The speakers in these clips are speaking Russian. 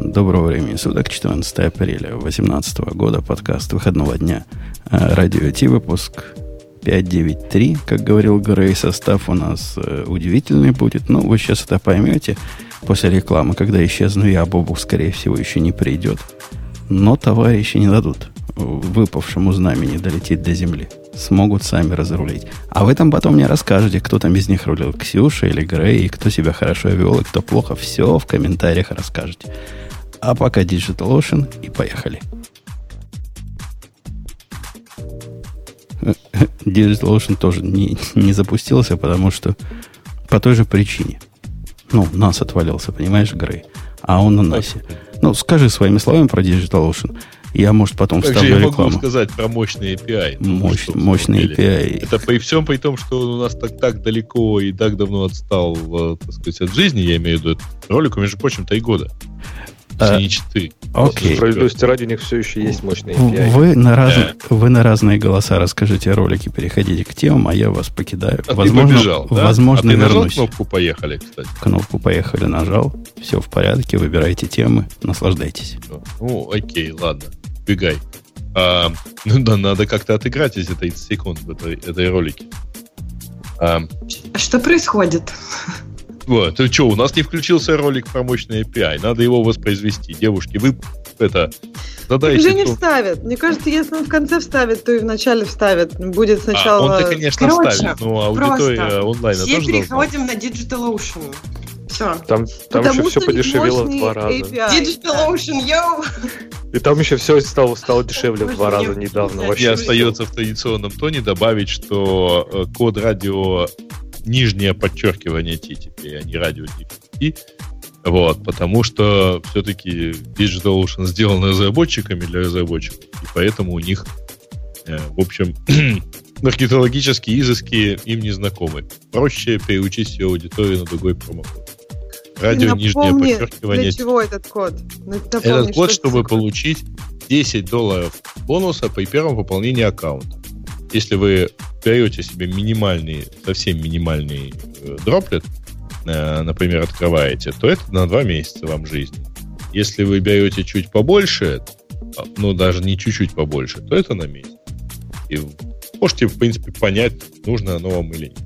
Доброго времени суток, 14 апреля 2018 года, подкаст выходного дня. Э, радио Ти, выпуск 593, как говорил Грей, состав у нас э, удивительный будет. Но вы сейчас это поймете после рекламы, когда исчезну я, Бобу, скорее всего, еще не придет. Но товарищи не дадут выпавшему знамени долететь до земли. Смогут сами разрулить. А в этом потом мне расскажете, кто там из них рулил, Ксюша или Грей, и кто себя хорошо вел, и кто плохо. Все в комментариях расскажете. А пока Digital Ocean и поехали. Digital Ocean тоже не, не запустился, потому что по той же причине. Ну, нас отвалился, понимаешь, Грей? А он на НАСе. Ну, скажи своими словами про Digital Ocean. Я, может, потом как вставлю же я рекламу. могу сказать про мощный API? Мощ, мощный API. Это при всем при том, что он у нас так, так далеко и так давно отстал, так сказать, от жизни, я имею в виду, ролику, между прочим, три года. А, не 4. Окей. Справедливости ради у них все еще есть мощный API. Вы на, раз... yeah. вы на разные голоса расскажите ролики, переходите к темам, а я вас покидаю. А возможно, ты побежал, да? возможно а ты вернусь. кнопку «Поехали», кстати? Кнопку «Поехали» нажал. Все в порядке, выбирайте темы, наслаждайтесь. Ну, окей, ладно. Бегай. А, ну да, надо как-то отыграть эти 30 секунд в этой, этой ролике. А, что происходит? Вот, ты что, у нас не включился ролик про мощный API, надо его воспроизвести. Девушки, вы это задайте... Уже не то... вставят. Мне кажется, если он в конце вставит, то и в начале вставит. Будет сначала... А, он-то, конечно, Короче, вставит, но аудитория онлайна все тоже переходим должна. на DigitalOcean. Все. Там, там еще все подешевело в два раза. DigitalOcean, йоу! И там еще все стало, стало дешевле в два раза недавно. Вообще остается в традиционном тоне добавить, что э, код радио нижнее подчеркивание T теперь, а не радио T. Вот, потому что все-таки DigitalOcean сделан разработчиками для разработчиков, и поэтому у них, э, в общем, маркетологические изыски им не знакомы. Проще переучить всю аудиторию на другой промокод. Радио напомни, нижнее подчеркивание. Для чего этот код? Напомни, этот код, что чтобы получить 10 долларов бонуса при первом пополнении аккаунта. Если вы берете себе минимальный, совсем минимальный э, дроплет, э, например, открываете, то это на два месяца вам жизни. Если вы берете чуть побольше, а, ну, даже не чуть-чуть побольше, то это на месяц. И можете, в принципе, понять, нужно оно вам или нет.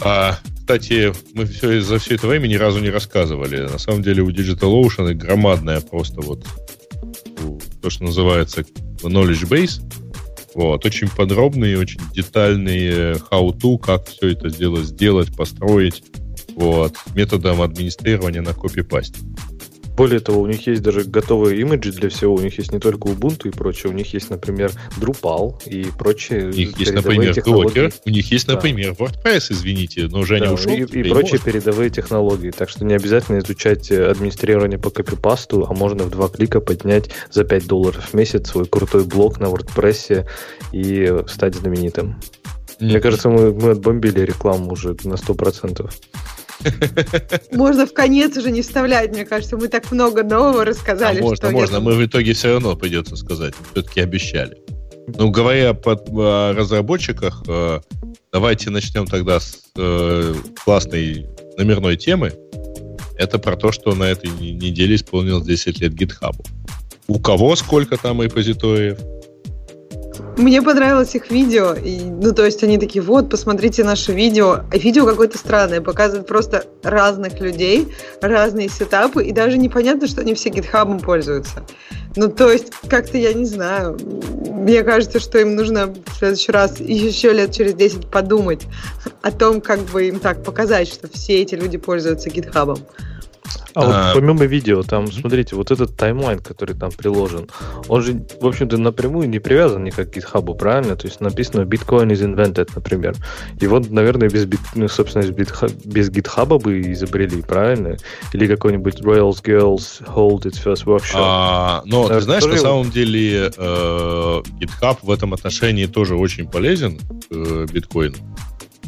А, кстати, мы все, за все это время ни разу не рассказывали. На самом деле у DigitalOcean громадная просто вот то, что называется knowledge base, вот, очень подробные, очень детальные how-to, как все это дело сделать, построить, вот, методом администрирования на копипасте. Более того, у них есть даже готовые имиджи для всего. У них есть не только Ubuntu и прочее. У них есть, например, Drupal и прочие. У них есть, например, Docker. У них есть, например, да. WordPress, извините, но Женя да, ушел. И, и прочие может. передовые технологии. Так что не обязательно изучать э, администрирование по копипасту, а можно в два клика поднять за 5 долларов в месяц свой крутой блог на WordPress и стать знаменитым. Mm-hmm. Мне кажется, мы, мы отбомбили рекламу уже на 100%. Можно в конец уже не вставлять, мне кажется. Мы так много нового рассказали. А можно, можно. Мы в итоге все равно придется сказать. Все-таки обещали. Ну, говоря о разработчиках, э, давайте начнем тогда с э, классной номерной темы. Это про то, что на этой неделе исполнилось 10 лет GitHub. У кого сколько там репозиториев? Мне понравилось их видео. И, ну, то есть они такие, вот, посмотрите наше видео. А видео какое-то странное, показывает просто разных людей, разные сетапы, и даже непонятно, что они все гитхабом пользуются. Ну, то есть, как-то я не знаю. Мне кажется, что им нужно в следующий раз еще лет через 10 подумать о том, как бы им так показать, что все эти люди пользуются гитхабом. А, вот а, помимо видео, там, смотрите, вот этот таймлайн, который там приложен, он же, в общем-то, напрямую не привязан никак к GitHub, правильно? То есть написано Bitcoin is invented, например. И вот, наверное, без, ну, собственно, без GitHub бы изобрели, правильно? Или какой-нибудь Rails Girls Hold Its First Workshop. А, но ты знаешь, на самом деле э, GitHub в этом отношении тоже очень полезен э, биткоину,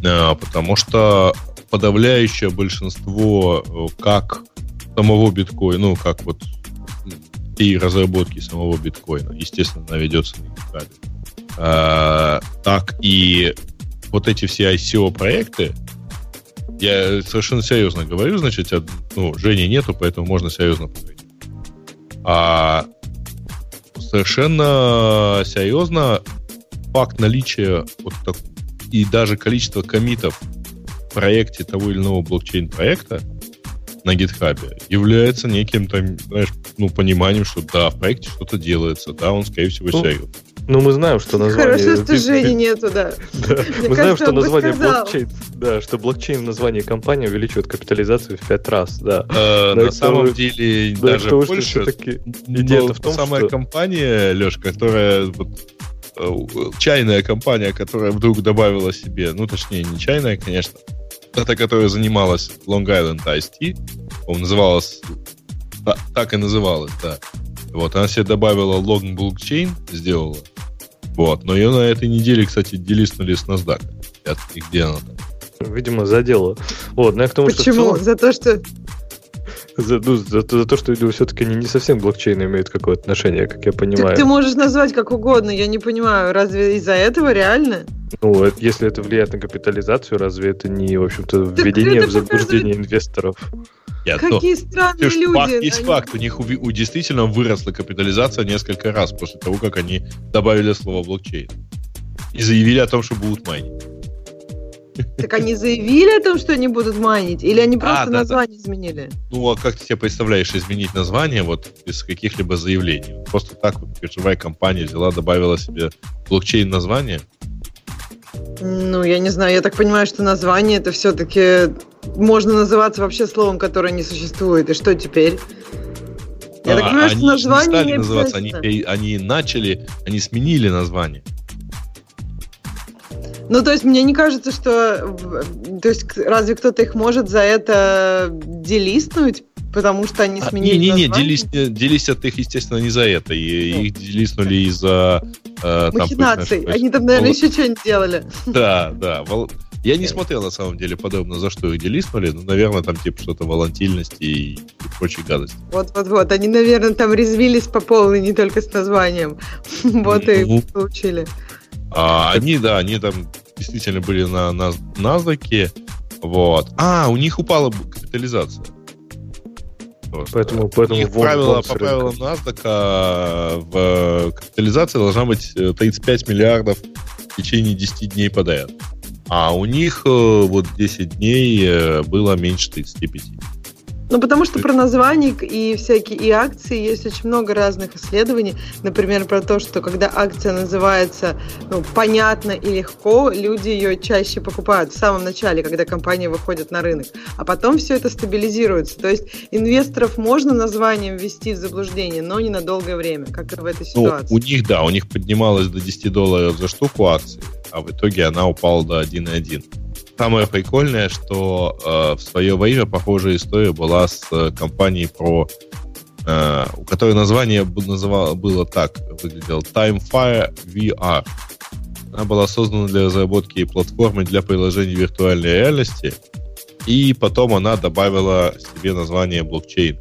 э, потому что подавляющее большинство э, как самого биткоина, ну, как вот и разработки самого биткоина, естественно, она ведется на GitHub. А, так и вот эти все ICO-проекты, я совершенно серьезно говорю, значит, ну, Жени нету, поэтому можно серьезно поговорить. А совершенно серьезно факт наличия вот так, и даже количество комитов в проекте того или иного блокчейн-проекта на гитхабе является неким там, знаешь, ну, пониманием, что да, в проекте что-то делается, да, он, скорее всего, ну, серьезно. Ну, мы знаем, что название... Хорошо, что Жени нету, да. да. Мы знаем, что название блокчейн... Да, что блокчейн в названии компании увеличивает капитализацию в пять раз, да. Э, на самом деле, даже больше... Идея в том, самая компания, Леш, которая э, чайная компания, которая вдруг добавила себе, ну, точнее, не чайная, конечно, это, которая занималась Long Island Ice Tea, по называлась, так и называлась, да. Вот, она себе добавила Long Blockchain, сделала, вот. Но ее на этой неделе, кстати, делиснули с NASDAQ. И где она там? Видимо, задело. Вот, но я к тому, Почему? Что за то, что... За, ну, за, за то, что видимо, все-таки они не совсем блокчейны имеют какое-то отношение, как я понимаю. Так ты можешь назвать как угодно, я не понимаю, разве из-за этого реально? Ну, если это влияет на капитализацию, разве это не, в общем-то, введение в заблуждение показывает... инвесторов? Нет, Какие но, странные люди. Факт, есть они... факт, у них у, у действительно выросла капитализация несколько раз после того, как они добавили слово блокчейн. И заявили о том, что будут майнить. Так они заявили о том, что они будут майнить? Или они просто а, да, название да. изменили? Ну, а как ты себе представляешь изменить название вот без каких-либо заявлений? Просто так вот биржевая компания взяла, добавила себе блокчейн название? Ну, я не знаю, я так понимаю, что название это все-таки можно называться вообще словом, которое не существует. И что теперь? Я а, так понимаю, что название не стали не называться, они, они начали, они сменили название. Ну, то есть, мне не кажется, что... То есть, разве кто-то их может за это делистнуть? Потому что они а, сменили Не-не-не, делись, делись от их, естественно, не за это. И, ну. Их делиснули из-за... Э, Махинаций. Там, они там, наверное, еще что-нибудь делали. Да, да. Я не смотрел, на самом деле, подобно, за что их делиснули. Ну, наверное, там, типа, что-то волатильности и, и прочей гадости. Вот-вот-вот. Они, наверное, там резвились по полной, не только с названием. Вот и получили. А, они, да, они там действительно были на, на NASDAQ. Вот. А, у них упала капитализация. Просто. Поэтому, поэтому их правило, по правилам NASDAQ а, в капитализации должна быть 35 э, миллиардов в течение 10 дней подряд. А у них э, вот 10 дней э, было меньше 35. Ну, потому что про название и всякие и акции есть очень много разных исследований. Например, про то, что когда акция называется ну, понятно и легко, люди ее чаще покупают в самом начале, когда компания выходит на рынок. А потом все это стабилизируется. То есть инвесторов можно названием ввести в заблуждение, но не на долгое время, как и в этой ну, ситуации. Ну, у них, да, у них поднималось до 10 долларов за штуку акций, а в итоге она упала до 1,1. Самое прикольное, что э, в свое время похожая история была с э, компанией про э, у которой название называло, было так, выглядело TimeFire VR. Она была создана для разработки платформы для приложений виртуальной реальности, и потом она добавила себе название блокчейн.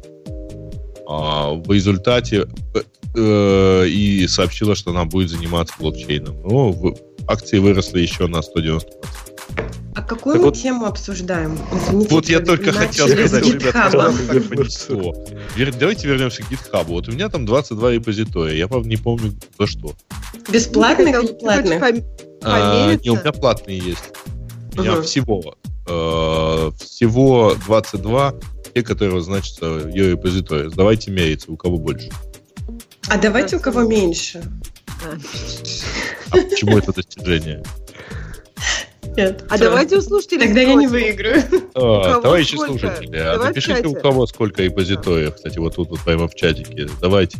А, в результате э, э, и сообщила, что она будет заниматься блокчейном. Ну, в, акции выросли еще на 190%. А какую так мы вот, тему обсуждаем? Извините, вот я только хотел сказать, ребята, понесло. Давайте вернемся к GitHub. Вот у меня там 22 репозитория. Я, правда, не помню за что. Бесплатных или платных? А, не, у меня платные есть. У меня угу. всего э, всего 22, те, которые значатся ее репозитория. Давайте мериться, у кого больше. А давайте у кого меньше. А почему это достижение? Нет. А давайте у слушателей Тогда я не выиграю. А, товарищи слушатели, а напишите у кого сколько репозиториев. Кстати, вот тут вот прямо в чатике. Давайте.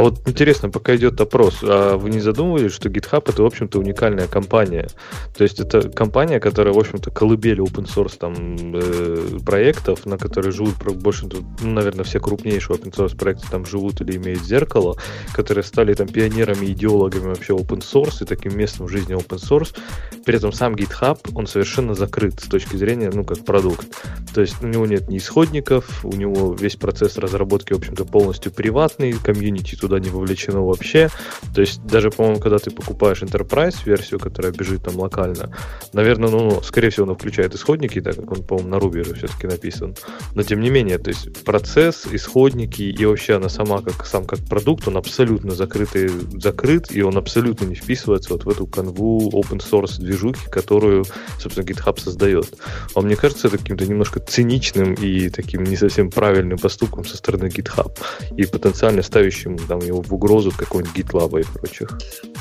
А вот интересно, пока идет опрос, а вы не задумывались, что GitHub это, в общем-то, уникальная компания? То есть это компания, которая, в общем-то, колыбель open source там, э, проектов, на которые живут больше, ну, наверное, все крупнейшие open source проекты там живут или имеют зеркало, которые стали там пионерами, идеологами вообще open source и таким местом в жизни open source. При этом сам GitHub, он совершенно закрыт с точки зрения, ну, как продукт. То есть у него нет ни исходников, у него весь процесс разработки, в общем-то, полностью приватный, комьюнити туда туда не вовлечено вообще. То есть даже, по-моему, когда ты покупаешь Enterprise версию, которая бежит там локально, наверное, ну, скорее всего, она включает исходники, так как он, по-моему, на Ruby все-таки написан. Но тем не менее, то есть процесс, исходники и вообще она сама как сам как продукт, он абсолютно закрытый, закрыт, и он абсолютно не вписывается вот в эту канву open source движухи, которую, собственно, GitHub создает. А мне кажется, это каким-то немножко циничным и таким не совсем правильным поступком со стороны GitHub и потенциально ставящим там, его в угрозу какого-нибудь GitLab и прочих.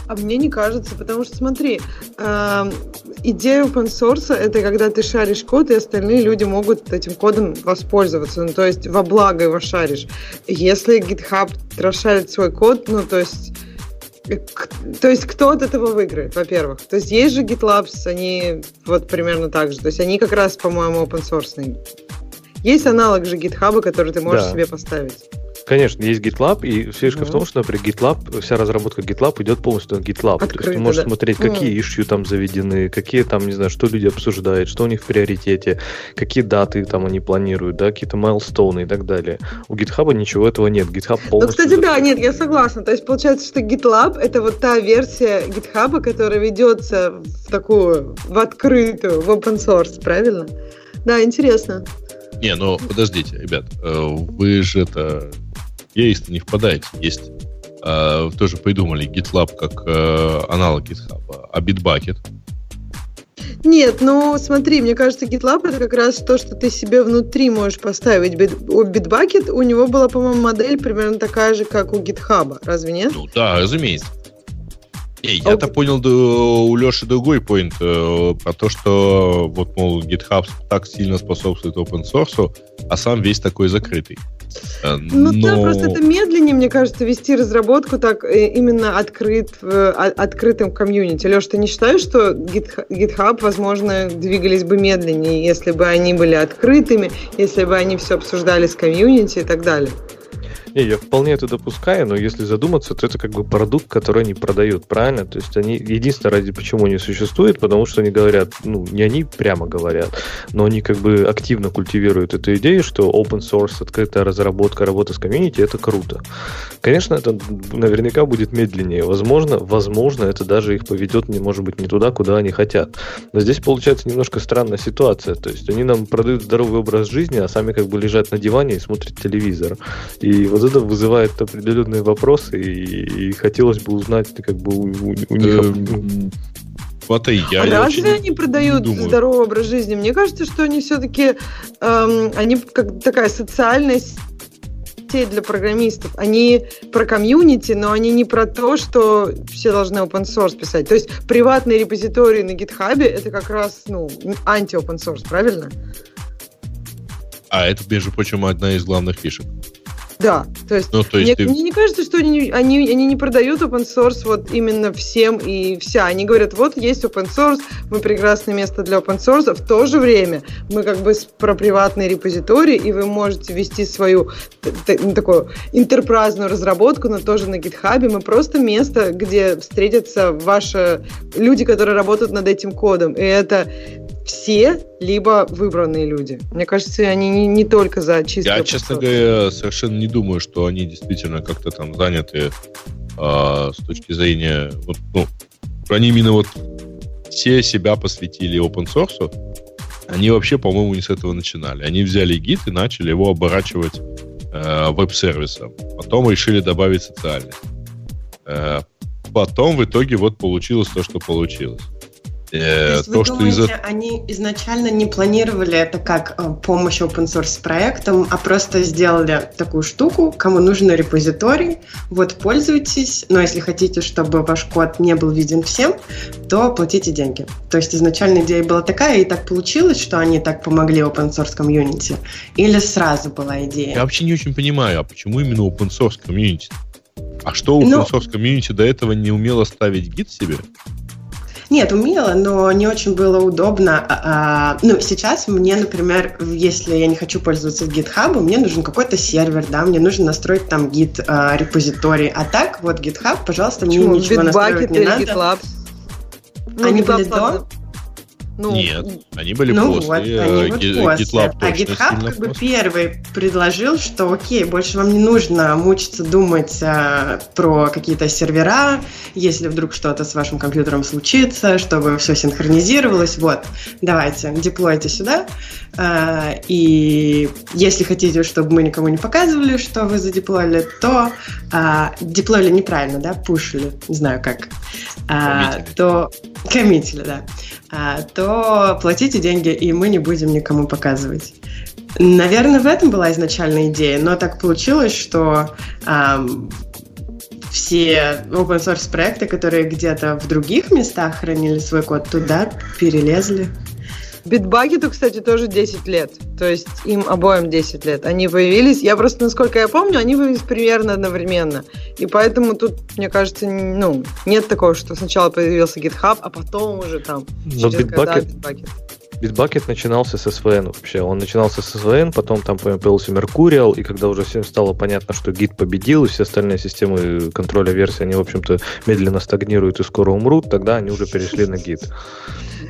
А мне не кажется, потому что смотри, э, идея open source это когда ты шаришь код, и остальные люди могут этим кодом воспользоваться. Ну, то есть во благо его шаришь. Если GitHub трошает свой код, ну, то есть то есть кто от этого выиграет, во-первых? То есть есть же GitLabs, они вот примерно так же. То есть они как раз, по-моему, open source. Есть аналог же GitHub, который ты можешь да. себе поставить. Конечно, есть GitLab, и фишка mm-hmm. в том, что, например, GitLab, вся разработка GitLab идет полностью на GitLab. Открыто, То есть ты можешь да. смотреть, какие mm. issue там заведены, какие там, не знаю, что люди обсуждают, что у них в приоритете, какие даты там они планируют, да, какие-то майлстоуны и так далее. У GitHub ничего этого нет. GitHub полностью... Ну, кстати, закрыт. да, нет, я согласна. То есть получается, что GitLab — это вот та версия GitHub, которая ведется в такую, в открытую, в open source, правильно? Да, интересно. Не, ну подождите, ребят, э, вы же это есть не впадаете. Есть э, тоже придумали GitLab как э, аналог GitHub, а Bitbucket нет, ну смотри, мне кажется, GitLab это как раз то, что ты себе внутри можешь поставить. У Bitbucket у него была, по-моему, модель примерно такая же, как у GitHub, разве нет? Ну да, разумеется. Не, я-то okay. понял у Леши другой поинт э, про то, что вот, мол, GitHub так сильно способствует open source, а сам весь такой закрытый. Э, ну Но... да, просто это медленнее, мне кажется, вести разработку так э, именно открыт, в открытым комьюнити. Леш, ты не считаешь, что GitHub, возможно, двигались бы медленнее, если бы они были открытыми, если бы они все обсуждали с комьюнити и так далее? Не, я вполне это допускаю, но если задуматься, то это как бы продукт, который они продают, правильно? То есть они единственное ради почему они существуют, потому что они говорят, ну, не они прямо говорят, но они как бы активно культивируют эту идею, что open source, открытая разработка, работа с комьюнити это круто. Конечно, это наверняка будет медленнее. Возможно, возможно, это даже их поведет, не может быть, не туда, куда они хотят. Но здесь получается немножко странная ситуация. То есть они нам продают здоровый образ жизни, а сами как бы лежат на диване и смотрят телевизор. И вот это вызывает определенные вопросы, и, и хотелось бы узнать, как бы у, у них... Эм, вот и я. А разве они продают думаю. здоровый образ жизни? Мне кажется, что они все-таки эм, они как такая социальная сеть для программистов. Они про комьюнити, но они не про то, что все должны open source писать. То есть приватные репозитории на GitHub это как раз ну, анти-open source, правильно? А это, между прочим, одна из главных фишек. Да, то есть, ну, то есть мне, ты... мне не кажется, что они, они, они не продают open source вот именно всем и вся. Они говорят, вот есть open source, мы прекрасное место для open source, в то же время мы как бы про приватные репозитории, и вы можете вести свою такую интерпрайзную разработку, но тоже на GitHub. Мы просто место, где встретятся ваши люди, которые работают над этим кодом. И это все, либо выбранные люди. Мне кажется, они не, не только за чистую Я, честно говоря, совершенно не думаю, что они действительно как-то там заняты э, с точки зрения... Вот, ну, они именно вот все себя посвятили open source. Они вообще, по-моему, не с этого начинали. Они взяли гид и начали его оборачивать э, веб-сервисом. Потом решили добавить социальность. Э, потом в итоге вот получилось то, что получилось. То, вы что думаете, из они изначально не планировали это как э, помощь open source проектам, а просто сделали такую штуку, кому нужен репозиторий, вот пользуйтесь, но если хотите, чтобы ваш код не был виден всем, то платите деньги. То есть изначально идея была такая, и так получилось, что они так помогли open source комьюнити, или сразу была идея? Я вообще не очень понимаю, а почему именно open source комьюнити? А что open source комьюнити до этого не умело ставить гид себе? Нет, умела, но не очень было удобно. А, а, ну, сейчас мне, например, если я не хочу пользоваться GitHub, мне нужен какой-то сервер, да, мне нужно настроить там git а, репозиторий. А так, вот GitHub, пожалуйста, Почему? мне ничего настроить не надо. GitLab? Ну, Они были до? Ну, Нет, они были ну после. Вот, они э, вот после. А GitHub как бы первый предложил, что окей, больше вам не нужно мучиться, думать а, про какие-то сервера, если вдруг что-то с вашим компьютером случится, чтобы все синхронизировалось. Вот, давайте, деплойте сюда. А, и если хотите, чтобы мы никому не показывали, что вы задеплоили, то а, деплоили неправильно, да, пушили, не знаю как, а, то коммитили, да, а, то платите деньги, и мы не будем никому показывать. Наверное, в этом была изначальная идея, но так получилось, что а, все open source проекты, которые где-то в других местах хранили свой код, туда перелезли. Битбагету, кстати, тоже 10 лет. То есть им обоим 10 лет. Они появились, я просто, насколько я помню, они появились примерно одновременно. И поэтому тут, мне кажется, ну, нет такого, что сначала появился GitHub, а потом уже там Но через Bitbucket... Bitbucket. Начинался с SVN вообще. Он начинался с SVN, потом там появился Mercurial, и когда уже всем стало понятно, что Git победил, и все остальные системы контроля версии, они, в общем-то, медленно стагнируют и скоро умрут, тогда они уже перешли на Git.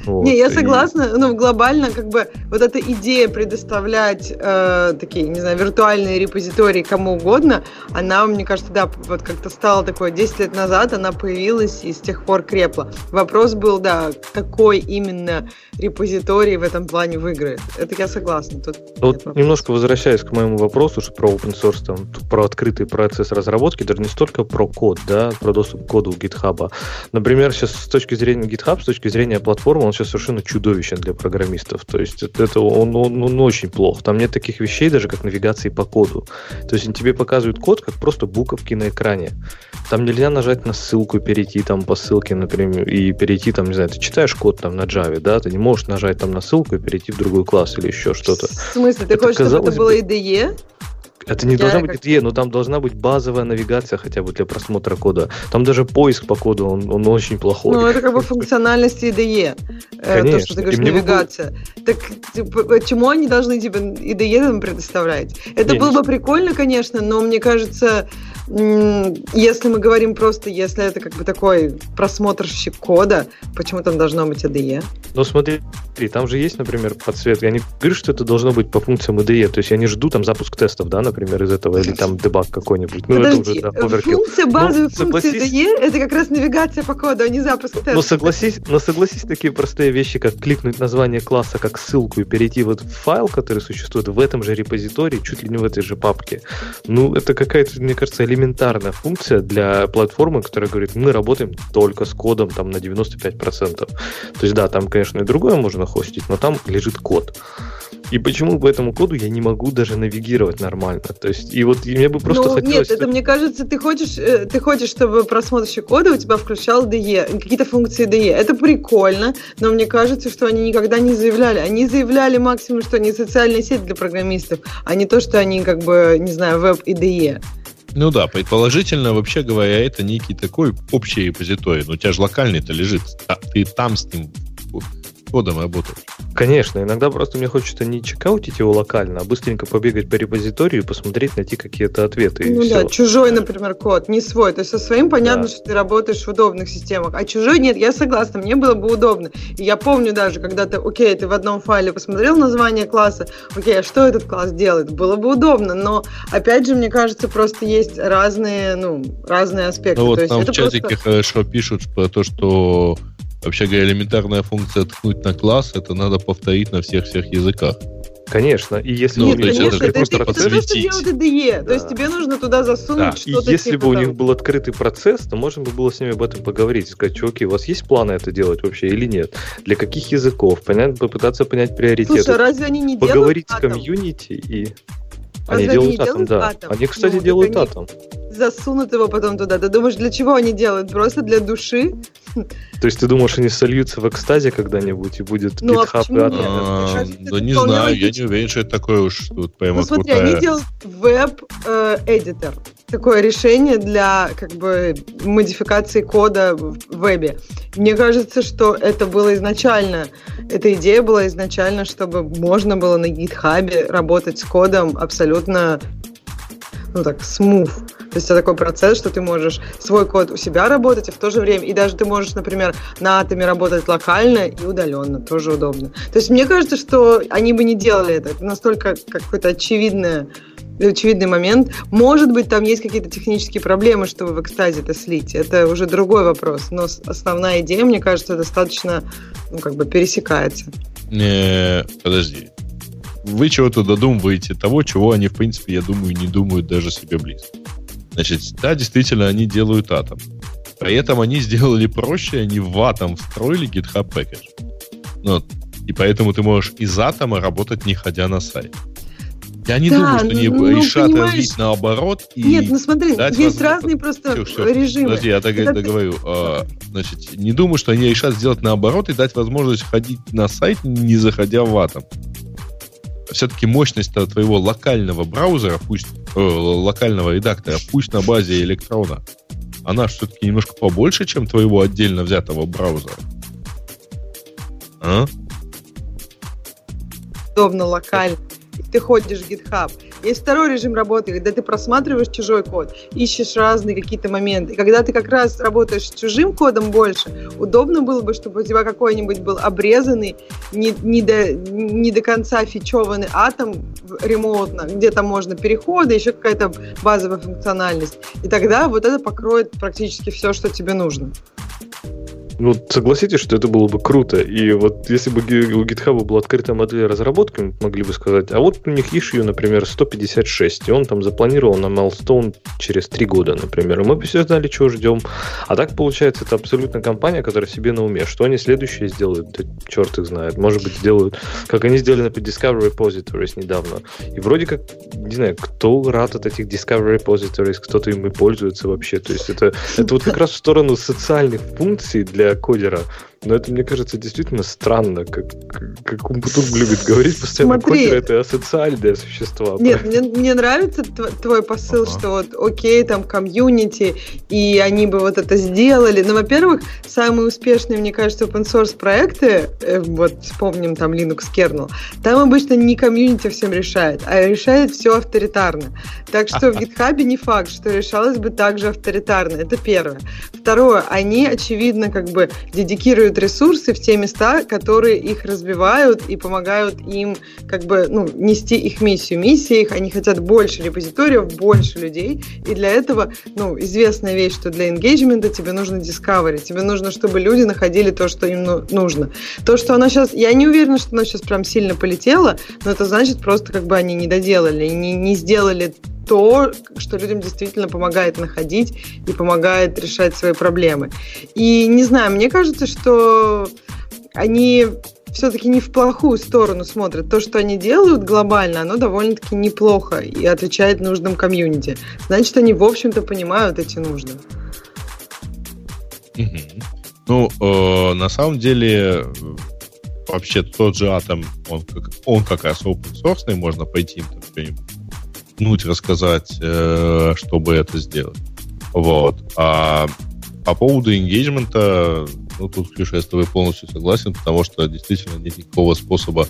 Вот, не, я согласна, и... ну, глобально, как бы, вот эта идея предоставлять э, такие, не знаю, виртуальные репозитории кому угодно, она, мне кажется, да, вот как-то стала такой 10 лет назад, она появилась и с тех пор крепла. Вопрос был, да, какой именно репозиторий в этом плане выиграет. Это я согласна. Тут вот немножко возвращаясь к моему вопросу, что про open source, там, про открытый процесс разработки, даже не столько про код, да, про доступ к коду GitHub. Например, сейчас с точки зрения GitHub, с точки зрения платформы, он сейчас совершенно чудовищен для программистов. То есть это, это он, он, он очень плох. Там нет таких вещей даже, как навигации по коду. То есть тебе показывают код, как просто буковки на экране. Там нельзя нажать на ссылку и перейти там по ссылке, например, и перейти там, не знаю, ты читаешь код там на Java, да, ты не можешь нажать там на ссылку и перейти в другой класс или еще что-то. В смысле, ты это, хочешь, чтобы это было IDE? Это не я должна быть IDE, но там должна быть базовая навигация хотя бы для просмотра кода. Там даже поиск по коду, он, он очень плохой. Ну, это как бы функциональность IDE. Конечно. Э, то, что ты говоришь, навигация. Бы... Так типа, почему они должны тебе IDE там предоставлять? Это не, было бы прикольно, конечно, но мне кажется, если мы говорим просто, если это как бы такой просмотрщик кода, почему там должно быть IDE? Ну, смотри, там же есть, например, подсветка. Я не говорю, что это должно быть по функциям IDE. То есть я не жду там запуск тестов, да, например, из этого, или там дебаг какой-нибудь. Ну, Подожди, это уже, да, функция, базовая ну, функция IDE — это как раз навигация по коду, а не запуск тестов. Но согласись, но согласись, такие простые вещи, как кликнуть название класса как ссылку и перейти вот в файл, который существует в этом же репозитории, чуть ли не в этой же папке. Ну, это какая-то, мне кажется, элементарная функция для платформы, которая говорит, мы работаем только с кодом там на 95%. То есть, да, там, конечно, и другое можно хостить, но там лежит код. И почему по этому коду я не могу даже навигировать нормально? То есть, и вот мне бы просто ну, хотелось... Нет, это, мне кажется, ты хочешь, э, ты хочешь, чтобы просмотрщик кода у тебя включал DE, какие-то функции DE. Это прикольно, но мне кажется, что они никогда не заявляли. Они заявляли максимум, что они социальная сеть для программистов, а не то, что они, как бы, не знаю, веб и DE. Ну да, предположительно, вообще говоря, это некий такой общий репозиторий. Но у тебя же локальный-то лежит. А ты там с ним кодом работать. Конечно, иногда просто мне хочется не чекаутить его локально, а быстренько побегать по репозиторию и посмотреть, найти какие-то ответы. Ну да, все. чужой, например, код, не свой. То есть со своим понятно, да. что ты работаешь в удобных системах, а чужой нет, я согласна, мне было бы удобно. И я помню даже, когда ты, окей, ты в одном файле посмотрел название класса, окей, а что этот класс делает? Было бы удобно, но опять же, мне кажется, просто есть разные, ну, разные аспекты. Ну вот То нам в чатике просто... хорошо пишут про то, что Вообще говоря, элементарная функция ткнуть на класс, это надо повторить на всех-всех языках. Конечно, и если ну, у них конечно, это, просто это. Это просто IDE, да. то есть тебе нужно туда засунуть да. что-то. И если типа бы у них был открытый процесс, то можно бы было с ними об этом поговорить, сказать, чуваки, у вас есть планы это делать вообще или нет? Для каких языков? Понять, попытаться понять приоритеты. Слушай, а разве они не Поговорить с комьюнити и... Разве они делают они атом, да. Атом? Они, кстати, ну, делают они... атом засунут его потом туда. Ты думаешь, для чего они делают? Просто для души? То есть ты думаешь, они сольются в экстазе когда-нибудь и будет ну, GitHub а и Atom? А, да не знаю, я не уверен, что это такое уж тут прямо Ну смотри, они делают веб-эдитор. Такое решение для как бы модификации кода в вебе. Мне кажется, что это было изначально, эта идея была изначально, чтобы можно было на GitHub работать с кодом абсолютно ну так, смув. То есть это такой процесс, что ты можешь свой код у себя работать, а в то же время, и даже ты можешь, например, на атоме работать локально и удаленно, тоже удобно. То есть мне кажется, что они бы не делали это. Это настолько какое-то очевидное очевидный момент. Может быть, там есть какие-то технические проблемы, чтобы в экстазе это слить. Это уже другой вопрос. Но основная идея, мне кажется, достаточно, ну, как бы пересекается. Не, подожди. Вы чего-то додумываете того, чего они, в принципе, я думаю, не думают даже себе близко. Значит, да, действительно, они делают атом. При этом они сделали проще, они в атом встроили GitHub Package. Ну, и поэтому ты можешь из атома работать, не ходя на сайт. Я не да, думаю, что они ну, решат понимаешь... развить наоборот. И Нет, ну смотри, есть возможность... разные просто все, все. режимы. Подожди, я так Это... договорю. А, значит, не думаю, что они решат сделать наоборот и дать возможность ходить на сайт, не заходя в атом. Все-таки мощность твоего локального браузера, пусть э, локального редактора, пусть на базе электрона, она все-таки немножко побольше, чем твоего отдельно взятого браузера. А? Удобно локально ты ходишь в GitHub. Есть второй режим работы, когда ты просматриваешь чужой код, ищешь разные какие-то моменты. И когда ты как раз работаешь с чужим кодом больше, удобно было бы, чтобы у тебя какой-нибудь был обрезанный, не, не, до, не до конца фичеванный атом ремонтно, где там можно переходы, еще какая-то базовая функциональность. И тогда вот это покроет практически все, что тебе нужно. Ну, согласитесь, что это было бы круто. И вот если бы у GitHub была открытая модель разработки, мы могли бы сказать, а вот у них issue, например, 156, и он там запланировал на milestone через 3 года, например. И мы бы все знали, чего ждем. А так, получается, это абсолютно компания, которая себе на уме. Что они следующие сделают? Да черт их знает. Может быть, сделают, как они сделали, например, Discovery Repositories недавно. И вроде как, не знаю, кто рад от этих Discovery Repositories, кто-то ими пользуется вообще. То есть это, это вот как раз в сторону социальных функций для кодера. Но это, мне кажется, действительно странно, как, как Умпутун любит говорить, постоянно Смотри. кодеры — это асоциальные существа. Нет, мне, мне нравится твой посыл, ага. что вот окей, там комьюнити, и они бы вот это сделали. Но, во-первых, самые успешные, мне кажется, open source проекты, э, вот вспомним там Linux kernel, там обычно не комьюнити всем решает, а решает все авторитарно. Так что в GitHub не факт, что решалось бы также авторитарно. Это первое. Второе, они, очевидно, как бы дедикируют инвестируют ресурсы в те места, которые их развивают и помогают им как бы ну, нести их миссию. Миссия их, они хотят больше репозиториев, больше людей, и для этого, ну, известная вещь, что для engagement тебе нужно discovery, тебе нужно, чтобы люди находили то, что им ну, нужно. То, что она сейчас, я не уверена, что она сейчас прям сильно полетела, но это значит просто как бы они не доделали, не, не сделали то, что людям действительно помогает находить и помогает решать свои проблемы. И не знаю, мне кажется, что они все-таки не в плохую сторону смотрят. То, что они делают глобально, оно довольно-таки неплохо и отвечает нуждам комьюнити. Значит, они, в общем-то, понимают эти нужды. Ну, э, на самом деле, вообще тот же атом, он как, он как раз open source, можно пойти им пнуть, рассказать, э, чтобы это сделать. Вот. А по поводу engagement, ну, тут, Ксюша, я с тобой полностью согласен, потому что действительно нет никакого способа.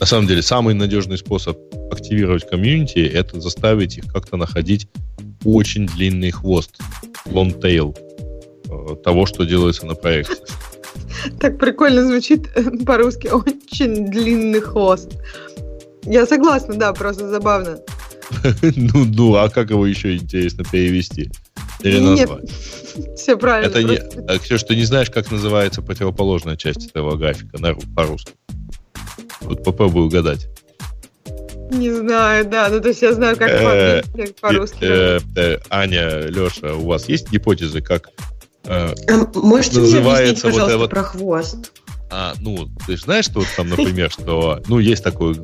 На самом деле, самый надежный способ активировать комьюнити — это заставить их как-то находить очень длинный хвост, long tail, э, того, что делается на проекте. Так прикольно звучит по-русски. Очень длинный хвост. Я согласна, да, просто забавно. ну, ну, а как его еще интересно перевести? Или назвать? Все правильно. Это не... А, Ксюш, ты не знаешь, как называется противоположная часть этого графика на, по-русски? Вот попробуй угадать. Не знаю, да. Ну, то есть я знаю, как э, по-русски. Э, э, Аня, Леша, у вас есть гипотезы, как Можете называется мне объяснить, вот про хвост? А, ну, ты же знаешь, что вот там, например, что, ну, есть такой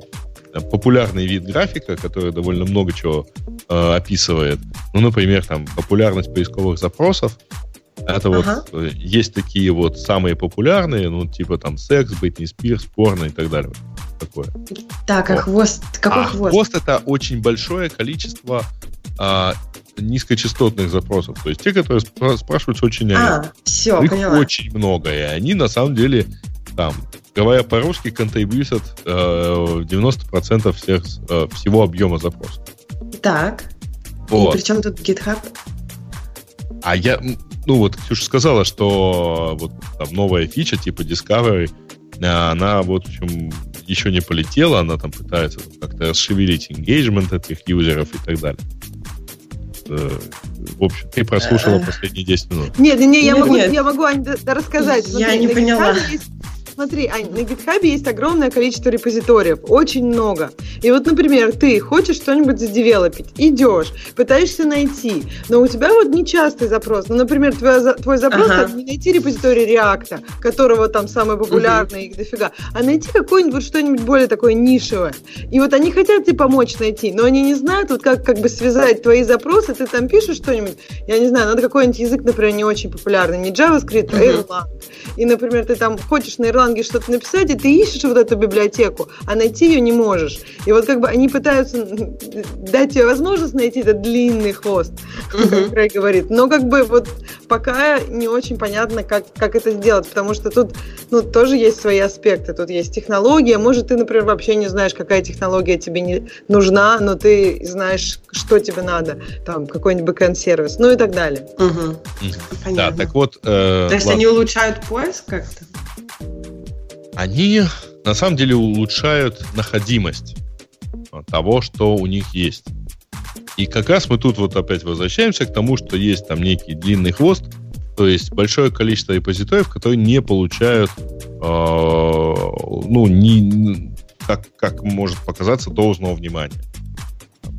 популярный вид графика, который довольно много чего э, описывает. Ну, например, там популярность поисковых запросов. Это ага. вот э, есть такие вот самые популярные, ну, типа там секс, Бritney Спирс, порно и так далее. Такое. Так, а вот. хвост? Какой а хвост? Хвост это очень большое количество а, низкочастотных запросов. То есть те, которые спрашиваются очень А, все, Их поняла. очень много, и они на самом деле там говоря по-русски, контрибьютят э, 90% всех, э, всего объема запроса. Так. Вот. И при чем тут GitHub? А я, ну вот Ксюша сказала, что вот там новая фича типа Discovery, она вот в общем еще не полетела, она там пытается как-то расшевелить engagement этих юзеров и так далее. Э, в общем, ты прослушала э. последние 10 минут. Нет, нет, я могу, я могу Ань, рассказать. Я не поняла. Есть Смотри, Ань, на GitHub есть огромное количество репозиториев, очень много. И вот, например, ты хочешь что-нибудь задевелопить, идешь, пытаешься найти, но у тебя вот нечастый запрос. Ну, например, твой, твой запрос ага. не найти репозиторий React, которого там самый популярный, угу. их дофига, а найти какой-нибудь что-нибудь более такое нишевое. И вот они хотят тебе помочь найти, но они не знают, вот как, как бы связать твои запросы, ты там пишешь что-нибудь, я не знаю, надо какой-нибудь язык, например, не очень популярный, не JavaScript, угу. а Erlang. И, например, ты там хочешь на Erlang Erlang что-то написать, и ты ищешь вот эту библиотеку, а найти ее не можешь. И вот как бы они пытаются дать тебе возможность найти этот длинный хвост, как Рэй говорит. Но как бы вот пока не очень понятно, как, как это сделать, потому что тут ну, тоже есть свои аспекты. Тут есть технология. Может, ты, например, вообще не знаешь, какая технология тебе не нужна, но ты знаешь, что тебе надо. Там какой-нибудь бэкэнд-сервис, ну и так далее. Угу. Да, так вот... Э, То есть ладно. они улучшают поиск как-то? Они на самом деле улучшают находимость того, что у них есть. И как раз мы тут вот опять возвращаемся к тому, что есть там некий длинный хвост, то есть большое количество репозиториев, которые не получают, э, ну, не, как, как может показаться, должного внимания.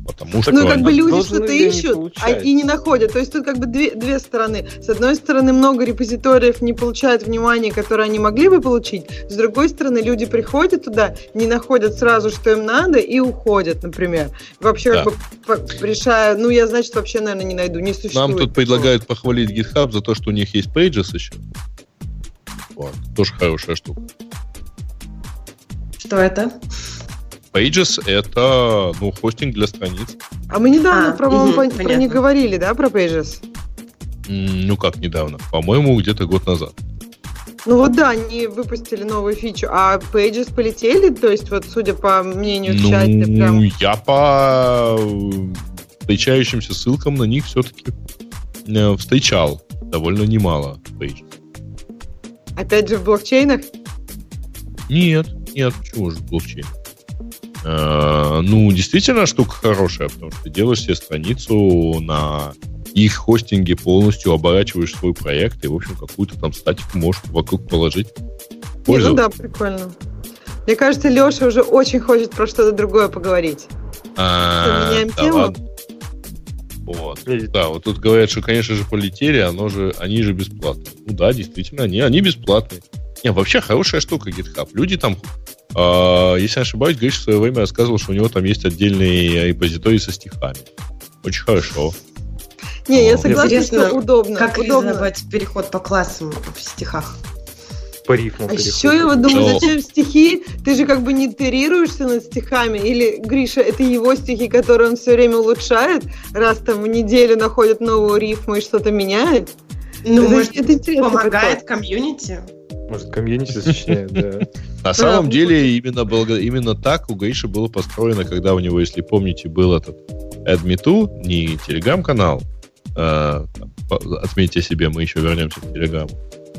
Потому что ну, как бы люди что-то ищут, а и не находят. То есть тут как бы две, две стороны. С одной стороны, много репозиториев не получают внимания, которое они могли бы получить. С другой стороны, люди приходят туда, не находят сразу, что им надо, и уходят, например. Вообще да. как бы решая, ну, я, значит, вообще, наверное, не найду, не существует. Нам тут предлагают похвалить GitHub за то, что у них есть Pages еще. Вот. Тоже хорошая штука. Что это? Pages — это ну, хостинг для страниц. А мы недавно, а, про, угу, про, про них говорили, да, про Pages? Ну, как недавно? По-моему, где-то год назад. Ну вот да, они выпустили новую фичу, а Pages полетели, то есть вот судя по мнению ну, чатика, прям... я по встречающимся ссылкам на них все-таки э, встречал довольно немало Pages. Опять же в блокчейнах? Нет, нет, почему же в блокчейнах? Э, ну, действительно штука хорошая, потому что ты делаешь себе страницу на их хостинге полностью оборачиваешь свой проект и, в общем, какую-то там статику можешь вокруг положить. Не, ну да, прикольно. Мне кажется, Леша уже очень хочет про что-то другое поговорить. А, да тему? Ладно. Вот. Да, вот тут говорят, что, конечно же, полетели, оно же, они же бесплатные. Ну да, действительно, они, они бесплатные. Не, вообще хорошая штука GitHub. Люди там если не ошибаюсь, Гриш в свое время рассказывал, что у него там есть отдельный репозиторий со стихами. Очень хорошо. Не, я согласна, что удобно. Как удобно. реализовать переход по классам в стихах? По рифму а еще я вот думаю, зачем стихи? Ты же как бы не итерируешься над стихами. Или, Гриша, это его стихи, которые он все время улучшает, раз там в неделю находит новую рифму и что-то меняет? Ну, это, может, это помогает комьюнити? Может, комьюнити сочиняет, да. На самом деле, именно, благо... именно так у Гаиши было построено, когда у него, если помните, был этот AdMeToo, не телеграм-канал, а, отметьте себе, мы еще вернемся к телеграмму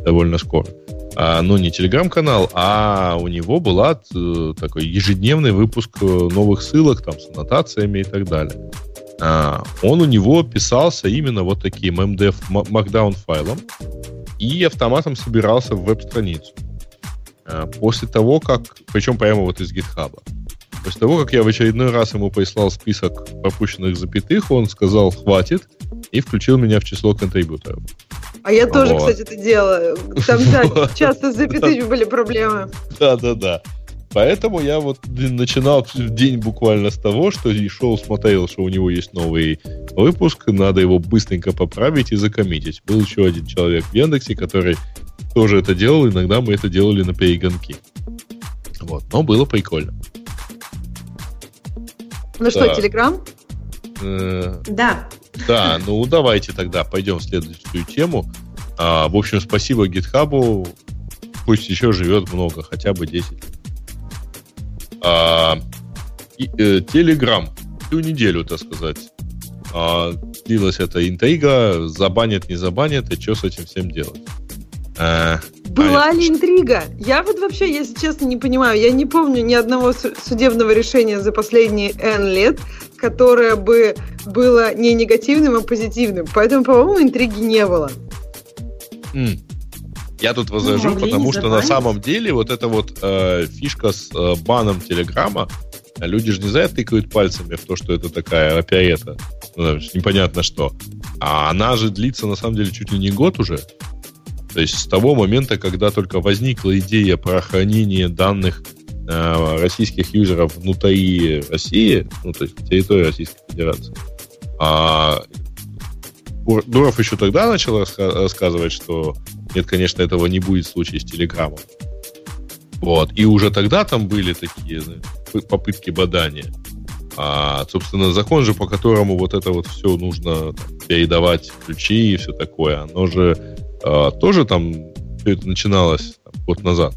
довольно скоро, а, ну, не телеграм-канал, а у него была э, такой ежедневный выпуск э, новых ссылок, там, с аннотациями и так далее. А, он у него писался именно вот таким MDF Markdown файлом, и автоматом собирался в веб-страницу. А, после того, как... Причем прямо вот из GitHub. После того, как я в очередной раз ему прислал список пропущенных запятых, он сказал «хватит» и включил меня в число контрибьюторов. А я тоже, вот. кстати, это делаю. Там, да, часто с запятыми были проблемы. Да-да-да. Поэтому я вот начинал день буквально с того, что и шел, смотрел, что у него есть новый выпуск, надо его быстренько поправить и закоммитить. Был еще один человек в Яндексе, который тоже это делал, иногда мы это делали на перегонки. Вот, но было прикольно. Ну да. что, Телеграм? Э, да. Да, ну давайте тогда пойдем в следующую тему. А, в общем, спасибо GitHub. Пусть еще живет много, хотя бы 10 лет. А, и, э, Telegram всю неделю, так сказать, а, длилась эта интрига, забанят, не забанят, и что с этим всем делать? А, Была ли интрига? Я вот вообще, если честно, не понимаю. Я не помню ни одного судебного решения за последние N лет, которое бы было не негативным, а позитивным. Поэтому, по-моему, интриги не было. Mm. Я тут возражу, ну, потому что на самом деле вот эта вот э, фишка с э, баном Телеграма, люди же не это тыкают пальцами в то, что это такая оперета, ну, непонятно что. А она же длится на самом деле чуть ли не год уже. То есть с того момента, когда только возникла идея про хранение данных э, российских юзеров внутри России, ну, то есть территории Российской Федерации, а Дуров еще тогда начал рассказывать, что нет, конечно, этого не будет в случае с Телеграмом. Вот. И уже тогда там были такие попытки бадания. А, собственно, закон же, по которому вот это вот все нужно там, передавать ключи и все такое, оно же а, тоже там все это начиналось там, год назад.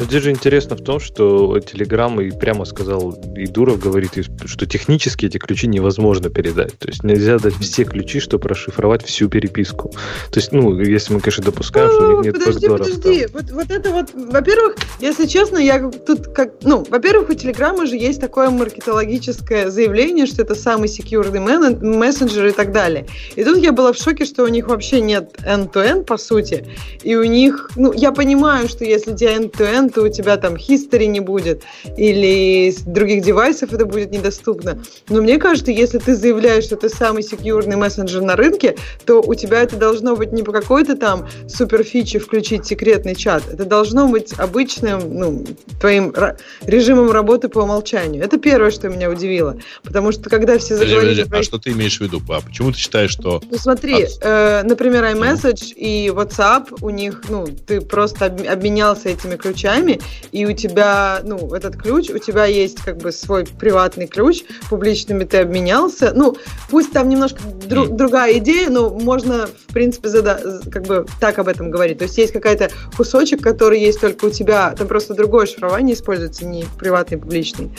Здесь же интересно в том, что Telegram и прямо сказал, и Дуров говорит, что технически эти ключи невозможно передать. То есть нельзя дать все ключи, чтобы расшифровать всю переписку. То есть, ну, если мы, конечно, допускаем, что у них нет Подожди, подожди. Вот, вот это вот, во-первых, если честно, я тут как, ну, во-первых, у Телеграма же есть такое маркетологическое заявление, что это самый секьюрный мессенджер и так далее. И тут я была в шоке, что у них вообще нет end-to-end, по сути. И у них, ну, я понимаю, что если тебе end-to-end, то у тебя там history не будет, или с других девайсов это будет недоступно. Но мне кажется, если ты заявляешь, что ты самый секьюрный мессенджер на рынке, то у тебя это должно быть не по какой-то там супер фичи включить секретный чат. Это должно быть обычным, ну, твоим режимом работы по умолчанию. Это первое, что меня удивило. Потому что когда все заговорили... А что ты имеешь в виду? А почему ты считаешь, что... Ну смотри, э, например, iMessage и WhatsApp, у них, ну, ты просто обменялся этими ключами, ключами, и у тебя, ну, этот ключ, у тебя есть как бы свой приватный ключ, публичными ты обменялся. Ну, пусть там немножко дру- другая идея, но можно, в принципе, зада- как бы так об этом говорить. То есть есть какая-то кусочек, который есть только у тебя, там просто другое шифрование используется, не приватный, публичный.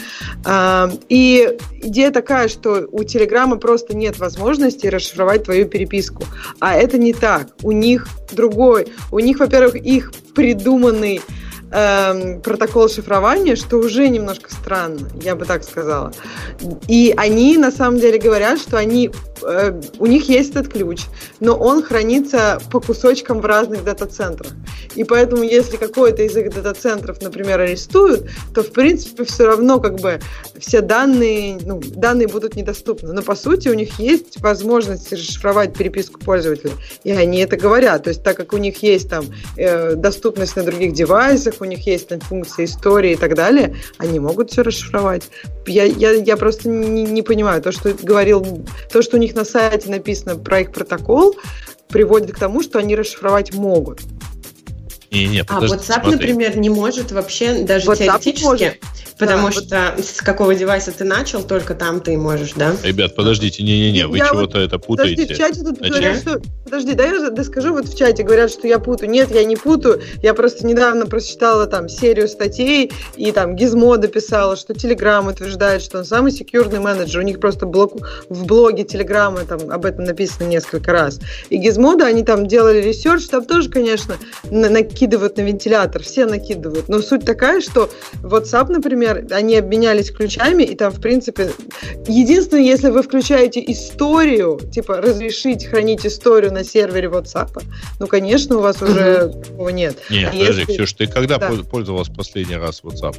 А, и идея такая, что у Телеграма просто нет возможности расшифровать твою переписку. А это не так. У них другой. У них, во-первых, их придуманный эм, протокол шифрования, что уже немножко странно, я бы так сказала. И они на самом деле говорят, что они Э, у них есть этот ключ, но он хранится по кусочкам в разных дата-центрах. И поэтому, если какой-то из их дата-центров, например, арестуют, то, в принципе, все равно как бы все данные, ну, данные будут недоступны. Но, по сути, у них есть возможность расшифровать переписку пользователя. И они это говорят. То есть, так как у них есть там э, доступность на других девайсах, у них есть там функции истории и так далее, они могут все расшифровать. Я, я, я просто не, не понимаю. То, что говорил, то, что у них на сайте написано про их протокол, приводит к тому, что они расшифровать могут. И нет, а WhatsApp, смотри. например, не может вообще даже WhatsApp теоретически. Может. Потому да, что вот... с какого девайса ты начал, только там ты можешь, да? Ребят, подождите, не-не-не, вы чего-то вот... это путаете. Подожди, в чате тут Значит... говорят, что... Подожди, дай я доскажу, вот в чате говорят, что я путаю. Нет, я не путаю. Я просто недавно прочитала там серию статей, и там Гизмо дописала, что Telegram утверждает, что он самый секьюрный менеджер. У них просто блок... в блоге Телеграма там об этом написано несколько раз. И Gizmodo, они там делали research, там тоже, конечно, накидывают на вентилятор, все накидывают. Но суть такая, что WhatsApp, например, они обменялись ключами, и там, в принципе, единственное, если вы включаете историю, типа разрешить хранить историю на сервере WhatsApp, ну, конечно, у вас уже такого нет. Нет, а подожди, если... Ксюш, ты когда да. пользовалась последний раз WhatsApp?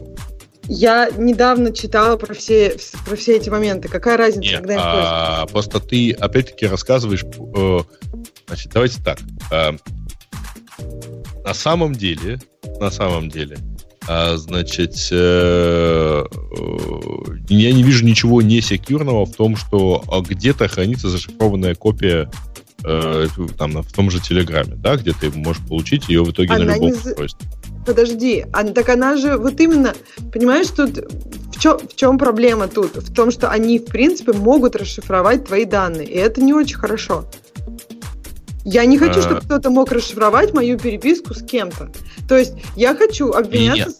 Я недавно читала про все, про все эти моменты. Какая разница, Нет, когда я а, Просто ты, опять-таки, рассказываешь... Э, значит, давайте так. Э, на самом деле, на самом деле, а, значит, э, я не вижу ничего не секьюрного в том, что а, где-то хранится зашифрованная копия э, там, в том же Телеграме, да, где ты можешь получить ее в итоге она на любом не... устройстве. Подожди, а, так она же вот именно, понимаешь, тут в чем, в чем проблема тут? В том, что они, в принципе, могут расшифровать твои данные, и это не очень хорошо. Я не хочу, а... чтобы кто-то мог расшифровать мою переписку с кем-то. То есть я хочу обменяться...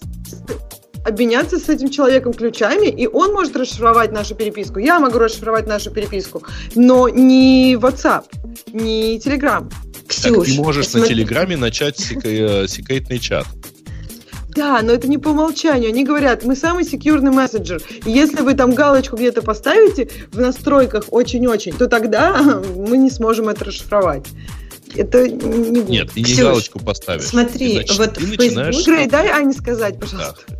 обменяться с этим человеком ключами, и он может расшифровать нашу переписку, я могу расшифровать нашу переписку, но не WhatsApp, не Telegram. Ксюш, так ты можешь смотри... на Телеграме начать э, секретный чат. Да, но это не по умолчанию. Они говорят, мы самый секьюрный мессенджер. И если вы там галочку где-то поставите в настройках очень-очень, то тогда мы не сможем это расшифровать. Это не будет. Нет, ты не Ксюш, галочку поставишь. Смотри, ты, вот ты Facebook... начинаешь... Грей, дай Ане сказать, пожалуйста. Да.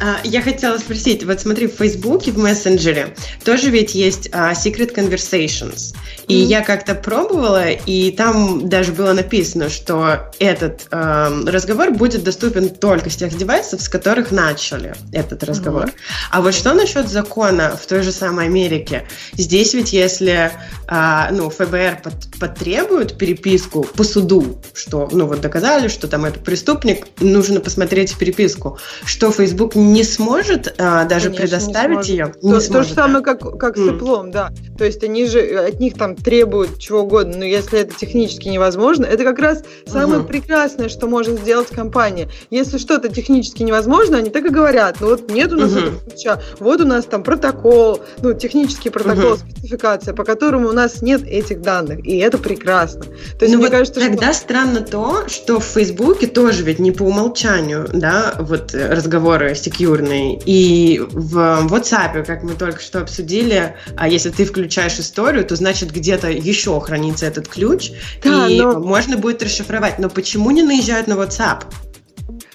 А, я хотела спросить, вот смотри, в Фейсбуке, в мессенджере тоже ведь есть uh, Secret Conversations. И mm-hmm. я как-то пробовала, и там даже было написано, что этот э, разговор будет доступен только с тех девайсов, с которых начали этот разговор. Mm-hmm. А вот что насчет закона в той же самой Америке? Здесь ведь если э, ну, ФБР под, потребует переписку по суду, что ну вот доказали, что там этот преступник, нужно посмотреть переписку, что Facebook не сможет а, даже Конечно, предоставить ее. Не то, сможет, то же самое, как, как mm. с Apple, да. То есть они же от них там требуют чего угодно, но если это технически невозможно, это как раз самое угу. прекрасное, что может сделать компания. Если что-то технически невозможно, они так и говорят, ну вот нет у нас угу. этого ключа, вот у нас там протокол, ну технический протокол, угу. спецификация, по которому у нас нет этих данных, и это прекрасно. То есть ну мне вот кажется, тогда что... странно то, что в Фейсбуке тоже ведь не по умолчанию, да, вот разговоры секьюрные, и в WhatsApp, как мы только что обсудили, а если ты включаешь историю, то значит где-то еще хранится этот ключ, да, и но... можно будет расшифровать. Но почему не наезжают на WhatsApp?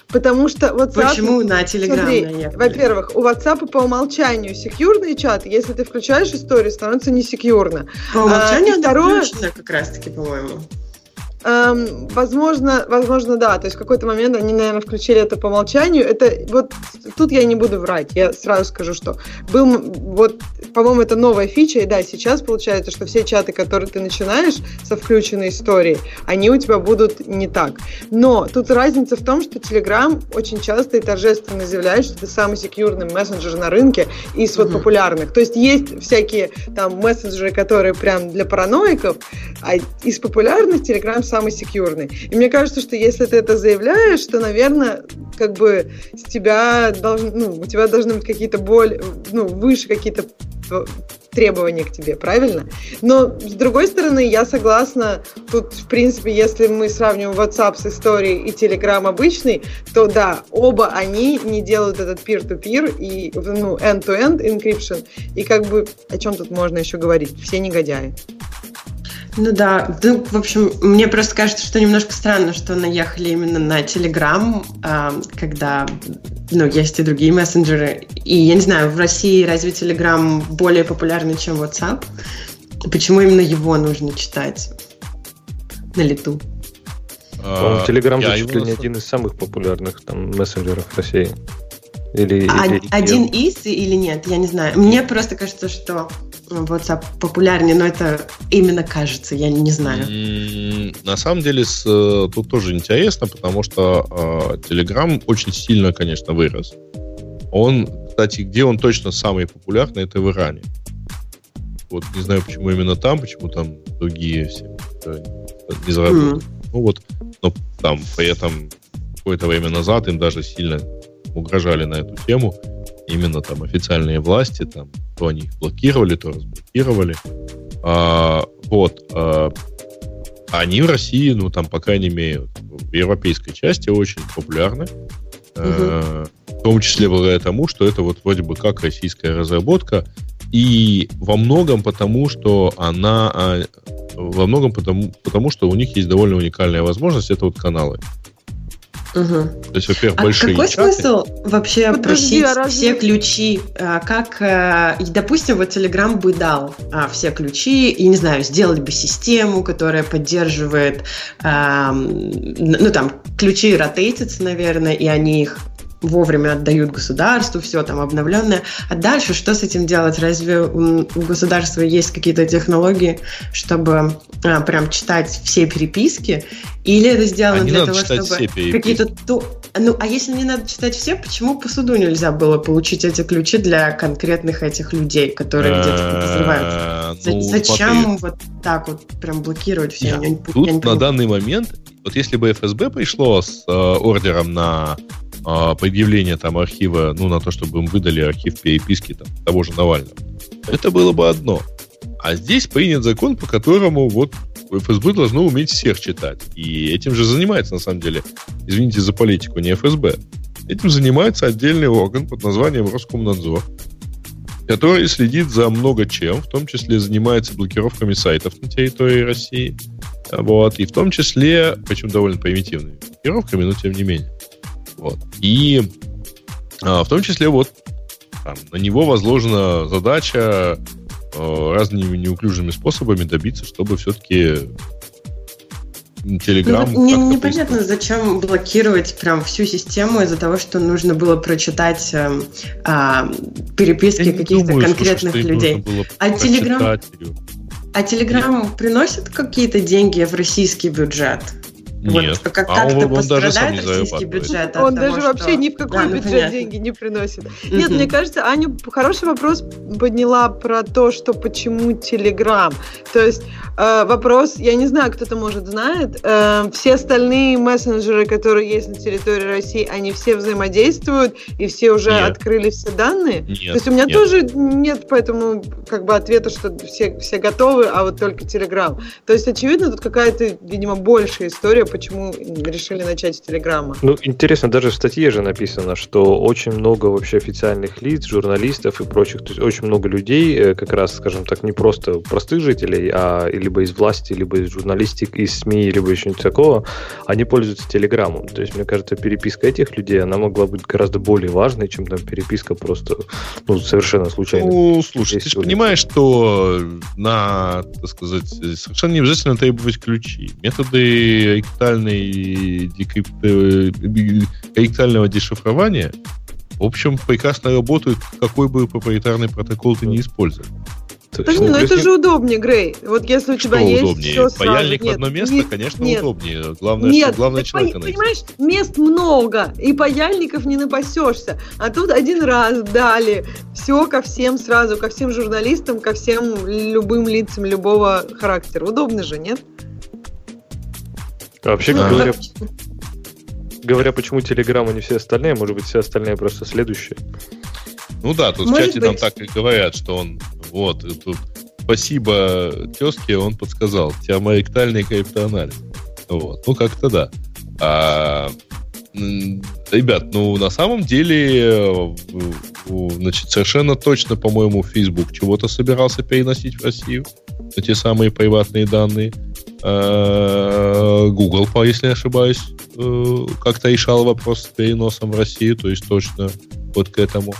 Потому что WhatsApp... Почему на Telegram Во-первых, у WhatsApp по умолчанию секьюрный чат. Если ты включаешь историю, становится не секьюрно. По умолчанию а, второе... как раз-таки, по-моему. Эм, возможно, возможно, да. То есть в какой-то момент они, наверное, включили это по умолчанию. Это вот тут я не буду врать. Я сразу скажу, что был вот, по-моему, это новая фича. И да, сейчас получается, что все чаты, которые ты начинаешь со включенной историей, они у тебя будут не так. Но тут разница в том, что Telegram очень часто и торжественно заявляет, что это самый секьюрный мессенджер на рынке из вот mm-hmm. популярных. То есть есть всякие там мессенджеры, которые прям для параноиков, а из популярных Telegram самый секьюрный. И мне кажется, что если ты это заявляешь, то, наверное, как бы с тебя должен, ну, у тебя должны быть какие-то более, ну, выше какие-то требования к тебе, правильно? Но, с другой стороны, я согласна, тут, в принципе, если мы сравним WhatsApp с историей и Telegram обычный, то да, оба они не делают этот peer-to-peer и, ну, end-to-end encryption, и как бы о чем тут можно еще говорить? Все негодяи. Ну да, ну, в общем, мне просто кажется, что немножко странно, что наехали именно на Telegram, когда, ну, есть и другие мессенджеры. И я не знаю, в России разве Telegram более популярный, чем WhatsApp? Почему именно его нужно читать на лету? А, Telegram же чуть ли не один из самых популярных там мессенджеров в России. Или, а, или один из или нет, я не знаю. Мне просто кажется, что WhatsApp популярнее, но это именно кажется, я не знаю. На самом деле с, э, тут тоже интересно, потому что э, Telegram очень сильно, конечно, вырос. Он, кстати, где он точно самый популярный, это в Иране. Вот не знаю, почему именно там, почему там другие все не заработали. Mm. Ну вот, но там при этом какое-то время назад им даже сильно угрожали на эту тему именно там официальные власти, там, то они их блокировали, то разблокировали. А, вот. А, они в России, ну, там, по крайней мере, в европейской части очень популярны. Угу. А, в том числе благодаря тому, что это вот вроде бы как российская разработка, и во многом потому, что она а, во многом потому, потому, что у них есть довольно уникальная возможность, это вот каналы. Угу. То есть, во-первых, а большие какой чаты. смысл вообще Подожди, просить а разве... все ключи? А, как, а, допустим, вот Telegram бы дал все ключи и, не знаю, сделать бы систему, которая поддерживает, ну, там, ключи ротейтятся, наверное, и они их вовремя отдают государству, все там обновленное. А дальше что с этим делать? Разве у государства есть какие-то технологии, чтобы а, прям читать все переписки? Или это сделано а для того, чтобы какие-то... Ну, а если не надо читать все, почему по суду нельзя было получить эти ключи для конкретных этих людей, которые где-то подозреваются? Ну, зачем вот так вот прям блокировать все? Тут на данный момент, вот если бы ФСБ пришло с э, ордером на а, предъявление там архива, ну, на то, чтобы им выдали архив переписки там, того же Навального. Это было бы одно. А здесь принят закон, по которому вот ФСБ должно уметь всех читать. И этим же занимается, на самом деле, извините за политику, не ФСБ. Этим занимается отдельный орган под названием Роскомнадзор, который следит за много чем, в том числе занимается блокировками сайтов на территории России. Вот, и в том числе, причем довольно примитивными блокировками, но тем не менее. Вот. И а, в том числе вот там, на него возложена задача э, разными неуклюжими способами добиться, чтобы все-таки Telegram... Ну, не, непонятно, зачем блокировать прям всю систему из-за того, что нужно было прочитать э, э, переписки каких-то конкретных слушай, людей. А Telegram... А Telegram приносит какие-то деньги в российский бюджет? Нет. Вот, как, а он, он даже сам не российский бюджет. Он того, даже что... вообще ни в какой да, бюджет понятно. деньги не приносит. Mm-hmm. Нет, мне кажется, Аня хороший вопрос подняла про то, что почему Телеграм. То есть э, вопрос, я не знаю, кто-то может знает, э, все остальные мессенджеры, которые есть на территории России, они все взаимодействуют и все уже нет. открыли все данные. Нет, то есть у меня нет. тоже нет поэтому как бы ответа, что все все готовы, а вот только Телеграм. То есть очевидно тут какая-то, видимо, большая история почему решили начать с Телеграма. Ну, интересно, даже в статье же написано, что очень много вообще официальных лиц, журналистов и прочих, то есть очень много людей, э, как раз, скажем так, не просто простых жителей, а либо из власти, либо из журналистик, из СМИ, либо еще нибудь такого, они пользуются Телеграмом. То есть, мне кажется, переписка этих людей, она могла быть гораздо более важной, чем там переписка просто, ну, совершенно случайно. Ну, слушай, ты же понимаешь, что на, так сказать, совершенно не обязательно требовать ключи. Методы корректальной, корректального дешифрования, в общем, прекрасно работают, какой бы проприетарный протокол ты не использовал. Подожди, ну это же удобнее, Грей. Вот если у тебя что есть удобнее? все сразу. Паяльник нет, в одно место, нет, конечно, нет. удобнее. Главное, нет, что главное человека найти. Понимаешь, мест много, и паяльников не напасешься. А тут один раз дали все ко всем сразу, ко всем журналистам, ко всем любым лицам любого характера. Удобно же, нет? А вообще, а. говоря, говоря, почему Telegram, а не все остальные, может быть, все остальные просто следующие. Ну да, тут может в чате быть. нам так и говорят, что он вот, тут спасибо тезке, он подсказал. Терморектальный криптоанализ. Вот, ну как-то да. А, ребят, ну на самом деле, значит, совершенно точно, по-моему, Facebook чего-то собирался переносить в Россию, эти самые приватные данные. Э, Google, если не ошибаюсь, э, как-то решал вопрос с переносом в Россию, то есть точно вот к этому.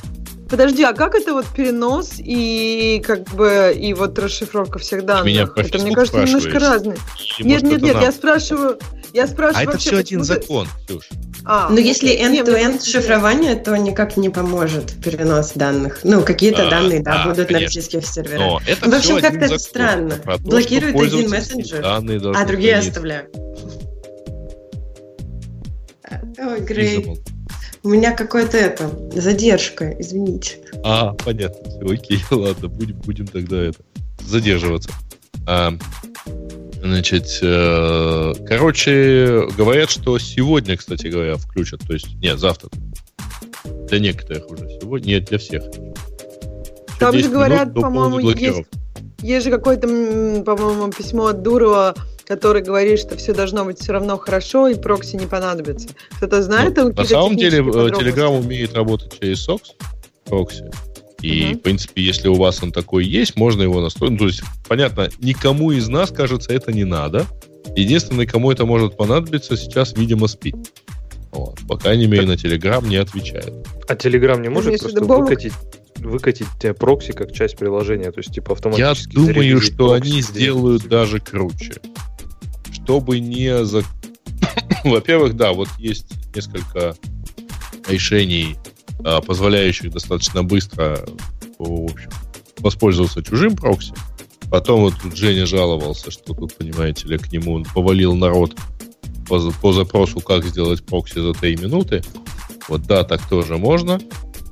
Подожди, а как это вот перенос и как бы и вот расшифровка всех данных? Меня про это, мне кажется, немножко разные. Или, нет, может, нет, нет, нам? я спрашиваю, я спрашиваю. А вообще, это все один закон, Ксюш. А, Но ну, если end-to-end шифрование, то никак не поможет перенос данных. Ну, какие-то а, данные, да, будут конечно. на российских серверах. Но это в общем, как-то это странно. То, Блокируют один мессенджер, а другие оставляют. Ой, Грей. У меня какое-то это, задержка, извините. А, понятно. Все, окей, ладно, будем, будем тогда это задерживаться. А, Значит, э, короче, говорят, что сегодня, кстати говоря, включат. То есть, нет, завтра. Для некоторых уже сегодня. Нет, для всех. Там же говорят, по-моему, есть, есть же какое-то, по-моему, письмо от Дурова, который говорит, что все должно быть все равно хорошо и прокси не понадобится. Кто-то знает? Ну, на самом деле, э, Telegram умеет работать через SOX, прокси. И, угу. в принципе, если у вас он такой есть, можно его настроить. Ну, то есть, понятно, никому из нас, кажется, это не надо. Единственное, кому это может понадобиться, сейчас, видимо, спит. Вот. По крайней мере, на Telegram не отвечает. А Telegram не может просто выкатить, выкатить тебе прокси как часть приложения, то есть типа автоматически. Я думаю, что они сделают даже круче. Чтобы не за... Во-первых, да, вот есть несколько решений позволяющих достаточно быстро в общем, воспользоваться чужим прокси. Потом вот тут Женя жаловался, что тут, понимаете ли, к нему повалил народ по, по запросу, как сделать прокси за 3 минуты. Вот да, так тоже можно.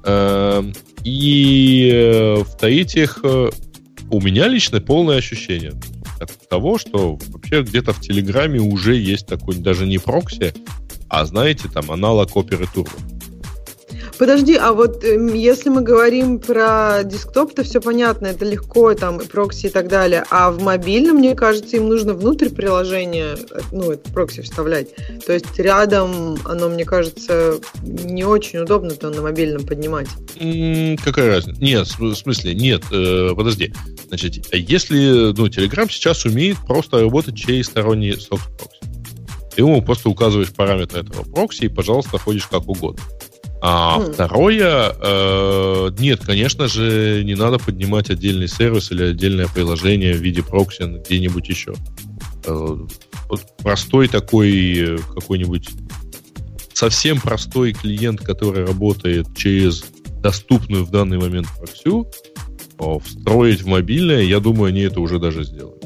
Эм, и э, в-третьих, э, у меня лично полное ощущение того, что вообще где-то в Телеграме уже есть такой даже не прокси, а знаете, там аналог оперы Turbo. Подожди, а вот э, если мы говорим про десктоп, то все понятно, это легко, там, и прокси и так далее. А в мобильном, мне кажется, им нужно внутрь приложения, э, ну, это прокси вставлять. То есть рядом оно, мне кажется, не очень удобно-то на мобильном поднимать. М-м, какая разница? Нет, в смысле, нет, э, подожди. Значит, если, ну, Telegram сейчас умеет просто работать через сторонний софт прокси. Ты ему просто указываешь параметры этого прокси и, пожалуйста, ходишь как угодно. А mm. второе, э, нет, конечно же, не надо поднимать отдельный сервис или отдельное приложение в виде прокси где-нибудь еще. Э, вот простой такой какой-нибудь совсем простой клиент, который работает через доступную в данный момент проксю, встроить в мобильное, я думаю, они это уже даже сделают.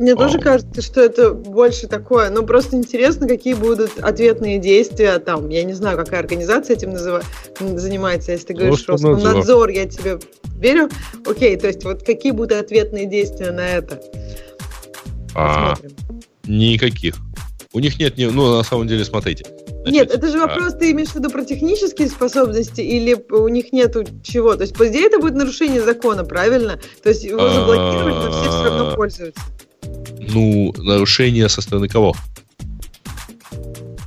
Мне тоже кажется, что это больше такое. Ну, просто интересно, какие будут ответные действия там. Я не знаю, какая организация этим называ... занимается. Если ты говоришь Роскомнадзор, надзор, я тебе верю. Окей, то есть вот какие будут ответные действия на это? А, никаких. У них нет, ну, на самом деле, смотрите. Значит, нет, это же а вопрос, а... ты имеешь в виду про технические способности или у них нету чего? То есть, по идее, это будет нарушение закона, правильно? То есть, его заблокировать, но все все равно пользуются. Ну, нарушение со стороны кого?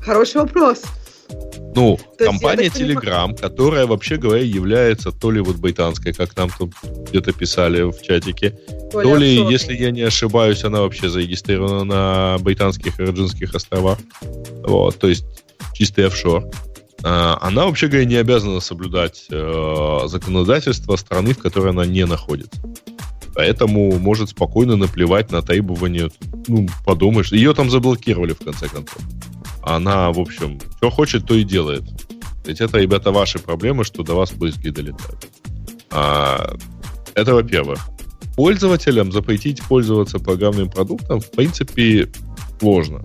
Хороший вопрос. Ну, То компания Telegram, понимаю... которая, вообще говоря, является то ли вот британской, как нам тут где-то писали в чатике, то, то ли, офшорной. если я не ошибаюсь, она вообще зарегистрирована на британских и Вирджинских островах. Вот, то есть чистый офшор. А, она, вообще говоря, не обязана соблюдать э, законодательство страны, в которой она не находится. Поэтому может спокойно наплевать на требования. Ну, подумаешь. Ее там заблокировали, в конце концов. Она, в общем, что хочет, то и делает. Ведь это, ребята, ваши проблемы, что до вас поиски долетают. А, это во-первых. Пользователям запретить пользоваться программным продуктом, в принципе, сложно.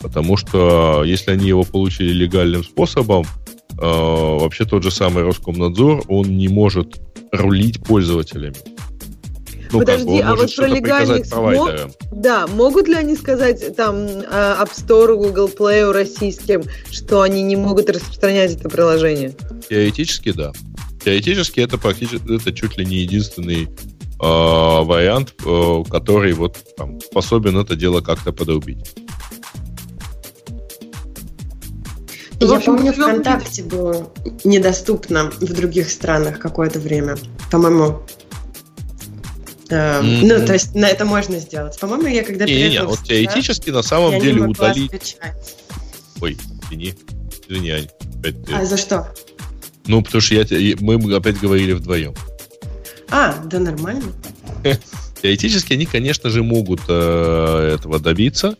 Потому что если они его получили легальным способом, э, вообще тот же самый Роскомнадзор, он не может рулить пользователями. Ну, Подожди, а вот про легальных мог... Да, могут ли они сказать там а, App Store, Google Play российским, что они не могут распространять это приложение? Теоретически, да. Теоретически это практически это чуть ли не единственный э, вариант, э, который вот там, способен это дело как-то подрубить. Я общем, помню, ВКонтакте было недоступно в других странах какое-то время. По-моему, Mm-hmm. Ну, то есть на это можно сделать. По-моему, я когда не, не, вот теоретически на самом деле удалить. Ой, извини, извини, Ань. Опять ты... А за что? Ну, потому что я, мы опять говорили вдвоем. А, да нормально. Теоретически они, конечно же, могут э, этого добиться.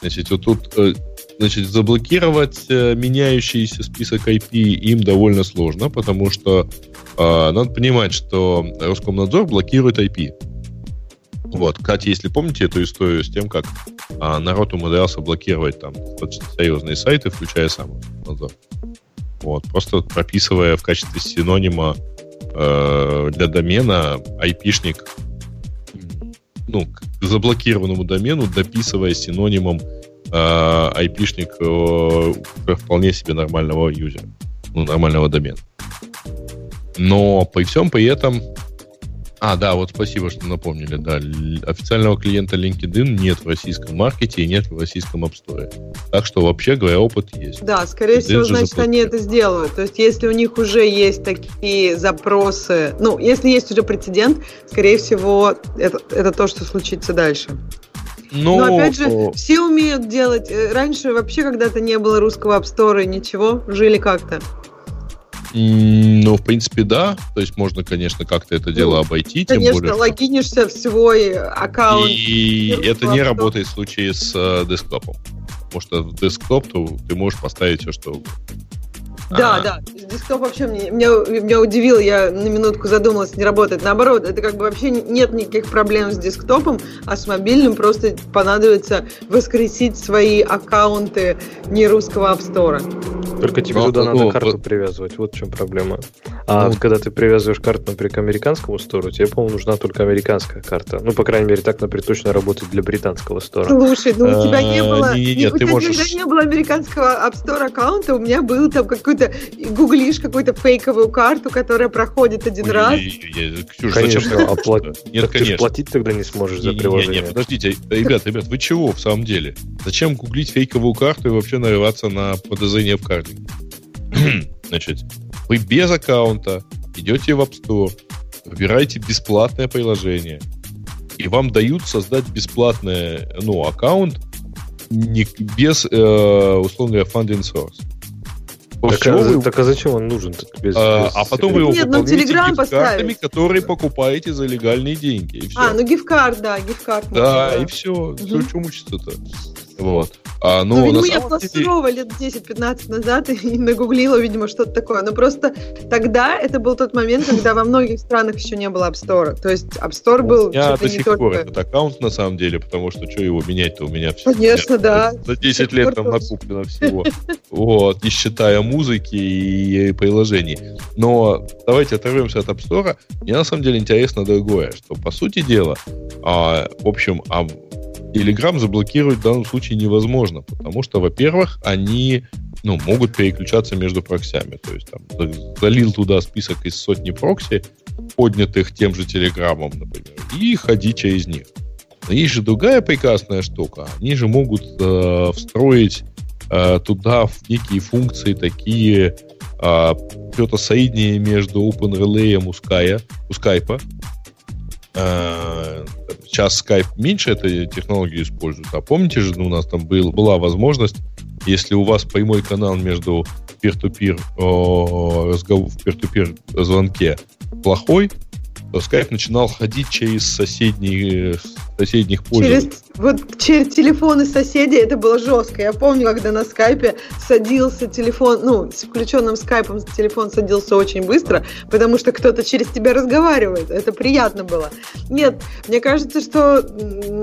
Значит, вот тут э, значит, заблокировать э, меняющийся список IP им довольно сложно, потому что э, надо понимать, что Роскомнадзор блокирует IP. Вот, кстати, если помните эту историю с тем, как а, народ умудрялся блокировать там серьезные сайты, включая сам надзор. Вот, просто прописывая в качестве синонима э, для домена айпишник, ну, к заблокированному домену, дописывая синонимом э, айпишник э, вполне себе нормального юзера, ну, нормального домена. Но при всем при этом а, да, вот спасибо, что напомнили. Да, официального клиента LinkedIn нет в российском маркете и нет в российском App Store. Так что, вообще говоря, опыт есть. Да, скорее LinkedIn всего, значит, они это сделают. То есть, если у них уже есть такие запросы, ну, если есть уже прецедент, скорее всего, это, это то, что случится дальше. Но, Но опять же, все умеют делать. Э, раньше вообще когда-то не было русского App Store и ничего, жили как-то. Ну, в принципе, да. То есть можно, конечно, как-то это дело ну, обойти. Конечно, тем более, логинишься в свой аккаунт. И, и это не работает в случае с э, десктопом. Потому что в десктоп то ты можешь поставить все, что угодно. Да, а. да. Десктоп вообще мне, меня, меня удивил, я на минутку задумалась, не работает. Наоборот, это как бы вообще нет никаких проблем с десктопом, а с мобильным просто понадобится воскресить свои аккаунты не русского App Store. Только тебе ну, туда ну, надо ну, карту вот... привязывать, вот в чем проблема. А ну, когда ты привязываешь карту, например, к американскому стору, тебе, по-моему, нужна только американская карта. Ну, по крайней мере, так, например, точно работает для британского стора. Слушай, ну у тебя не а, было... Нет, ты можешь... не было американского App Store аккаунта, у меня был там какой-то какую-то, гуглишь какую-то фейковую карту, которая проходит один Ой, раз. Ксюша, конечно, зачем оплатить? Нет, так конечно. Ты платить тогда не сможешь за приложение. Нет, нет, подождите, ребят, ребят, вы чего в самом деле? Зачем гуглить фейковую карту и вообще нарываться на подозрение в карте? Значит, вы без аккаунта идете в App Store, выбираете бесплатное приложение, и вам дают создать бесплатный ну, аккаунт не, без, э, условно говоря, funding source. Так, а, так а зачем он нужен? Без, а, без... а потом вы его Нет, ну Телеграм поставить. которые покупаете за легальные деньги. А, ну гифкарт, да, гифкарт. Да, и все. Угу. Все, что мучиться-то. Вот. А, ну, ну видимо, я пластировала деле... лет 10-15 назад и нагуглила, видимо, что-то такое. Но просто тогда это был тот момент, когда во многих странах еще не было App Store. То есть App Store был... Меня до сих пор этот аккаунт, на самом деле, потому что что его менять-то у меня все... Конечно, да. За 10 лет там накуплено всего. Вот, не считая музыки и приложений. Но давайте оторвемся от App Store. Мне на самом деле интересно другое, что, по сути дела, а, в общем, а Telegram заблокировать в данном случае невозможно, потому что, во-первых, они ну, могут переключаться между проксями. То есть там залил туда список из сотни прокси, поднятых тем же Телеграмом, например, и ходи через них. Но есть же другая прекрасная штука. Они же могут э, встроить э, туда некие функции такие, э, что-то соединение между OpenRelay у, Sky, у Skype, сейчас Skype меньше этой технологии использует. А помните же, у нас там был, была возможность, если у вас прямой канал между peer-to-peer разговор в peer-to-peer звонке плохой, то Skype начинал ходить через соседние, соседних пользователей. Через, вот через телефоны соседей это было жестко. Я помню, когда на скайпе садился телефон, ну, с включенным скайпом телефон садился очень быстро, потому что кто-то через тебя разговаривает. Это приятно было. Нет, мне кажется, что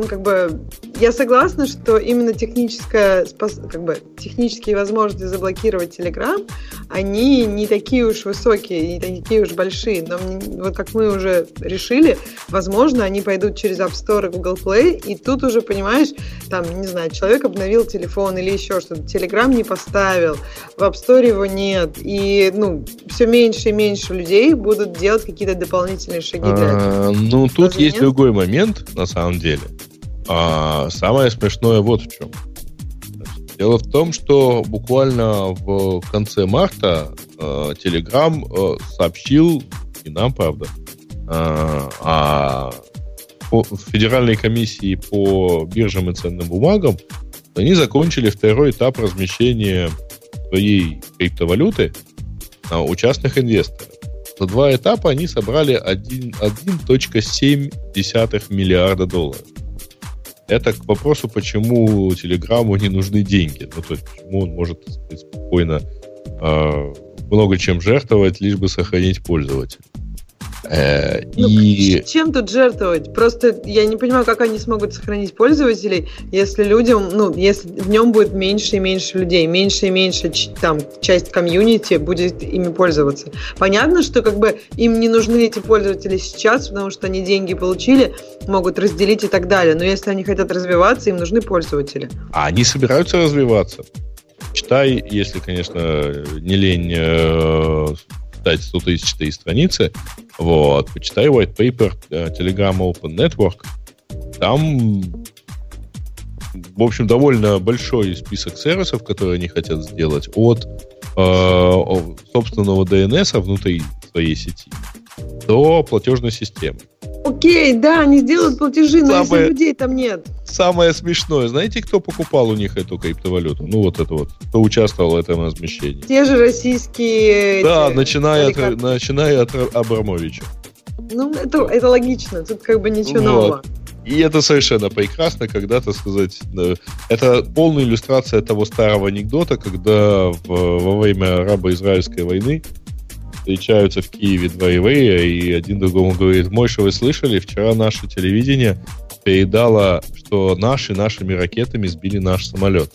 как бы я согласна, что именно техническая, как бы, технические возможности заблокировать Telegram, они не такие уж высокие, не такие уж большие. Но вот как мы уже решили, возможно, они пойдут через App Store и Google Play, и тут уже, понимаешь, там, не знаю, человек обновил телефон или еще что-то, Telegram не поставил, в App Store его нет, и, ну, все меньше и меньше людей будут делать какие-то дополнительные шаги для этого. А, ну, тут Разве есть нет? другой момент, на самом деле. А, самое смешное вот в чем. Дело в том, что буквально в конце марта э, Telegram э, сообщил, и нам, правда, э, о Федеральной комиссии по биржам и ценным бумагам, они закончили второй этап размещения своей криптовалюты у частных инвесторов. За два этапа они собрали 1,7 миллиарда долларов. Это к вопросу, почему Телеграму не нужны деньги. Ну, то есть, почему он может сказать, спокойно э, много чем жертвовать, лишь бы сохранить пользователя. Э, ну, и... Чем тут жертвовать? Просто я не понимаю, как они смогут сохранить пользователей, если людям, ну, если в нем будет меньше и меньше людей, меньше и меньше там часть комьюнити будет ими пользоваться. Понятно, что как бы им не нужны эти пользователи сейчас, потому что они деньги получили, могут разделить и так далее. Но если они хотят развиваться, им нужны пользователи. А они собираются развиваться. Читай, если, конечно, не лень э, читать 100 тысячные страницы, вот, почитай white paper э, Telegram Open Network, там в общем, довольно большой список сервисов, которые они хотят сделать от э, собственного DNS внутри своей сети до платежной системы. Окей, да, они сделают платежи, но самое, если людей там нет. Самое смешное, знаете, кто покупал у них эту криптовалюту? Ну, вот это вот, кто участвовал в этом размещении? Те же российские... Да, эти, начиная, от, начиная от Абрамовича. Ну, это, это логично, тут как бы ничего вот. нового. И это совершенно прекрасно, когда, так сказать, это полная иллюстрация того старого анекдота, когда в, во время арабо-израильской войны встречаются в Киеве два еврея, и один другому говорит, Мойша, вы слышали, вчера наше телевидение передало, что наши нашими ракетами сбили наш самолет.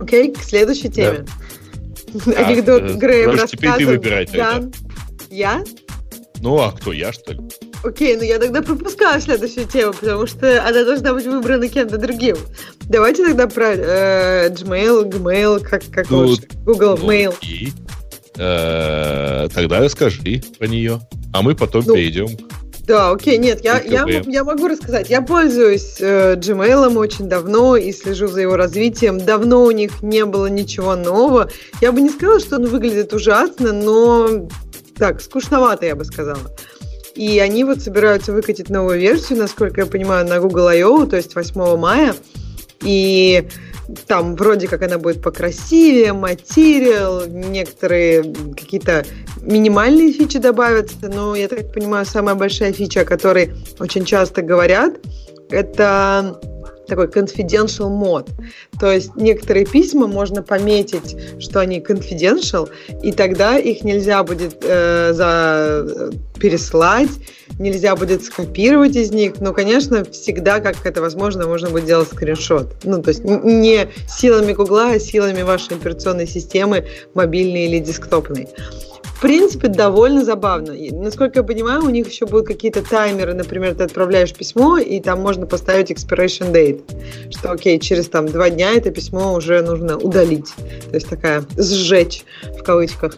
Окей, к следующей теме. Да. Анекдот а, Греем рассказывает. Теперь ты выбирай тогда. Я? Ну, а кто, я, что ли? Окей, ну я тогда пропускаю следующую тему, потому что она должна быть выбрана кем-то другим. Давайте тогда про э, Gmail, Gmail, как, как ну, лучше. Google ну, Mail. И, э, тогда расскажи про нее, а мы потом ну, перейдем да, окей, нет, я, я, я могу рассказать. Я пользуюсь э, Gmail очень давно и слежу за его развитием. Давно у них не было ничего нового. Я бы не сказала, что он выглядит ужасно, но так, скучновато, я бы сказала. И они вот собираются выкатить новую версию, насколько я понимаю, на Google I.O., то есть 8 мая. И там вроде как она будет покрасивее, материал, некоторые какие-то минимальные фичи добавятся, но я так понимаю, самая большая фича, о которой очень часто говорят, это такой confidential мод. То есть некоторые письма можно пометить, что они confidential, и тогда их нельзя будет э, за э, переслать, нельзя будет скопировать из них. Но, конечно, всегда, как это возможно, можно будет делать скриншот. Ну, то есть не силами Гугла, а силами вашей операционной системы, мобильной или десктопной в принципе, довольно забавно. И, насколько я понимаю, у них еще будут какие-то таймеры, например, ты отправляешь письмо, и там можно поставить expiration date, что, окей, через там два дня это письмо уже нужно удалить. То есть такая сжечь в кавычках.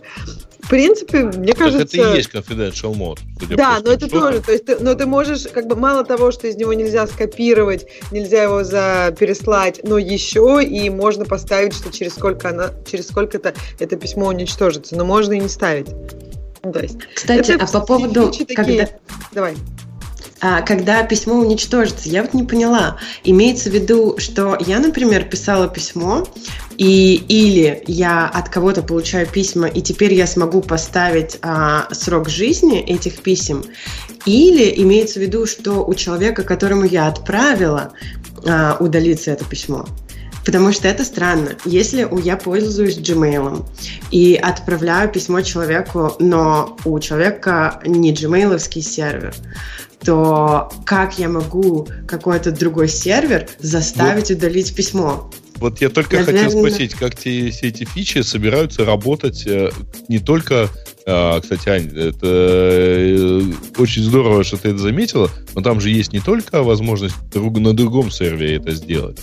В принципе, мне кажется... это и есть confidential mode. Да, но это тоже, то есть, ты, но ты можешь, как бы, мало того, что из него нельзя скопировать, нельзя его за переслать, но еще и можно поставить, что через сколько она, через сколько-то это письмо уничтожится, но можно и не ставить. Ну, то есть, Кстати, а по поводу, такие... когда... Давай когда письмо уничтожится. Я вот не поняла. Имеется в виду, что я, например, писала письмо, и или я от кого-то получаю письма, и теперь я смогу поставить а, срок жизни этих писем, или имеется в виду, что у человека, которому я отправила, а, удалится это письмо. Потому что это странно. Если я пользуюсь Gmail и отправляю письмо человеку, но у человека не Gmail сервер, то как я могу какой-то другой сервер заставить вот. удалить письмо? Вот я только Наверное... хотел спросить, как те, все эти фичи собираются работать э, не только а, кстати, Ань, это э, очень здорово, что ты это заметила, но там же есть не только возможность друг, на другом сервере это сделать.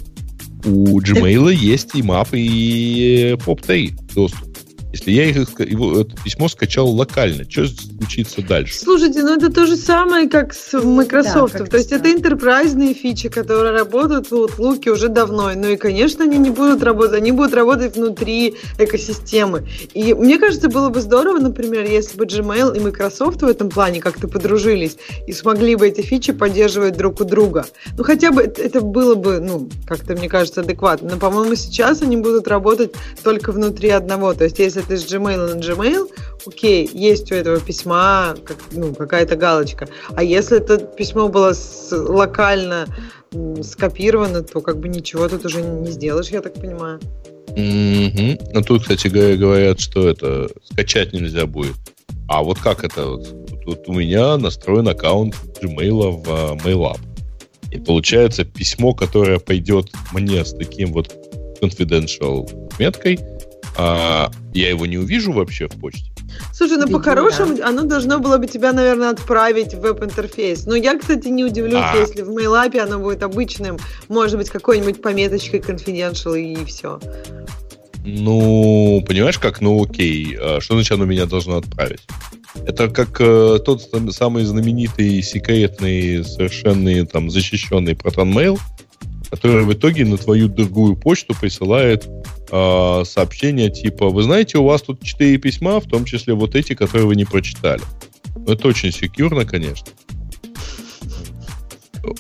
У Gmail есть и map, и POP3 доступ. Если я их, его, это письмо скачал локально, что случится дальше? Слушайте, ну это то же самое, как с Microsoft. Да, то есть это интерпрайзные фичи, которые работают в Outlook уже давно. Ну и, конечно, они не будут работать, они будут работать внутри экосистемы. И мне кажется, было бы здорово, например, если бы Gmail и Microsoft в этом плане как-то подружились и смогли бы эти фичи поддерживать друг у друга. Ну хотя бы это было бы, ну, как-то, мне кажется, адекватно. Но, по-моему, сейчас они будут работать только внутри одного. То есть если ты с Gmail на Gmail, окей, есть у этого письма как, ну, какая-то галочка. А если это письмо было с, локально скопировано, то как бы ничего тут уже не сделаешь, я так понимаю. Mm-hmm. Ну тут, кстати говоря, говорят, что это скачать нельзя будет. А вот как это? Вот, вот у меня настроен аккаунт Gmail в uh, MailUp. И получается письмо, которое пойдет мне с таким вот confidential меткой, а я его не увижу вообще в почте. Слушай, ну по-хорошему оно должно было бы тебя, наверное, отправить в веб-интерфейс. Но я, кстати, не удивлюсь, а. если в MailApp оно будет обычным, может быть, какой-нибудь пометочкой confidential и все. Ну, понимаешь, как, ну окей, а что значит оно меня должно отправить? Это как э, тот самый знаменитый, секретный, совершенно там защищенный Proton Который в итоге на твою другую почту присылает э, сообщение типа, вы знаете, у вас тут четыре письма, в том числе вот эти, которые вы не прочитали. Ну, это очень секьюрно, конечно.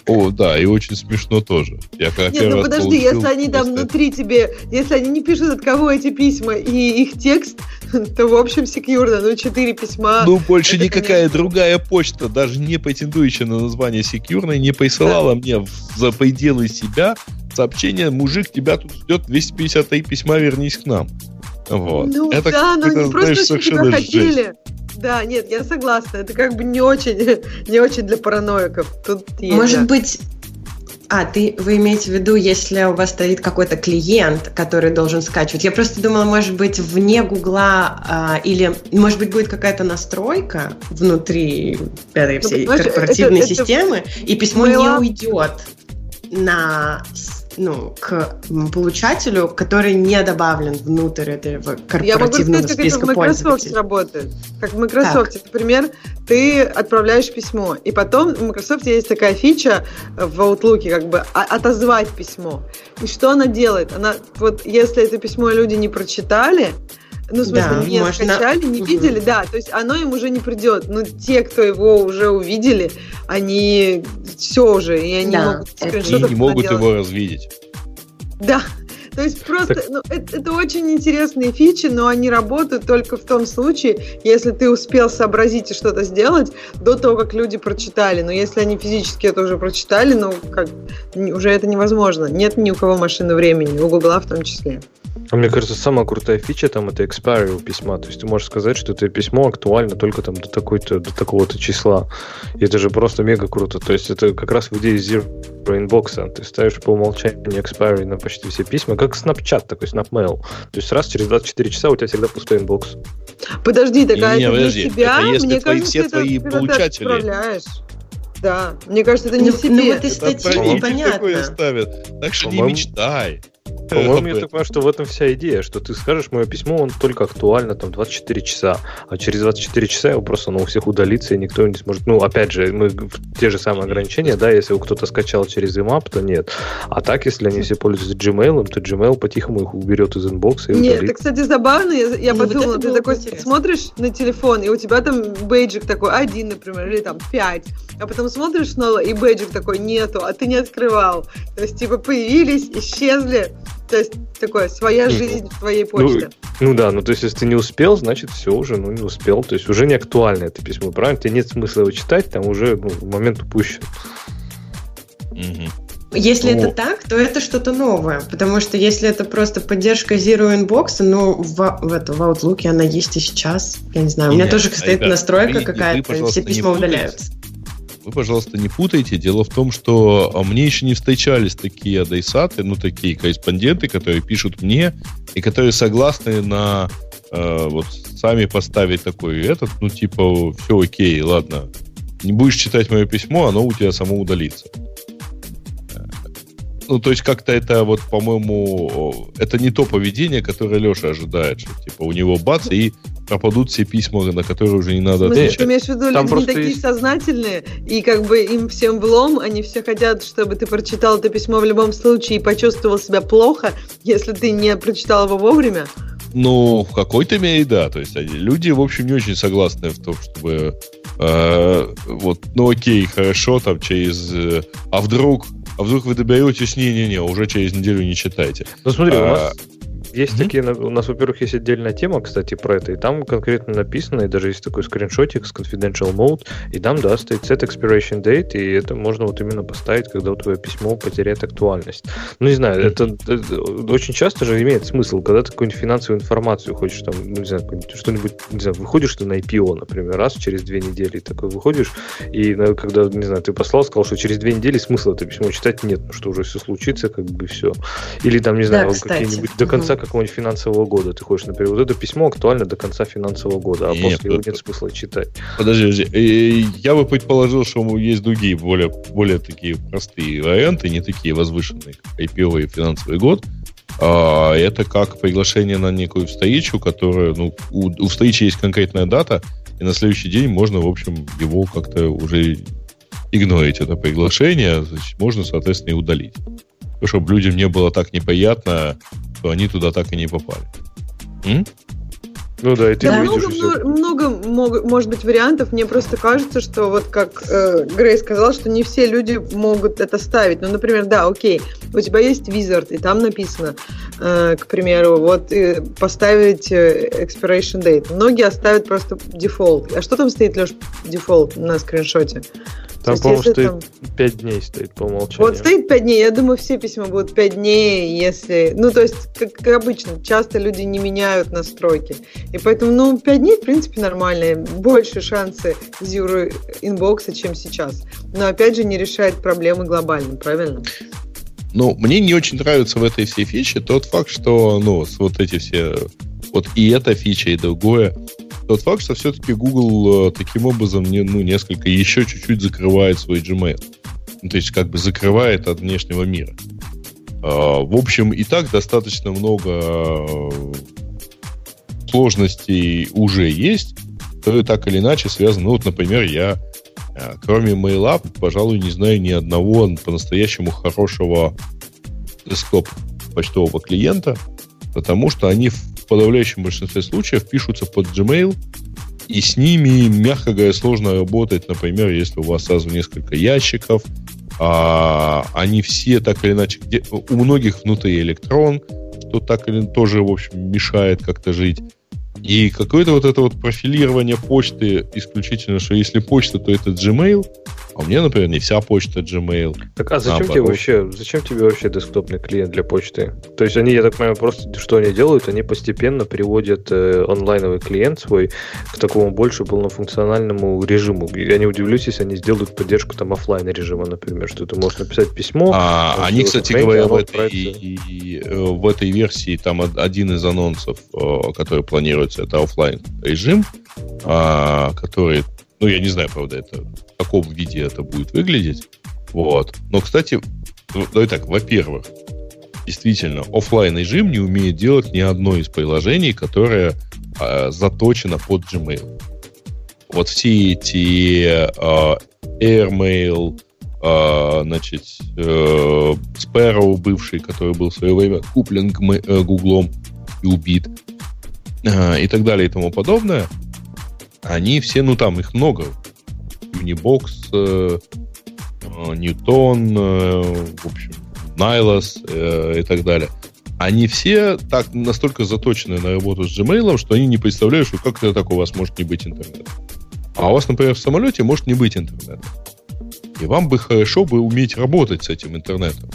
О, да, и очень смешно тоже. Я как Нет, ну подожди, если они там внутри тебе, если они не пишут от кого эти письма и их текст, то в общем секьюрно, ну четыре письма. Ну больше это, никакая конечно... другая почта, даже не претендующая на название секьюрной, не присылала да. мне за пределы себя сообщение, мужик, тебя тут ждет 253 письма, вернись к нам. Вот. Ну это, да, но они просто знаешь, тебя хотели. Жесть. Да, нет, я согласна. Это как бы не очень, не очень для параноиков. Тут есть, Может да. быть, А, ты, вы имеете в виду, если у вас стоит какой-то клиент, который должен скачивать? Я просто думала, может быть, вне Гугла а, или, может быть, будет какая-то настройка внутри этой ну, всей корпоративной это, системы, это и письмо не уйдет на ну, к получателю, который не добавлен внутрь этого корпоративного Я могу сказать, как это в Microsoft работает. Как в Microsoft, так. например, ты отправляешь письмо, и потом в Microsoft есть такая фича в Outlook, как бы отозвать письмо. И что она делает? Она, вот если это письмо люди не прочитали, ну, в смысле, да, не можно... скачали, не угу. видели, да, то есть оно им уже не придет. Но те, кто его уже увидели, они все уже, и они да, могут Они не могут его развидеть. Да, то есть просто, так... ну, это, это очень интересные фичи, но они работают только в том случае, если ты успел сообразить и что-то сделать до того, как люди прочитали. Но если они физически это уже прочитали, ну, как, уже это невозможно. Нет ни у кого машины времени, у Гугла в том числе. А мне кажется, самая крутая фича там это expiry у письма. То есть ты можешь сказать, что это письмо актуально только там до, такой-то, до такого-то числа. И это же просто мега круто. То есть это как раз в идее Zero Inbox. Ты ставишь по умолчанию expiry на почти все письма, как Snapchat, такой SnapMail. То есть раз через 24 часа у тебя всегда пустой inbox. Подожди, такая не, не, подожди. для тебя? Это если Мне твои, кажется, все твои получатели. Да, мне кажется, это не ну, себе. Ну, в этой статье непонятно. такое ставят. Так что не мечтай. По-моему, я так понимаю, что в этом вся идея, что ты скажешь мое письмо, он только актуально там 24 часа, а через 24 часа его просто ну, у всех удалится, и никто не сможет. Ну, опять же, мы те же самые ограничения, да, если кто-то скачал через IMAP, то нет. А так, если они все пользуются Gmail, то Gmail по-тихому их уберет из инбокса и Нет, это, кстати, забавно. Я, я ну, подумала, вот ты такой интересно. смотришь на телефон, и у тебя там бейджик такой один, например, или там пять, а потом смотришь снова, и бейджик такой нету, а ты не открывал. То есть, типа, появились, исчезли, то есть такое, своя жизнь в твоей ну, почте. Ну, ну да, ну то есть если ты не успел, значит все уже, ну не успел. То есть уже не актуально это письмо, правильно? Тебе нет смысла его читать, там уже ну, момент упущен. Если ну, это так, то это что-то новое, потому что если это просто поддержка Zero Inbox, ну, в, в, это, в Outlook она есть и сейчас, я не знаю, у меня тоже стоит ребят, настройка какая-то, все письма удаляются. Вы, пожалуйста, не путайте. Дело в том, что а, мне еще не встречались такие адайсаты, ну, такие корреспонденты, которые пишут мне и которые согласны на э, вот сами поставить такой этот, ну, типа, все окей, ладно, не будешь читать мое письмо, оно у тебя само удалится. Ну, то есть как-то это вот, по-моему, это не то поведение, которое Леша ожидает, что типа у него бац, и пропадут все письма, на которые уже не надо отвечать. Ты имеешь в виду, Там люди не такие есть... сознательные, и как бы им всем влом, они все хотят, чтобы ты прочитал это письмо в любом случае и почувствовал себя плохо, если ты не прочитал его вовремя? Ну, в какой-то мере, да. То есть люди, в общем, не очень согласны в том, чтобы э, вот, ну окей, хорошо, там через... Э, а вдруг а вдруг вы доберетесь, не-не-не, уже через неделю не читайте. Ну смотри, а, у нас есть mm-hmm. такие, у нас, во-первых, есть отдельная тема, кстати, про это, и там конкретно написано, и даже есть такой скриншотик с confidential mode, и там, да, стоит set expiration date, и это можно вот именно поставить, когда у твое письмо потеряет актуальность. Ну, не знаю, это, это очень часто же имеет смысл, когда ты какую-нибудь финансовую информацию хочешь, там, ну, не знаю, что-нибудь, не знаю, выходишь ты на IPO, например, раз через две недели, и такой выходишь, и когда, не знаю, ты послал, сказал, что через две недели смысла это письмо читать нет, ну, что уже все случится, как бы все. Или там, не знаю, да, какие-нибудь до конца какого-нибудь финансового года ты хочешь, например, вот это письмо актуально до конца финансового года, а нет, после его нет смысла читать. Подожди, подожди, я бы предположил, что есть другие, более, более такие простые варианты, не такие возвышенные, как IPO и финансовый год, а, это как приглашение на некую встречу, которая, ну, у, у встречи есть конкретная дата, и на следующий день можно, в общем, его как-то уже игнорить, это приглашение, значит, можно, соответственно, и удалить. Чтобы людям не было так неприятно, что они туда так и не попали. М? Ну да, и ты да, много, много, много, может быть, вариантов. Мне просто кажется, что вот как э, Грей сказал, что не все люди могут это ставить. Ну, например, да, окей, у тебя есть Wizard, и там написано, э, к примеру, вот э, поставить э, expiration date. Многие оставят просто дефолт. А что там стоит, Леш, дефолт на скриншоте? Там, по-моему, стоит там... 5 дней стоит по умолчанию. Вот стоит 5 дней, я думаю, все письма будут 5 дней, если... Ну, то есть, как, как обычно, часто люди не меняют настройки. И поэтому, ну, 5 дней, в принципе, нормальные. Больше шансы Zero inbox а, чем сейчас. Но, опять же, не решает проблемы глобально, правильно? Ну, мне не очень нравится в этой всей фиче тот факт, что, ну, вот эти все... Вот и эта фича, и другое тот факт, что все-таки Google э, таким образом не, ну, несколько еще чуть-чуть закрывает свой Gmail. Ну, то есть как бы закрывает от внешнего мира. А, в общем, и так достаточно много э, сложностей уже есть, которые так или иначе связаны. Ну, вот, например, я, э, кроме MailUp, пожалуй, не знаю ни одного по-настоящему хорошего десктоп почтового клиента, потому что они в подавляющем большинстве случаев пишутся под Gmail, и с ними, мягко говоря, сложно работать, например, если у вас сразу несколько ящиков, а, они все так или иначе, где, у многих внутри электрон, что так или тоже, в общем, мешает как-то жить. И какое-то вот это вот профилирование почты исключительно, что если почта, то это Gmail, а у меня, например, не вся почта Gmail. Так, а зачем тебе вообще, зачем тебе вообще десктопный клиент для почты? То есть они, я так понимаю, просто что они делают? Они постепенно приводят э, онлайновый клиент свой к такому больше полнофункциональному режиму. Я не удивлюсь, если они сделают поддержку там офлайн режима, например, что ты можешь написать письмо. А, они, кстати говоря, в этой, и, и, э, в этой версии там один из анонсов, э, который планируется, это офлайн режим, а, который ну, я не знаю, правда, это в каком виде это будет выглядеть. Вот. Но, кстати, ну, давай так, во-первых, действительно, офлайн режим не умеет делать ни одно из приложений, которое э, заточено под Gmail. Вот все эти э, Airmail, э, значит, э, Sparrow бывший, который был в свое время куплен э, Гуглом и убит, э, и так далее и тому подобное – они все, ну там их много. Unibox, э, э, Ньютон, э, в общем, Найлос э, и так далее. Они все так настолько заточены на работу с Gmail, что они не представляют, что как это так у вас может не быть интернета. А у вас, например, в самолете может не быть интернета. И вам бы хорошо бы уметь работать с этим интернетом.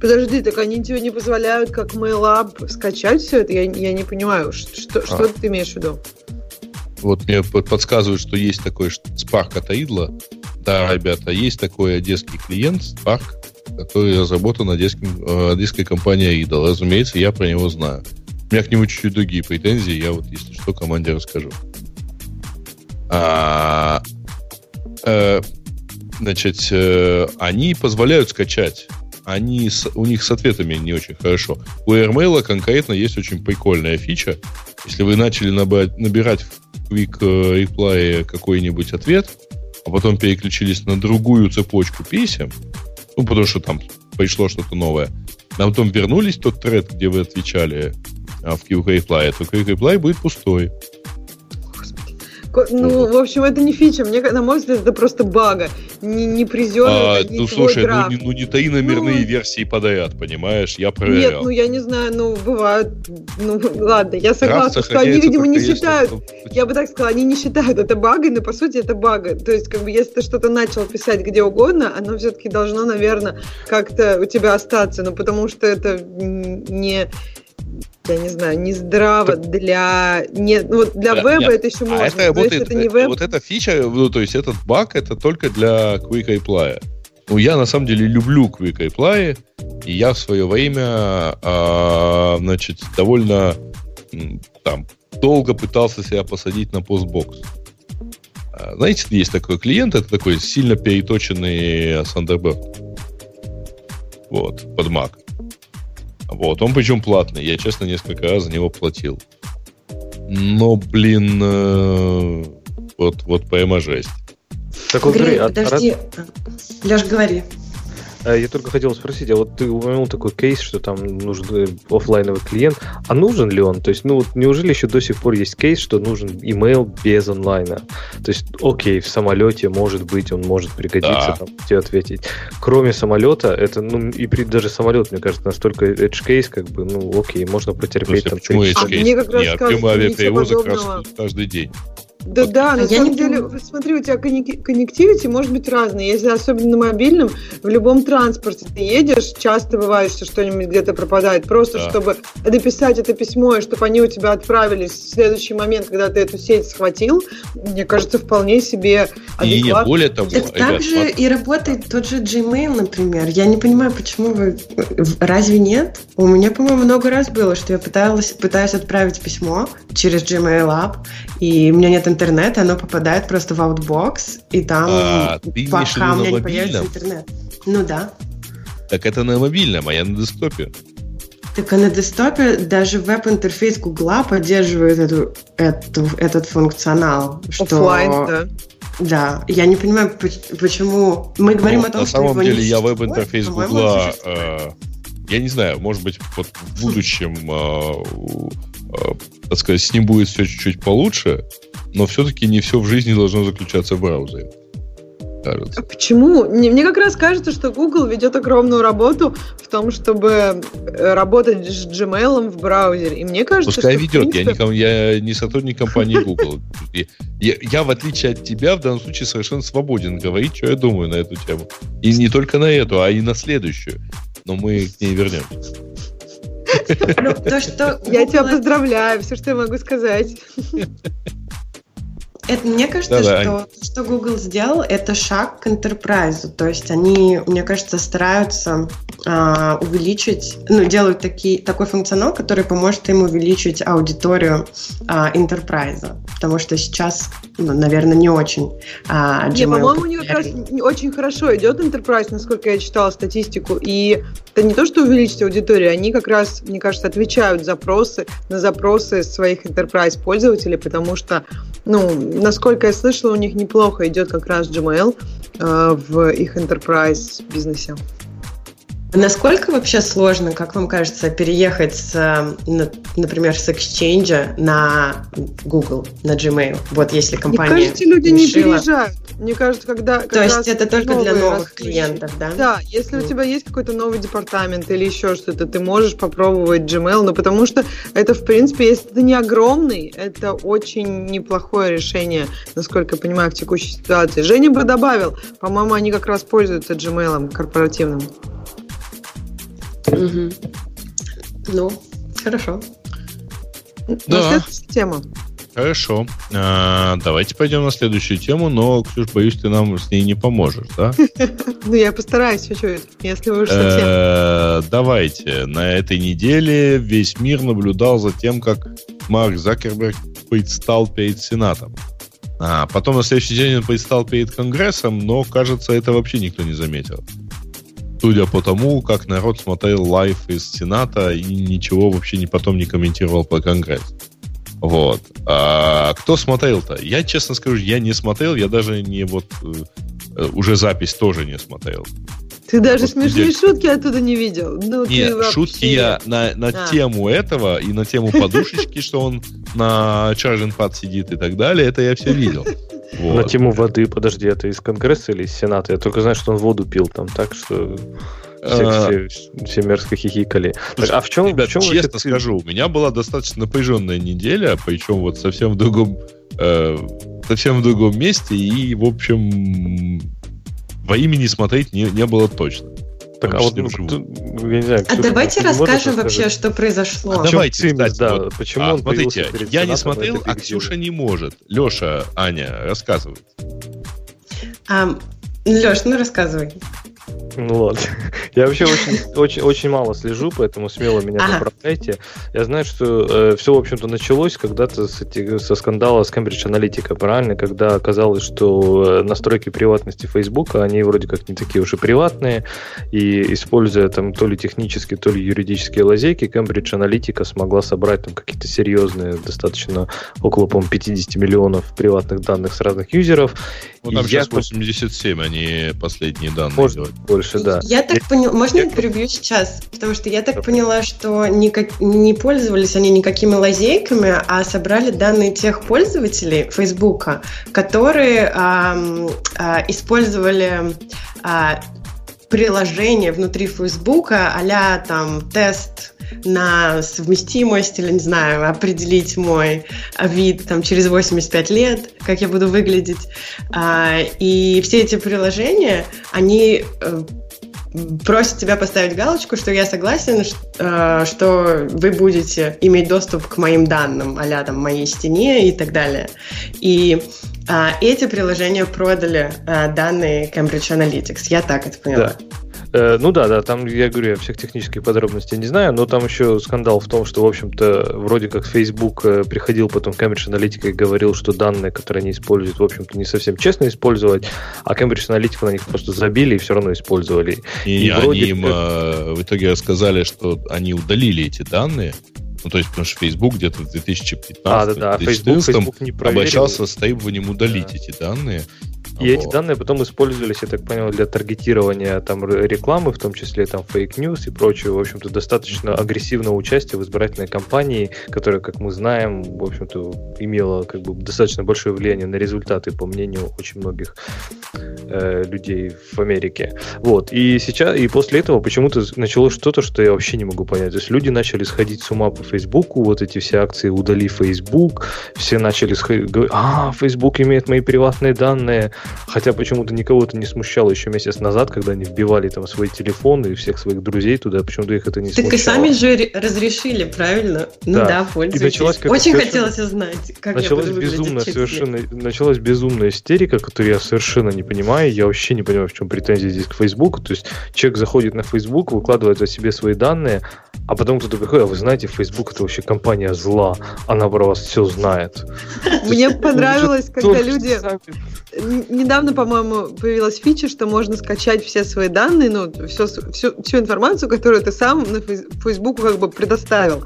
Подожди, так они тебе не позволяют, как MailUp, скачать все это? Я, я не понимаю, что, что а. ты имеешь в виду? Вот мне подсказывают, что есть такой Spark от Idle. Да, ребята, есть такой одесский клиент Spark, который разработан одесским, э, одесской компанией Idle. Разумеется, я про него знаю. У меня к нему чуть-чуть другие претензии, я вот, если что, команде расскажу. А, э, значит, э, они позволяют скачать. Они с, у них с ответами не очень хорошо. У AirMail конкретно есть очень прикольная фича. Если вы начали набирать, набирать Quick э, Reply какой-нибудь ответ, а потом переключились на другую цепочку писем, ну, потому что там пришло что-то новое, а потом вернулись тот тред, где вы отвечали а, в Quick Reply, то Quick Reply будет пустой. Ну, в общем, это не фича. Мне, на мой взгляд, это просто бага. Не, не призер, а, Ну, слушай, ну не, ну не таи номерные ну, версии подряд, понимаешь? Я проверял. Нет, ну я не знаю, ну бывают... Ну, ладно, я согласна, что они, видимо, не считают... Я бы так сказала, они не считают это багой, но по сути это бага. То есть, как бы, если ты что-то начал писать где угодно, оно все-таки должно, наверное, как-то у тебя остаться, ну, потому что это не я не знаю, не здраво так, для не, ну, вот для да, веба нет. это еще а можно. А это работает, это не веб... вот эта фича, ну, то есть этот баг, это только для Quick Reply. Ну, я на самом деле люблю Quick Reply, и я в свое время, а, значит, довольно там долго пытался себя посадить на постбокс. А, знаете, есть такой клиент, это такой сильно переточенный Thunderbird. Вот, под Mac. Вот, он причем платный. Я, честно, несколько раз за него платил. Но, блин, э, вот, вот прямо жесть. Так вот, Грей, а подожди. А, Леш, говори. А, я только хотел спросить, а вот ты упомянул такой кейс, что там нужен э, офлайновый клиент, а нужен ли он? То есть, ну вот неужели еще до сих пор есть кейс, что нужен email без онлайна? То есть, окей, в самолете, может быть, он может пригодиться, да. там, тебе ответить. Кроме самолета, это, ну, и при даже самолет, мне кажется, настолько edge кейс, как бы, ну, окей, можно потерпеть. Слушай, там, почему edge кейс? А, мне как раз Нет, кажется, авиаперевозок каждый день. Да, вот. да, а на самом деле, понимаю. смотри, у тебя коннективити может быть разный. Если особенно на мобильном, в любом транспорте ты едешь, часто бывает, что что-нибудь где-то пропадает. Просто да. чтобы написать это письмо, и чтобы они у тебя отправились в следующий момент, когда ты эту сеть схватил, мне кажется, вполне себе адекватно. И не более того, это также и работает тот же Gmail, например. Я не понимаю, почему вы... Разве нет? У меня, по-моему, много раз было, что я пыталась, пытаюсь отправить письмо через Gmail App, и у меня нет интернета, оно попадает просто в Outbox, и там а, ты пока у меня не появится интернет. Ну да. Так это на мобильном, а я на десктопе. Так а на десктопе даже веб-интерфейс Гугла поддерживает эту, эту, этот функционал. Что... Оффлайн, да. Да, я не понимаю, почему мы говорим ну, о том, на что самом деле я веб-интерфейс Гугла, э, я не знаю, может быть, вот в будущем, э, э, так сказать, с ним будет все чуть-чуть получше, но все-таки не все в жизни должно заключаться в браузере кажется. Почему? Мне как раз кажется, что Google ведет огромную работу в том, чтобы э, работать с Gmail в браузере. И мне кажется, Пускай что, ведет. Принципе... Я, никому, я не сотрудник компании Google. Я, я, в отличие от тебя, в данном случае совершенно свободен говорить, что я думаю на эту тему. И не только на эту, а и на следующую. Но мы к ней вернемся. Ну, то, что я тебя поздравляю, все, что я могу сказать. Это, мне кажется, да, что да. что Google сделал, это шаг к enterprise. То есть они, мне кажется, стараются а, увеличить, ну, делают такие, такой функционал, который поможет им увеличить аудиторию а, enterprise. Потому что сейчас, ну, наверное, не очень. А, не, по-моему, у них как раз очень хорошо идет enterprise, насколько я читала статистику. И это не то, что увеличить аудиторию, они как раз, мне кажется, отвечают запросы на запросы своих enterprise пользователей, потому что, ну, насколько я слышала, у них неплохо идет как раз Gmail э, в их enterprise бизнесе. Насколько вообще сложно, как вам кажется, переехать, с, например, с Exchange на Google, на Gmail? Вот если компания Мне кажется, люди решила... не переезжают. Мне кажется, когда... То есть это только для новых клиентов, да? Да, если mm. у тебя есть какой-то новый департамент или еще что-то, ты можешь попробовать Gmail, но потому что это, в принципе, если это не огромный, это очень неплохое решение, насколько я понимаю, в текущей ситуации. Женя бы добавил, по-моему, они как раз пользуются Gmail корпоративным. Угу. Ну, хорошо. Да. тема. Хорошо. А, давайте пойдем на следующую тему, но, Ксюш, боюсь, ты нам с ней не поможешь, да? Ну, я постараюсь чуть-чуть, если вы уже совсем... Э, давайте. На этой неделе весь мир наблюдал за тем, как Марк Закерберг предстал перед Сенатом. А потом на следующий день он предстал перед Конгрессом, но, кажется, это вообще никто не заметил судя по тому, как народ смотрел live из Сената и ничего вообще не потом не комментировал по Конгресс. Вот. А кто смотрел-то? Я, честно скажу, я не смотрел, я даже не вот э, уже запись тоже не смотрел. Ты даже вот смешные где... шутки оттуда не видел. Ну, Нет, вообще... шутки я на, на а. тему этого и на тему подушечки, что он на charging pad сидит и так далее, это я все видел. Вот. На тему воды, подожди, это из Конгресса или из Сената? Я только знаю, что он воду пил там, так что все, а... все, все мерзко хихикали. Слушай, а в чем, ребят, в чем честно эффектив... скажу, у меня была достаточно напряженная неделя, причем вот совсем в другом, э, совсем в другом месте, и, в общем, во имени смотреть не, не было точно. Так, а вот, ну, я не знаю, а давайте расскажем вообще, что произошло. А давайте, кстати, да, вот, почему а, он смотрите, я не смотрел, а Ксюша не может. Леша, Аня, рассказывай. А, Леш, ну рассказывай. Ну ладно. Я вообще очень, очень, очень мало слежу, поэтому смело меня ага. поправляйте. Я знаю, что э, все, в общем-то, началось когда-то с эти, со скандала с Cambridge Analytica, правильно? Когда оказалось, что э, настройки приватности Facebook, они вроде как не такие уж и приватные, и используя там то ли технические, то ли юридические лазейки, Cambridge Analytica смогла собрать там какие-то серьезные, достаточно около, по 50 миллионов приватных данных с разных юзеров. Ну, там сейчас я... 87, они последние данные. Может, больше, да. Я так поняла, можно я перебью сейчас? Потому что я так поняла, что никак, не пользовались они никакими лазейками, а собрали данные тех пользователей Фейсбука, которые а, а, использовали а, приложение внутри Фейсбука а там тест на совместимость или, не знаю, определить мой вид там через 85 лет, как я буду выглядеть. А, и все эти приложения, они э, просит тебя поставить галочку, что я согласен, э, что вы будете иметь доступ к моим данным, а там моей стене и так далее. И а, эти приложения продали а, данные Cambridge Analytics. Я так это поняла. Да. Э, ну да, да, там, я говорю, я всех технических подробностей не знаю, но там еще скандал в том, что, в общем-то, вроде как Facebook э, приходил потом к Cambridge Analytica и говорил, что данные, которые они используют, в общем-то, не совсем честно использовать, а Cambridge Analytica на них просто забили и все равно использовали. И, и они им как... Э, в итоге рассказали, что они удалили эти данные, ну, то есть, потому что Facebook где-то в 2015 а, да, да. 2014 Facebook, Facebook обращался с требованием удалить да. эти данные. И вот. эти данные потом использовались, я так понял, для таргетирования там рекламы, в том числе там фейк-ньюс и прочего. В общем-то, достаточно агрессивного участия в избирательной кампании, которая, как мы знаем, в общем-то, имела как бы достаточно большое влияние на результаты, по мнению очень многих э, людей в Америке. Вот. И сейчас, и после этого почему-то началось что-то, что я вообще не могу понять. То есть люди начали сходить с ума по Фейсбуку, вот эти все акции «Удали Facebook», все начали сходить, говорить, а, Facebook имеет мои приватные данные, Хотя почему-то никого это не смущало еще месяц назад, когда они вбивали там свои телефоны и всех своих друзей туда, почему-то их это не так смущало. Так и сами же разрешили, правильно? Ну да, да пользуйтесь. Очень хотелось узнать, как началась я буду безумная, совершенно, Началась безумная истерика, которую я совершенно не понимаю. Я вообще не понимаю, в чем претензия здесь к Facebook. То есть человек заходит на Facebook, выкладывает о себе свои данные, а потом кто-то приходит, а вы знаете, Facebook это вообще компания зла, она про вас все знает. Мне понравилось, когда люди недавно, по-моему, появилась фича, что можно скачать все свои данные, ну, все, всю, всю информацию, которую ты сам на Фейсбуку как бы предоставил.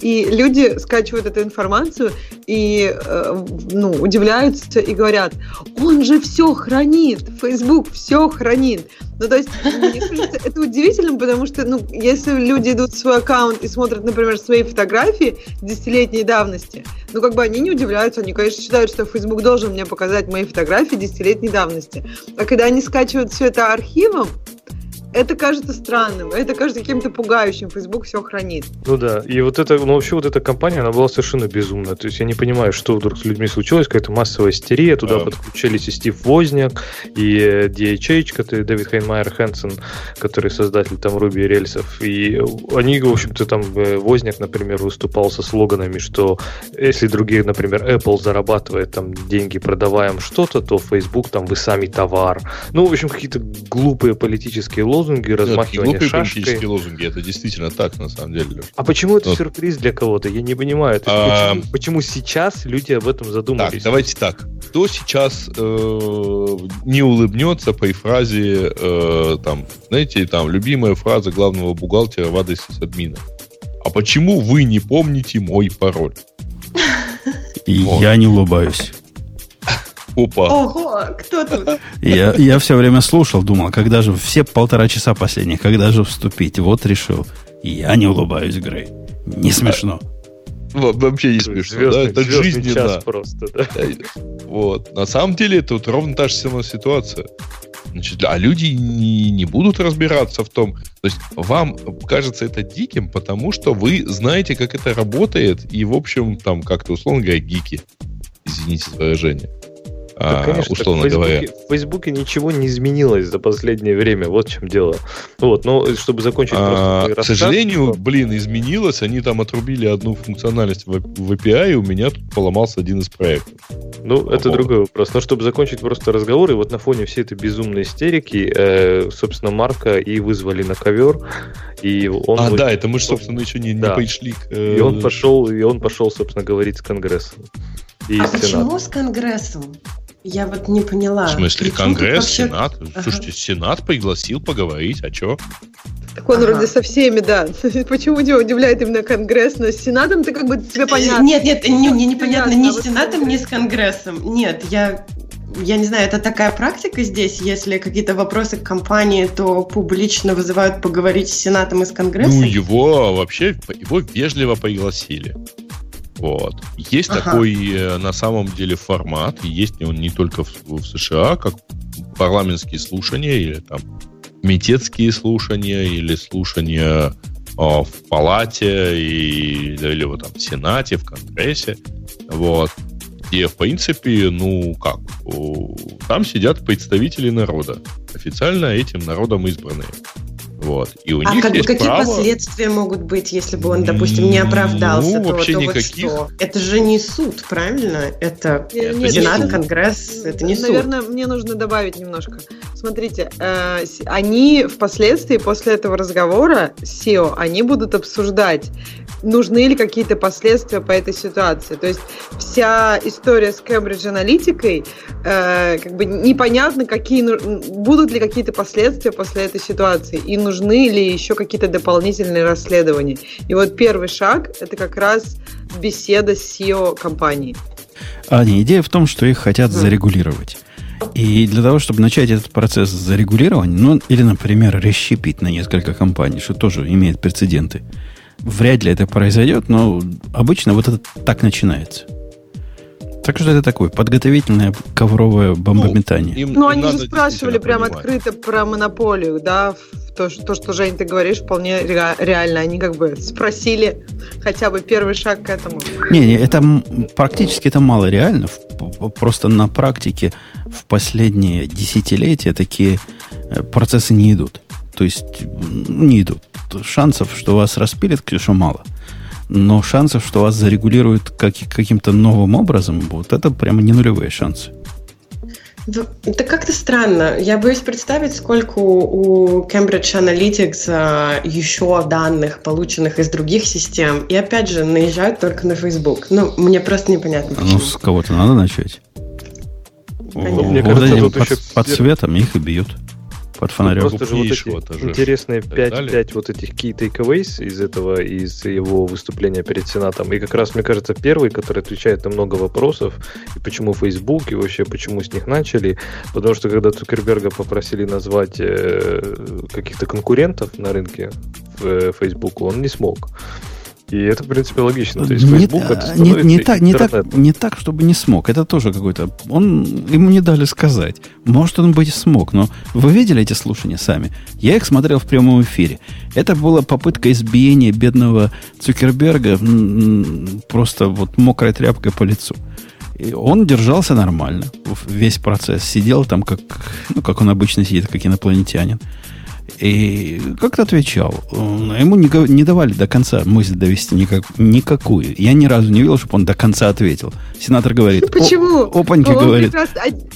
И люди скачивают эту информацию и, э, ну, удивляются и говорят, он же все хранит, Facebook все хранит. Ну, то есть, мне кажется, это удивительно, потому что, ну, если люди идут в свой аккаунт и смотрят, например, свои фотографии десятилетней давности, ну, как бы они не удивляются, они, конечно, считают, что Facebook должен мне показать мои фотографии десятилетней давности. А когда они скачивают все это архивом, это кажется странным, это кажется каким-то пугающим. Facebook все хранит. Ну да, и вот это, ну вообще вот эта компания, она была совершенно безумная. То есть я не понимаю, что вдруг с людьми случилось, какая-то массовая истерия. Туда а... подключились и Стив Возняк, и DHH, который Дэвид Хайнмайер Хэнсон, который создатель там Руби и рельсов. И они, в общем-то, там э, Возняк, например, выступал со слоганами, что если другие, например, Apple зарабатывает там деньги, продаваем что-то, то Facebook там вы сами товар. Ну, в общем, какие-то глупые политические лозунги лозунги, размахивание Нет, шашкой. политические лозунги, это действительно так, на самом деле. А почему это вот. сюрприз для кого-то? Я не понимаю. А... Почему, почему сейчас люди об этом задумались? Так, давайте так. Кто сейчас э, не улыбнется по фразе, э, там, знаете, там, любимая фраза главного бухгалтера в адресе админа. А почему вы не помните мой пароль? И вот. я не улыбаюсь. Опа. Ого, кто тут? Я, я все время слушал, думал, когда же, все полтора часа последних, когда же вступить? Вот решил. Я не улыбаюсь, Грей. Не смешно. Вообще не смешно. Звездный, да? Это жизненно. час просто, да? Вот. На самом деле, тут ровно та же самая ситуация. Значит, а люди не, не будут разбираться в том. То есть вам кажется это диким, потому что вы знаете, как это работает, и, в общем, там как-то, условно говоря, гики. Извините за выражение. Да, конечно, условно в говоря. В Фейсбуке ничего не изменилось за последнее время, вот в чем дело. Вот, но чтобы закончить а, К сожалению, то... блин, изменилось, они там отрубили одну функциональность в, в API, и у меня тут поломался один из проектов. Ну, По это другой вопрос. Но чтобы закончить просто разговор, и вот на фоне всей этой безумной истерики, э, собственно, Марка и вызвали на ковер, и он... А, да, это мы же, собственно, еще не, да. не пришли к... Э... И он пошел, и он пошел, собственно, говорить с Конгрессом. И а почему с Конгрессом? Я вот не поняла. В смысле, Конгресс, вообще... Сенат? Ага. Слушайте, Сенат пригласил поговорить, а что? Так он ага. вроде со всеми, да. Почему тебя удивляет именно Конгресс? Но с Сенатом ты как бы тебе понятно. Нет, нет, не, мне непонятно ни с Сенатом, ни с Конгрессом. Нет, я я не знаю, это такая практика здесь, если какие-то вопросы к компании, то публично вызывают поговорить с Сенатом и с Конгрессом? Ну, его вообще, его вежливо пригласили. Вот. Есть ага. такой э, на самом деле формат, и есть он не только в, в США, как парламентские слушания или там комитетские слушания или слушания в палате и, или вот там в Сенате, в Конгрессе, вот, где, в принципе, ну как, там сидят представители народа, официально этим народом избранные. Вот. И у а них как есть какие право... последствия могут быть, если бы он, допустим, не оправдался? Ну, то, вообще то никаких. Вот что? Это же не суд, правильно? Это Нет, Сенат, не Конгресс, это не Наверное, суд. мне нужно добавить немножко. Смотрите, э, они впоследствии, после этого разговора с SEO, они будут обсуждать, нужны ли какие-то последствия по этой ситуации. То есть вся история с Cambridge аналитикой, э, как бы непонятно, какие, будут ли какие-то последствия после этой ситуации, и нужны ли еще какие-то дополнительные расследования. И вот первый шаг – это как раз беседа с SEO компании. Аня, идея в том, что их хотят зарегулировать. И для того, чтобы начать этот процесс зарегулирования, ну, или, например, расщепить на несколько компаний, что тоже имеет прецеденты, Вряд ли это произойдет, но обычно вот это так начинается. Так что это такое подготовительное ковровое бомбометание. Ну, им, ну им они же спрашивали прям открыто про монополию, да, то, то, что, Жень, ты говоришь, вполне реально. Они как бы спросили хотя бы первый шаг к этому. Не, не, это практически это мало реально. Просто на практике в последние десятилетия такие э, процессы не идут. То есть не идут. Шансов, что вас распилят, Ксюша, мало. Но шансов, что вас зарегулируют как, каким-то новым образом, вот это прямо не нулевые шансы. Это как-то странно. Я боюсь представить, сколько у Cambridge Analytics а, еще данных, полученных из других систем, и опять же наезжают только на Facebook. Ну, мне просто непонятно. Почему. Ну, с кого-то надо начать. Понятно. Мне кажется, тут под, еще... под светом их и бьют под фонарем. Просто же вот эти интересные 5-5 вот этих key takeaways из этого, из его выступления перед Сенатом. И как раз, мне кажется, первый, который отвечает на много вопросов, и почему Facebook, и вообще почему с них начали. Потому что когда Цукерберга попросили назвать э, каких-то конкурентов на рынке в э, Facebook, он не смог. И это, в принципе, логично. То есть не, Facebook это не, не, так, не, так, не так, чтобы не смог. Это тоже какой-то... Он, ему не дали сказать. Может, он быть и смог, но вы видели эти слушания сами? Я их смотрел в прямом эфире. Это была попытка избиения бедного Цукерберга просто вот мокрой тряпкой по лицу. И он держался нормально. Весь процесс. Сидел там, как, ну, как он обычно сидит, как инопланетянин. И как-то отвечал. Ему не, не давали до конца мысль довести никак, никакую. Я ни разу не видел, чтобы он до конца ответил. Сенатор говорит... Почему? Опаньки он говорит.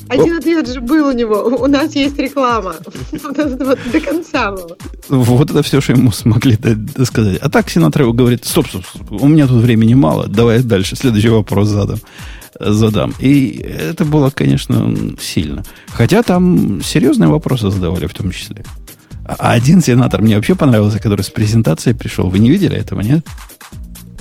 один ответ же был у него. У нас есть реклама. До конца было. Вот это все, что ему смогли сказать. А так сенатор говорит, стоп, стоп, стоп, у меня тут времени мало, давай дальше, следующий вопрос задам задам. И это было, конечно, сильно. Хотя там серьезные вопросы задавали в том числе. А один сенатор мне вообще понравился, который с презентацией пришел. Вы не видели этого, нет?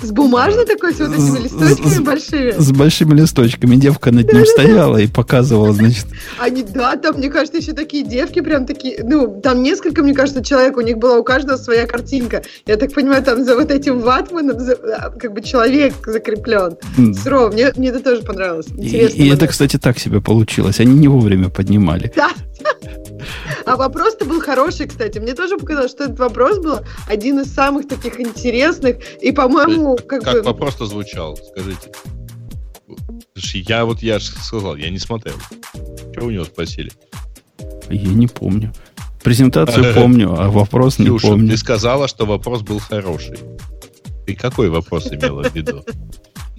С бумажной такой, с вот этими листочками с, большими? С большими листочками. Девка над ним стояла и показывала, значит... Они, да, там, мне кажется, еще такие девки прям такие... Ну, там несколько, мне кажется, человек, у них была у каждого своя картинка. Я так понимаю, там за вот этим ватманом а, как бы человек закреплен. Здорово, мне, мне это тоже понравилось. Интересно. И, и это, кстати, так себе получилось. Они не вовремя поднимали. Да. А вопрос-то был хороший, кстати. Мне тоже показалось, что этот вопрос был один из самых таких интересных. И, по-моему, как, как бы... вопрос-то звучал, скажите. Я вот я же сказал, я не смотрел. Что у него спросили? Я не помню. Презентацию помню, а вопрос не помню. Ты сказала, что вопрос был хороший. Ты какой вопрос имела в виду?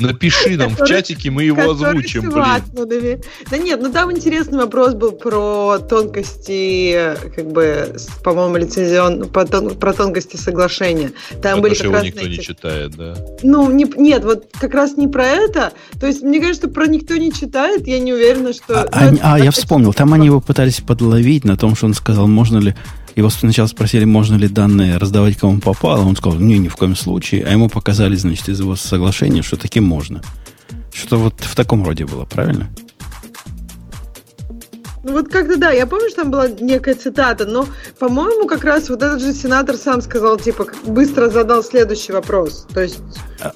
Напиши нам в чатике, мы его озвучим. Блин. Да нет, ну там интересный вопрос был про тонкости, как бы, по-моему, лицензион, про тонкости соглашения. Там были как его раз, никто не читает, да? Ну, не, нет, вот как раз не про это. То есть, мне кажется, про никто не читает, я не уверена, что... А, ну, а, а я вспомнил, там они его пытались подловить на том, что он сказал, можно ли его сначала спросили, можно ли данные раздавать кому попало. Он сказал, не, ни в коем случае. А ему показали, значит, из его соглашения, что таки можно. Что-то вот в таком роде было, правильно? Ну вот как-то да, я помню, что там была некая цитата, но, по-моему, как раз вот этот же сенатор сам сказал, типа, быстро задал следующий вопрос. То есть...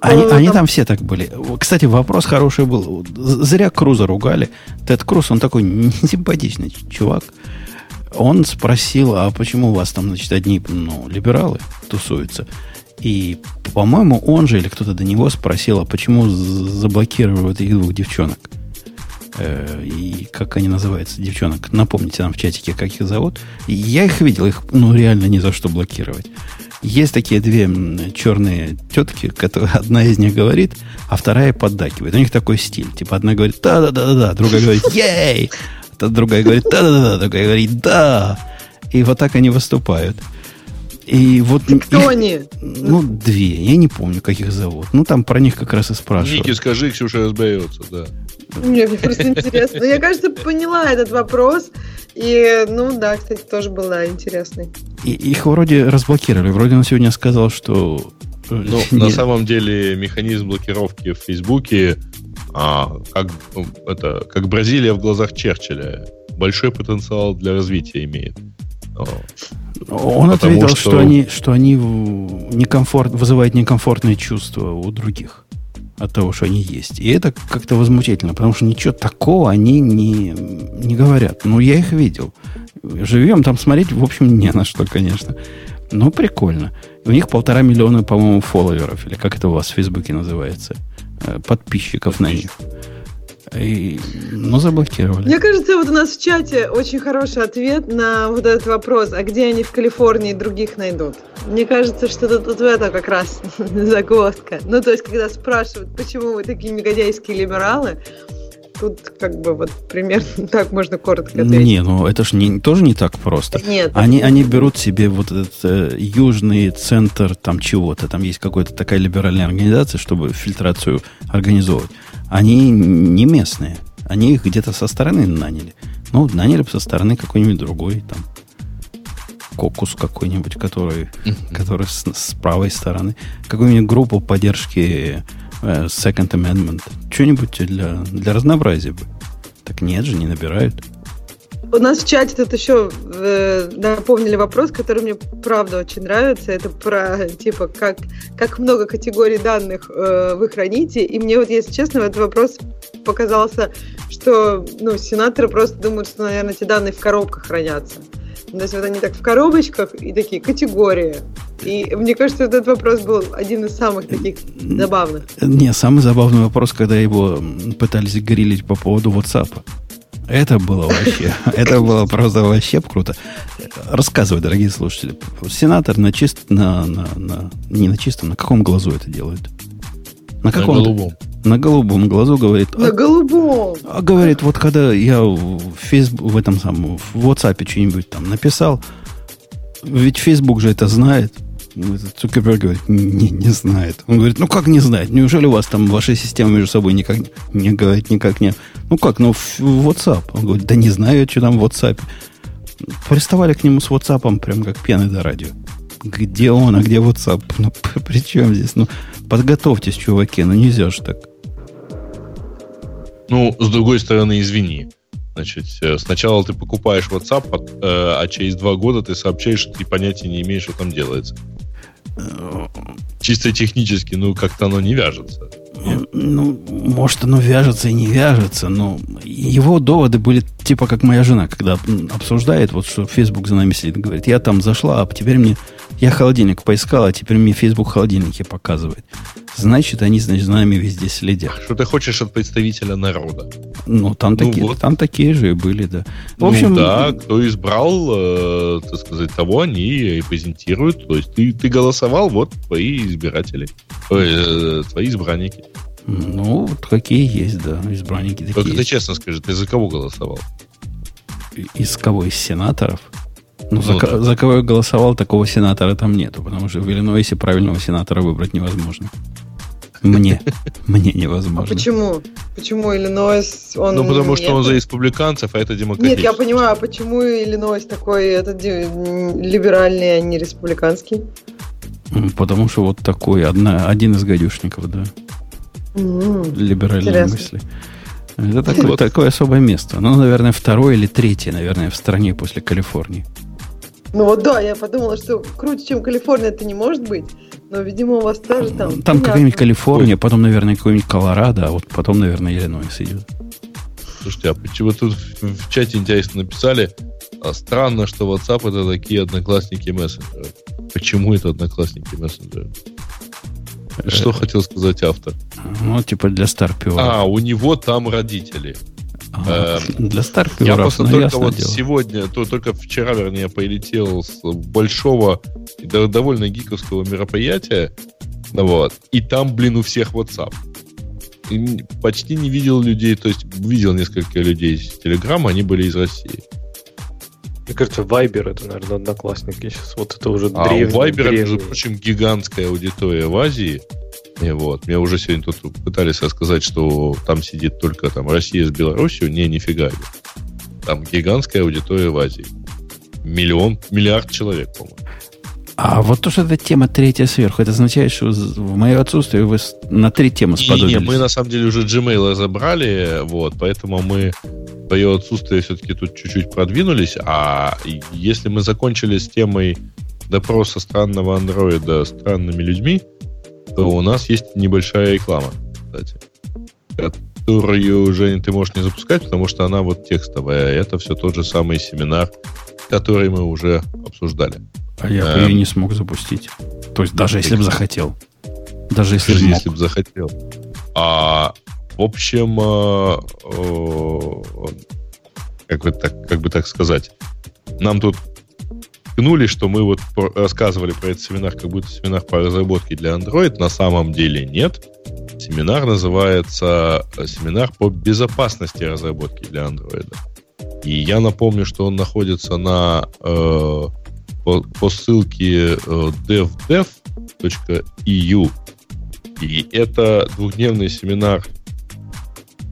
Они, там... они там все так были. Кстати, вопрос хороший был. Зря Круза ругали. Тед Круз, он такой несимпатичный чувак. Он спросил, а почему у вас там, значит, одни ну, либералы тусуются? И, по-моему, он же или кто-то до него спросил, а почему заблокировали этих двух девчонок? Э, и как они называются, девчонок? Напомните нам в чатике, как их зовут. Я их видел, их ну реально ни за что блокировать. Есть такие две черные тетки, которые одна из них говорит, а вторая поддакивает. У них такой стиль. Типа одна говорит да-да-да-да, другая говорит ей, другая говорит да-да-да, другая говорит да. И вот так они выступают. И вот Кто их, они? Ну, две. Я не помню, как их зовут. Ну, там про них как раз и спрашивают. Ники, скажи, Ксюша разберется, да. Мне, просто интересно. Я, кажется, поняла этот вопрос. И, ну да, кстати, тоже был, да, интересный. И, их вроде разблокировали. Вроде он сегодня сказал, что... Э, ну, на самом деле, механизм блокировки в Фейсбуке а, как, это, как Бразилия в глазах Черчилля. Большой потенциал для развития имеет. Он ответил, что... что они, что они некомфорт, вызывают некомфортные чувства у других от того, что они есть. И это как-то возмутительно, потому что ничего такого они не, не говорят. Ну, я их видел. Живем там смотреть, в общем, не на что, конечно. Но прикольно. У них полтора миллиона, по-моему, фолловеров, или как это у вас в Фейсбуке называется, подписчиков на них. И, ну, заблокировали. Мне кажется, вот у нас в чате очень хороший ответ на вот этот вопрос, а где они в Калифорнии других найдут? Мне кажется, что тут, тут это как раз загвоздка. Ну, то есть, когда спрашивают, почему вы такие негодяйские либералы, тут как бы вот примерно так можно коротко ответить. Не, ну это же не, тоже не так просто. Нет. Они, они берут себе вот этот э, южный центр там чего-то. Там есть какая-то такая либеральная организация, чтобы фильтрацию организовывать они не местные. Они их где-то со стороны наняли. Ну, наняли бы со стороны какой-нибудь другой, там, кокус какой-нибудь, который, который с, с правой стороны. Какую-нибудь группу поддержки Second Amendment. Что-нибудь для, для разнообразия бы. Так нет же, не набирают. У нас в чате тут еще э, напомнили вопрос, который мне правда очень нравится. Это про типа как, как много категорий данных э, вы храните. И мне вот, если честно, этот вопрос показался, что ну, сенаторы просто думают, что, наверное, эти данные в коробках хранятся. То есть вот они так в коробочках и такие категории. И мне кажется, этот вопрос был один из самых таких забавных. Не, самый забавный вопрос, когда его пытались грилить по поводу WhatsApp. Это было вообще, это было просто вообще круто. Рассказывай, дорогие слушатели. Сенатор на чист, на, на, на, не на чистом, на каком глазу это делает? На каком? На голубом. На голубом глазу говорит. На а, голубом. А говорит, вот когда я в Facebook, в этом самом, в WhatsApp что-нибудь там написал, ведь Facebook же это знает. Цукерберг говорит, не, не знает. Он говорит, ну как не знает? Неужели у вас там ваши системы между собой никак не, не говорит, никак не... Ну как, ну в WhatsApp. Он говорит, да не знаю, что там в WhatsApp. Приставали к нему с WhatsApp прям как пены до радио. Где он, а где WhatsApp? Ну при чем здесь? Ну подготовьтесь, чуваки, ну нельзя же так. Ну, с другой стороны, извини. Значит, э, сначала ты покупаешь WhatsApp, а, а через два года ты сообщаешь, что ты понятия не имеешь, что там делается. Чисто технически, ну, как-то оно не вяжется. Ну, может, оно вяжется и не вяжется, но его доводы были типа как моя жена, когда обсуждает, вот что Facebook за нами сидит, говорит, я там зашла, а теперь мне, я холодильник поискала, а теперь мне Facebook холодильники показывает. Значит, они, значит, за нами везде следят. Что ты хочешь от представителя народа? Ну, там, ну, такие, вот. там такие же и были, да. В ну общем, да, кто избрал, э, так сказать, того они и презентируют. То есть ты, ты голосовал, вот твои избиратели, э, твои избранники. Ну, вот какие есть, да, избранники такие. Только ты честно скажи, ты за кого голосовал? Из кого? Из сенаторов? Ну, ну за, да. за кого я голосовал, такого сенатора там нету, потому что в Иллинойсе правильного сенатора выбрать невозможно. Мне. Мне невозможно. А почему? Почему Иллинойс, он... Ну, потому что он за республиканцев, а это демократический. Нет, я понимаю, а почему Иллинойс такой этот либеральный, а не республиканский? Потому что вот такой, одна, один из гадюшников, да. Mm, Либеральные мысли. Это такое, вот. такое особое место. Ну, наверное, второе или третье, наверное, в стране после Калифорнии. Ну вот да, я подумала, что круче, чем Калифорния, это не может быть. Но, видимо, у вас тоже там... Там какая-нибудь Калифорния, потом, наверное, какой-нибудь Колорадо, а вот потом, наверное, Иллинойс идет. Слушайте, а почему тут в чате интересно написали, а странно, что WhatsApp это такие одноклассники мессенджеры. Почему это одноклассники мессенджеры? Что хотел сказать автор? Ну, типа для старпиоров. А, у него там родители. Ага, эм, для старпиоров. Я просто ну, только вот дело. сегодня, то, только вчера, вернее, полетел с большого и довольно гиковского мероприятия. Вот. И там, блин, у всех WhatsApp. И почти не видел людей, то есть видел несколько людей из Телеграма, они были из России. Мне кажется, Viber это, наверное, одноклассники сейчас. Вот это уже а древний. А Viber, между прочим, гигантская аудитория в Азии. И вот. Мне уже сегодня тут пытались рассказать, что там сидит только там Россия с Беларусью. Не, нифига. Там гигантская аудитория в Азии. Миллион, миллиард человек, по-моему. А вот то, что эта тема третья сверху, это означает, что в мое отсутствие вы на три темы сподобились. Не, мы на самом деле уже Gmail разобрали, вот, поэтому мы в твое отсутствие все-таки тут чуть-чуть продвинулись, а если мы закончили с темой допроса странного андроида странными людьми, то у нас есть небольшая реклама, кстати, которую, Женя, ты можешь не запускать, потому что она вот текстовая. Это все тот же самый семинар, который мы уже обсуждали. А я бы ее эм. не смог запустить. То есть даже если бы захотел. Даже если бы если бы захотел. А, в общем, а, а, как, бы так, как бы так сказать, нам тут ткнули, что мы вот рассказывали про этот семинар, как будто семинар по разработке для Android. На самом деле нет. Семинар называется семинар по безопасности разработки для Android. И я напомню, что он находится на э, по, по ссылке э, devdev.eu. И это двухдневный семинар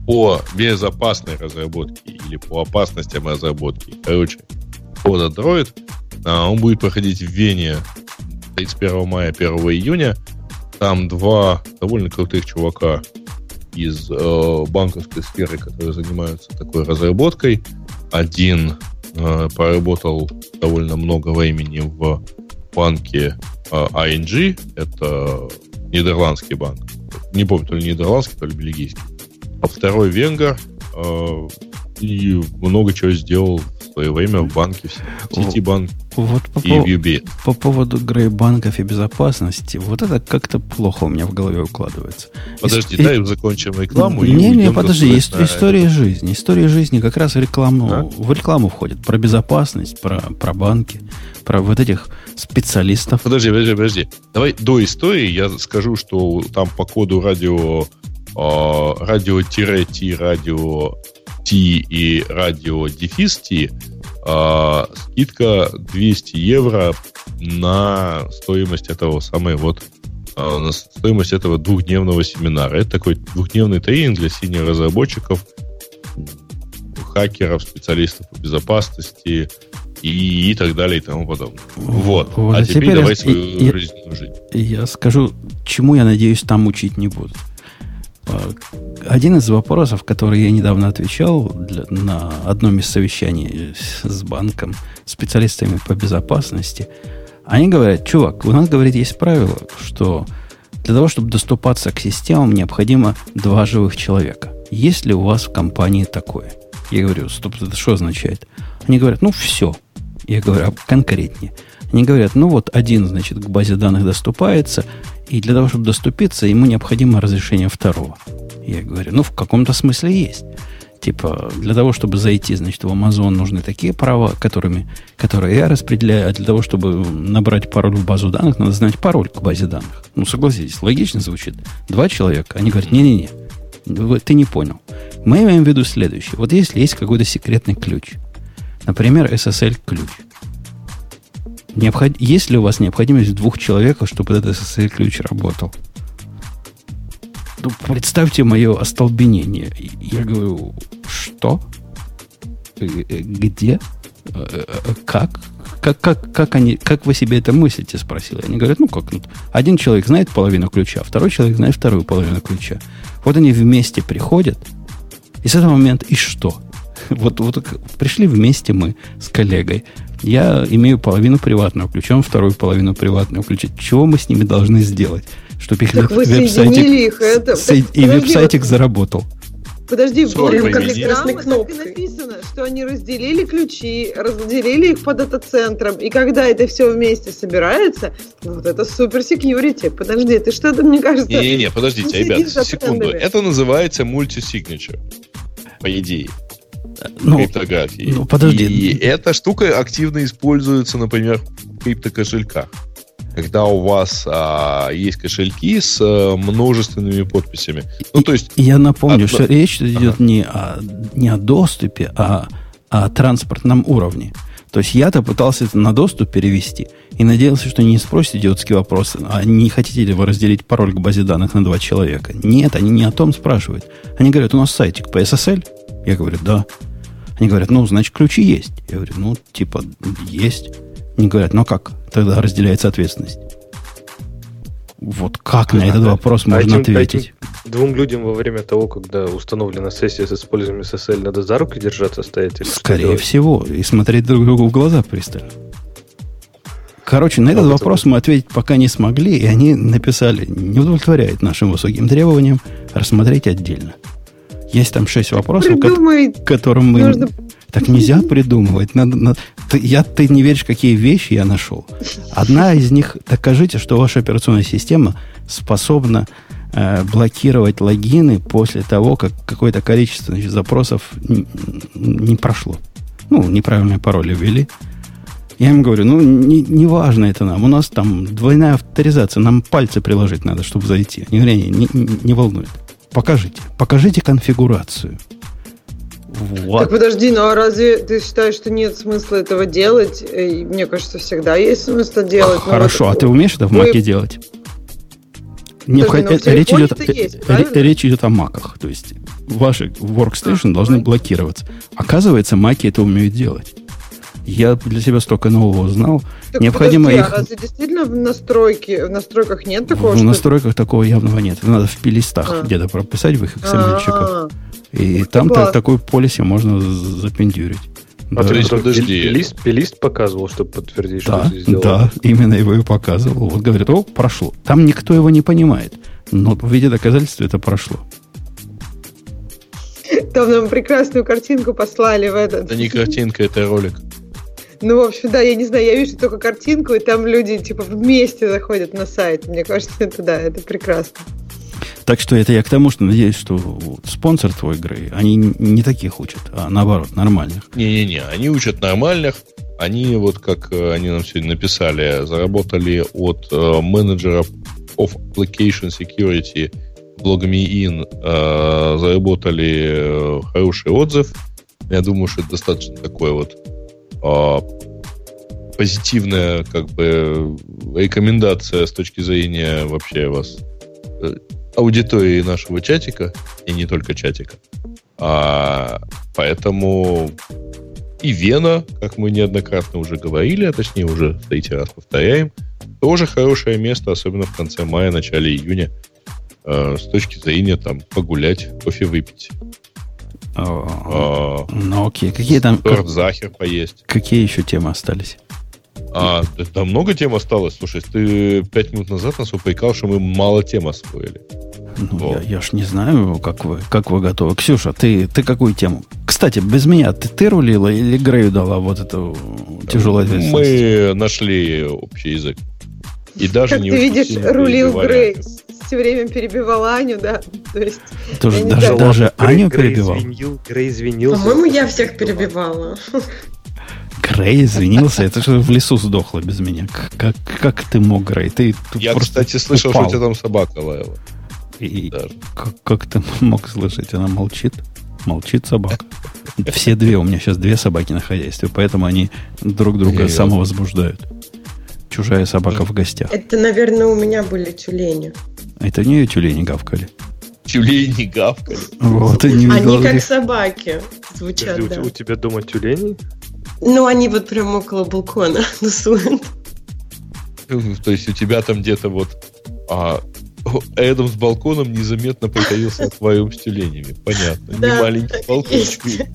по безопасной разработке или по опасностям разработки. Короче, под Android. А, он будет проходить в Вене 31 мая, 1 июня. Там два довольно крутых чувака из э, банковской сферы, которые занимаются такой разработкой. Один э, проработал довольно много времени в банке э, ING, это нидерландский банк. Не помню, то ли нидерландский, то ли бельгийский. А второй венгер э, и много чего сделал в свое время в банке, в Ситибанк вот по и в UBS. По поводу грей-банков и безопасности, вот это как-то плохо у меня в голове укладывается. Подожди, и, дай закончим рекламу. Не, не, подожди, есть история жизни. История жизни как раз рекламу, а? в рекламу входит. Про безопасность, про, про банки, про вот этих специалистов. Подожди, подожди, подожди. Давай до истории я скажу, что там по коду радио радио-ти, T и радио дефис T, э, скидка 200 евро на стоимость этого самой вот э, на стоимость этого двухдневного семинара. Это такой двухдневный тренинг для синих разработчиков, хакеров, специалистов по безопасности и, и так далее и тому подобное. Вот. вот а теперь, теперь давай я, свою я, жизненную жизнь. Я скажу, чему я надеюсь там учить не буду. А, один из вопросов, который я недавно отвечал для, на одном из совещаний с банком, специалистами по безопасности, они говорят, чувак, у нас, говорит, есть правило, что для того, чтобы доступаться к системам, необходимо два живых человека. Есть ли у вас в компании такое? Я говорю, стоп, это что означает? Они говорят, ну все. Я говорю, а конкретнее. Они говорят, ну вот один, значит, к базе данных доступается, и для того, чтобы доступиться, ему необходимо разрешение второго. Я говорю, ну, в каком-то смысле есть. Типа, для того, чтобы зайти, значит, в Amazon нужны такие права, которыми, которые я распределяю, а для того, чтобы набрать пароль в базу данных, надо знать пароль к базе данных. Ну, согласитесь, логично звучит. Два человека, они говорят, не-не-не, ты не понял. Мы имеем в виду следующее. Вот если есть какой-то секретный ключ, например, SSL-ключ, Необход... Есть ли у вас необходимость двух человеках, чтобы этот SSL-ключ работал? Ну, представьте мое остолбенение. Я говорю, что? Э, э, где? Э, как? Как, как, как, они, как вы себе это мыслите? Спросил. Они говорят, ну как, ну, один человек знает половину ключа, второй человек знает вторую половину ключа. Вот они вместе приходят, и с этого момента и что? Вот, вот пришли вместе мы с коллегой я имею половину приватного ключа, он вторую половину приватного ключа. Чего мы с ними должны сделать? Чтобы их так веб- веб-сайтик, их, это... и веб-сайтик заработал. Подожди, в красной кнопкой. Так и написано, что они разделили ключи, разделили их по дата-центрам, и когда это все вместе собирается, вот это супер секьюрити. Подожди, ты что-то, мне кажется... Не-не-не, подождите, ребят, секунду. Это называется мультисигнатур, по идее. Ну, криптографии. Ну, подожди. И эта штука активно используется, например, в криптокошельках когда у вас а, есть кошельки с а, множественными подписями. Ну, то есть... Я напомню, одна... что речь идет ага. не, о, не о доступе, а о транспортном уровне. То есть я-то пытался это на доступ перевести и надеялся, что не спросят идиотские вопросы, а не хотите ли вы разделить пароль к базе данных на два человека? Нет, они не о том спрашивают. Они говорят, у нас сайтик по SSL. Я говорю, да. Они говорят, ну, значит, ключи есть. Я говорю, ну, типа, есть. Они говорят, ну как тогда разделяется ответственность? Вот как на этот вопрос можно ответить? двум людям во время того, когда установлена сессия с использованием SSL, надо за руки держаться стоять? Или Скорее всего. И смотреть друг другу в глаза пристально. Короче, на этот вопрос мы ответить пока не смогли, и они написали, не удовлетворяет нашим высоким требованиям, рассмотреть отдельно. Есть там шесть вопросов, к которым мы... Нужно так нельзя придумывать. Надо, надо, ты, я, ты не веришь, какие вещи я нашел. Одна из них, докажите, что ваша операционная система способна э, блокировать логины после того, как какое-то количество значит, запросов не, не прошло. Ну, неправильные пароли ввели. Я им говорю, ну, не, не важно это нам. У нас там двойная авторизация. Нам пальцы приложить надо, чтобы зайти. Они говорят, не, не, не волнует. Покажите. Покажите конфигурацию. Вот. Так подожди, ну а разве ты считаешь, что нет смысла этого делать? И мне кажется, всегда есть смысл делать. Хорошо, вот, а ты умеешь это в Маке делать? Необход... Ну, речь, идет, есть, речь идет о маках. То есть ваши workstation а, должны блокироваться. Оказывается, маки это умеют делать. Я для себя столько нового узнал. Так Необходимо подожди, их... а разве действительно в настройке, в настройках нет такого? В настройках такого явного нет. Это надо в пилистах а. где-то прописать в их XML-чиках. И это там так, такой полисе можно запендюрить. А да. подожди. Пилист, пилист показывал, чтобы подтвердить, да, что ты сделал? Да, именно его и показывал. Вот говорит, о, прошло. Там никто его не понимает. Но в виде доказательства это прошло. Там нам прекрасную картинку послали в этот. Это не картинка, это ролик. Ну, в общем, да, я не знаю, я вижу только картинку, и там люди, типа, вместе заходят на сайт. Мне кажется, это, да, это прекрасно. Так что это я к тому, что надеюсь, что спонсор твой игры, они не таких учат, а наоборот, нормальных. Не-не-не, они учат нормальных. Они, вот как э, они нам сегодня написали, заработали от э, менеджера of Application Security блогами in, э, заработали э, хороший отзыв. Я думаю, что это достаточно такое вот э, позитивная как бы рекомендация с точки зрения вообще вас э, аудитории нашего чатика, и не только чатика. А, поэтому и Вена, как мы неоднократно уже говорили, а точнее уже в третий раз повторяем, тоже хорошее место, особенно в конце мая, начале июня, э, с точки зрения там погулять, кофе выпить. О, а, ну окей, какие там... Торт Захер поесть. Какие еще темы остались? А, да много тем осталось. Слушай, ты пять минут назад нас упрекал, что мы мало тем освоили. Ну, я, я ж не знаю, как вы, как вы готовы. Ксюша, ты, ты какую тему? Кстати, без меня ты, ты рулила или Грею дала вот эту тяжелую ответственность? Мы нашли общий язык. И даже как не ты видишь, рулил Грей. Все время перебивал Аню, да. То есть, Тоже, даже, даже Аню Грей перебивал. Извинил, Грей извинился. По-моему, я всех перебивала. Грей извинился, это же в лесу сдохло без меня. Как, как ты мог, Грей? Ты Я, кстати, слышал, упал. что у тебя там собака лаяла. И как, как ты мог слышать? Она молчит. Молчит собака. Все две, у меня сейчас две собаки на хозяйстве, поэтому они друг друга самовозбуждают. Чужая собака в гостях. Это, наверное, у меня были тюлени. Это не тюлени гавкали. Тюлени гавкали. Вот, они, они как собаки звучат, Подожди, да. у, тебя дома тюлени? Ну, они вот прям около балкона носуют. То есть у тебя там где-то вот а, рядом с балконом незаметно притаился аквариум с тюленями. Понятно. Да, Не маленький балкончик.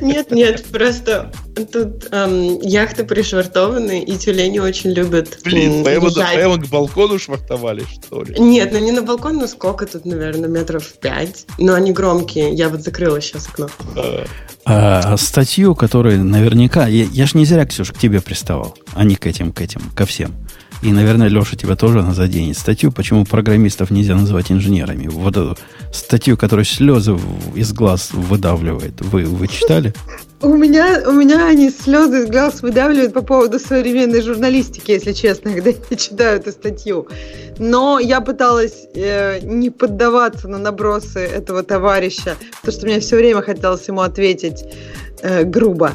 Нет, нет, просто Тут эм, яхты пришвартованы, и тюлени очень любят Блин, прямо, прямо к балкону швартовали, что ли? Нет, ну не на балкон, ну сколько тут, наверное, метров пять. Но они громкие. Я вот закрыла сейчас окно. А, статью, которую наверняка... Я, я ж не зря, Ксюша, к тебе приставал, а не к этим, к этим, ко всем. И, наверное, Леша тебя тоже она заденет. Статью, почему программистов нельзя называть инженерами. Вот эту статью, которая слезы из глаз выдавливает. Вы, вы читали? У меня, у меня они слезы из глаз выдавливают по поводу современной журналистики, если честно, когда я читаю эту статью. Но я пыталась э, не поддаваться на набросы этого товарища, потому что мне все время хотелось ему ответить э, грубо.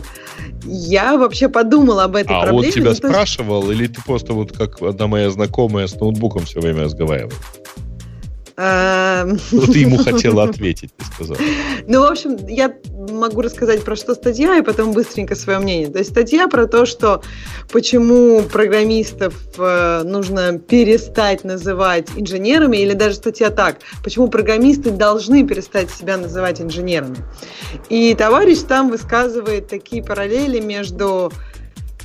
Я вообще подумала об этой а проблеме. А он тебя спрашивал, или ты просто вот как одна моя знакомая с ноутбуком все время разговаривала? Эм. Ну, ты ему хотела ответить, ты сказал. Ну, в общем, я могу рассказать про что статья, и потом быстренько свое мнение. То есть статья про то, что почему программистов э, нужно перестать называть инженерами, или даже статья так, почему программисты должны перестать себя называть инженерами. И товарищ там высказывает такие параллели между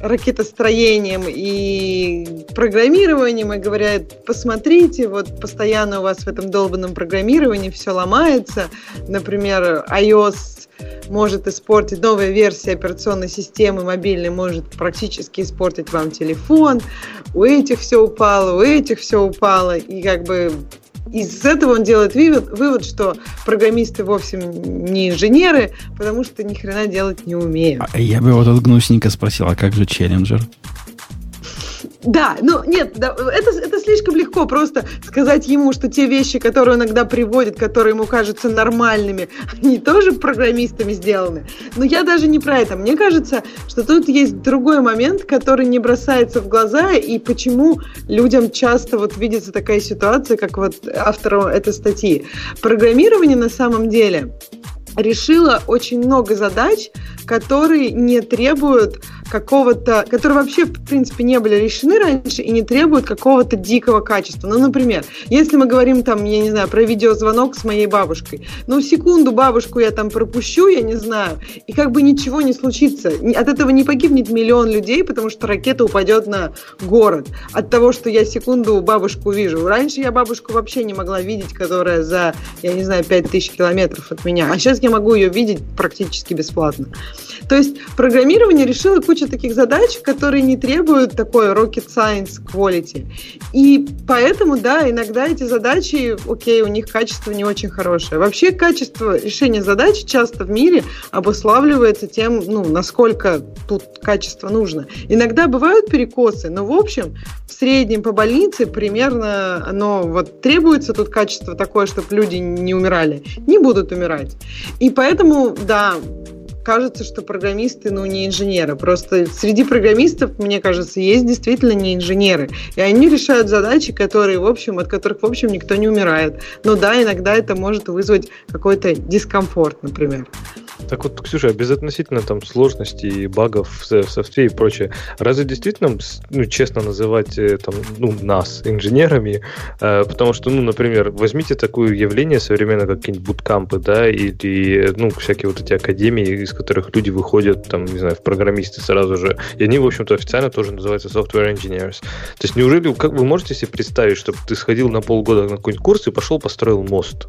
ракетостроением и программированием и говорят, посмотрите, вот постоянно у вас в этом долбанном программировании все ломается. Например, iOS может испортить, новая версия операционной системы мобильной может практически испортить вам телефон. У этих все упало, у этих все упало. И как бы из этого он делает вывод, вывод, что программисты вовсе не инженеры, потому что ни хрена делать не умеют. А я бы вот тут гнусненько спросил, а как же челленджер? Да, ну нет, да, это, это слишком легко просто сказать ему, что те вещи, которые он иногда приводит, которые ему кажутся нормальными, они тоже программистами сделаны. Но я даже не про это. Мне кажется, что тут есть другой момент, который не бросается в глаза, и почему людям часто вот видится такая ситуация, как вот автору этой статьи. Программирование на самом деле решила очень много задач, которые не требуют какого-то, которые вообще, в принципе, не были решены раньше и не требуют какого-то дикого качества. Ну, например, если мы говорим там, я не знаю, про видеозвонок с моей бабушкой, ну, секунду бабушку я там пропущу, я не знаю, и как бы ничего не случится. От этого не погибнет миллион людей, потому что ракета упадет на город. От того, что я секунду бабушку вижу. Раньше я бабушку вообще не могла видеть, которая за, я не знаю, 5000 километров от меня. А сейчас я могу ее видеть практически бесплатно. То есть программирование решило кучу таких задач, которые не требуют такой rocket science quality. И поэтому, да, иногда эти задачи, окей, у них качество не очень хорошее. Вообще качество решения задач часто в мире обуславливается тем, ну, насколько тут качество нужно. Иногда бывают перекосы, но в общем, в среднем по больнице примерно оно вот требуется тут качество такое, чтобы люди не умирали, не будут умирать. И поэтому, да, кажется, что программисты, ну, не инженеры. Просто среди программистов, мне кажется, есть действительно не инженеры. И они решают задачи, которые, в общем, от которых, в общем, никто не умирает. Но да, иногда это может вызвать какой-то дискомфорт, например. Так вот, Ксюша, без относительно там сложностей, багов в софте и прочее, разве действительно, ну, честно называть э, там, ну, нас инженерами? Э, потому что, ну, например, возьмите такое явление современное, как какие-нибудь буткампы, да, или, ну, всякие вот эти академии, из которых люди выходят, там, не знаю, в программисты сразу же, и они, в общем-то, официально тоже называются software engineers. То есть неужели, как вы можете себе представить, чтобы ты сходил на полгода на какой-нибудь курс и пошел построил мост?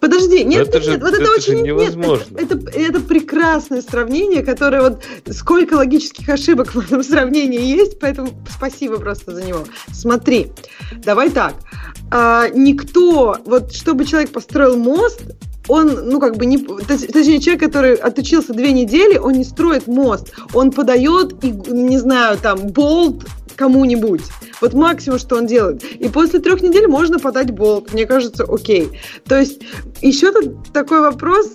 Подожди, нет, это нет, же, нет, вот это, это очень невозможно. Нет, это, это, прекрасное сравнение, которое вот сколько логических ошибок в этом сравнении есть, поэтому спасибо просто за него. Смотри, давай так. А, никто, вот чтобы человек построил мост, он, ну, как бы не... Точнее, человек, который отучился две недели, он не строит мост. Он подает, и, не знаю, там, болт кому-нибудь. Вот максимум, что он делает. И после трех недель можно подать болт. Мне кажется, окей. То есть еще тут такой вопрос,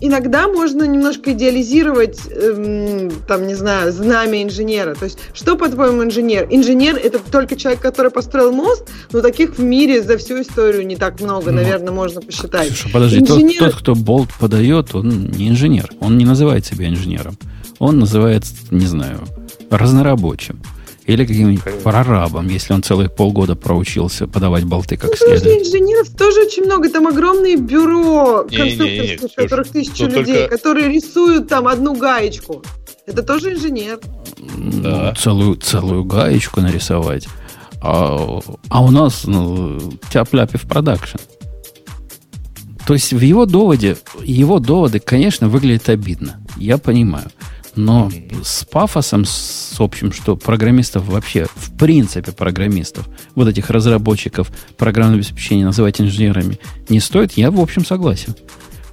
иногда можно немножко идеализировать, эм, там, не знаю, знамя инженера. То есть, что, по-твоему, инженер? Инженер — это только человек, который построил мост, но таких в мире за всю историю не так много, ну, наверное, можно посчитать. Слушай, подожди, инженер... тот, тот, кто болт подает, он не инженер. Он не называет себя инженером. Он называется, не знаю, разнорабочим. Или каким-нибудь прорабом, если он целых полгода проучился подавать болты как ну, следует. инженеров тоже очень много. Там огромные бюро конструкторских, которых тысячи людей, только... которые рисуют там одну гаечку. Это тоже инженер. Да. Ну, целую, целую гаечку нарисовать. А, а у нас ну, тяп-ляпи в продакшн. То есть в его доводе, его доводы, конечно, выглядят обидно. Я понимаю. Но с пафосом, с общим, что программистов вообще, в принципе, программистов, вот этих разработчиков программного обеспечения называть инженерами не стоит, я, в общем, согласен.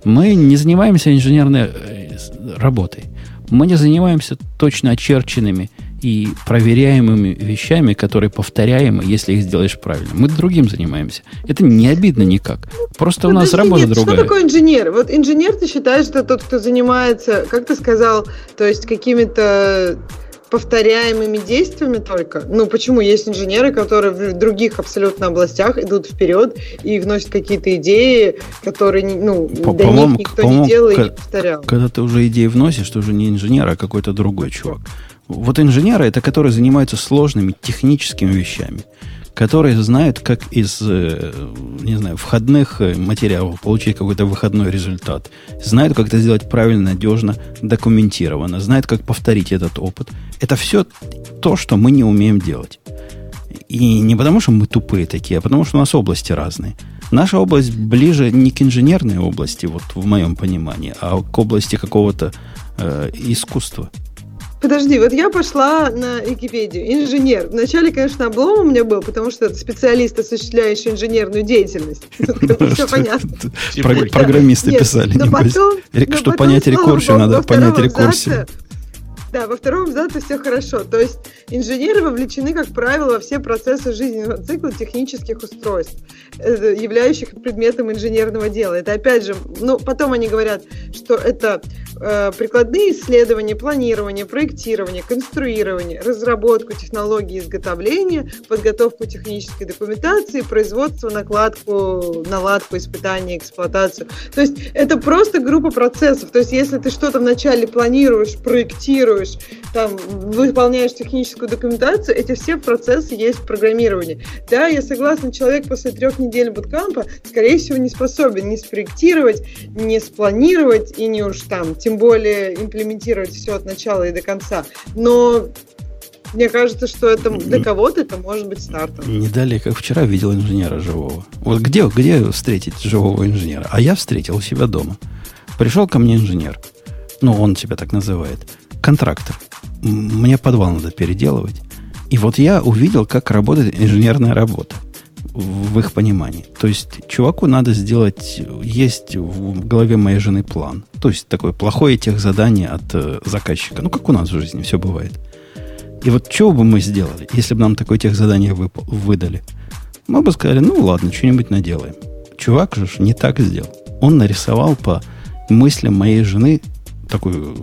Мы не занимаемся инженерной э, работой. Мы не занимаемся точно очерченными и проверяемыми вещами, которые повторяемы, если их сделаешь правильно. Мы другим занимаемся. Это не обидно никак. Просто ну, у нас работа нет, другая. Что такое инженер? Вот инженер, ты считаешь, это тот, кто занимается, как ты сказал, то есть какими-то повторяемыми действиями только. Ну, почему есть инженеры, которые в других абсолютно областях идут вперед и вносят какие-то идеи, которые, ну, По до них никто не делал и не повторял. Когда ты уже идеи вносишь, ты уже не инженер, а какой-то другой чувак. Вот инженеры это которые занимаются сложными техническими вещами, которые знают, как из, э, не знаю, входных э, материалов получить какой-то выходной результат, знают, как это сделать правильно, надежно, документированно, знают, как повторить этот опыт. Это все то, что мы не умеем делать. И не потому, что мы тупые такие, а потому, что у нас области разные. Наша область ближе не к инженерной области, вот в моем понимании, а к области какого-то э, искусства. Подожди, вот я пошла на Википедию. Инженер. Вначале, конечно, облом у меня был, потому что это специалист, осуществляющий инженерную деятельность. Все понятно. Программисты писали. Чтобы понять рекурсию, надо понять рекурсию. Да, во втором абзаце все хорошо. То есть инженеры вовлечены, как правило, во все процессы жизненного цикла технических устройств, э, являющих предметом инженерного дела. Это опять же, ну, потом они говорят, что это прикладные исследования, планирование, проектирование, конструирование, разработку технологий изготовления, подготовку технической документации, производство, накладку, наладку, испытания, эксплуатацию. То есть это просто группа процессов. То есть если ты что-то вначале планируешь, проектируешь, там, выполняешь техническую документацию, эти все процессы есть в программировании. Да, я согласна, человек после трех недель буткампа, скорее всего, не способен не спроектировать, не спланировать и не уж там, тем более имплементировать все от начала и до конца. Но мне кажется, что это для кого-то это может быть стартом. Не далее, как вчера видел инженера живого. Вот где, где встретить живого инженера? А я встретил у себя дома. Пришел ко мне инженер. Ну, он себя так называет контрактор. Мне подвал надо переделывать. И вот я увидел, как работает инженерная работа в их понимании. То есть чуваку надо сделать, есть в голове моей жены план. То есть такое плохое тех задание от э, заказчика. Ну, как у нас в жизни все бывает. И вот что бы мы сделали, если бы нам такое тех задание вып- выдали? Мы бы сказали, ну ладно, что-нибудь наделаем. Чувак же не так сделал. Он нарисовал по мыслям моей жены такую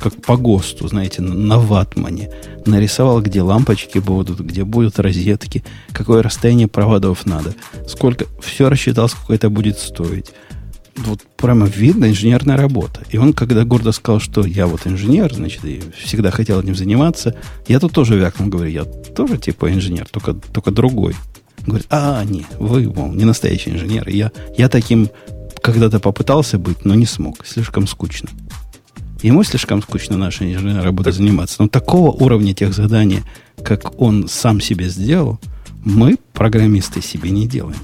как по ГОСТу, знаете, на ватмане. Нарисовал, где лампочки будут, где будут розетки, какое расстояние проводов надо, сколько, все рассчитал, сколько это будет стоить. Вот прямо видно инженерная работа. И он, когда гордо сказал, что я вот инженер, значит, и всегда хотел этим заниматься, я тут тоже вякнул, говорю, я тоже типа инженер, только, только другой. Говорит, а, не, вы, мол, не настоящий инженер. Я, я таким когда-то попытался быть, но не смог. Слишком скучно. Ему слишком скучно нашей инженерной работой заниматься. Но такого уровня тех заданий, как он сам себе сделал, мы, программисты, себе не делаем.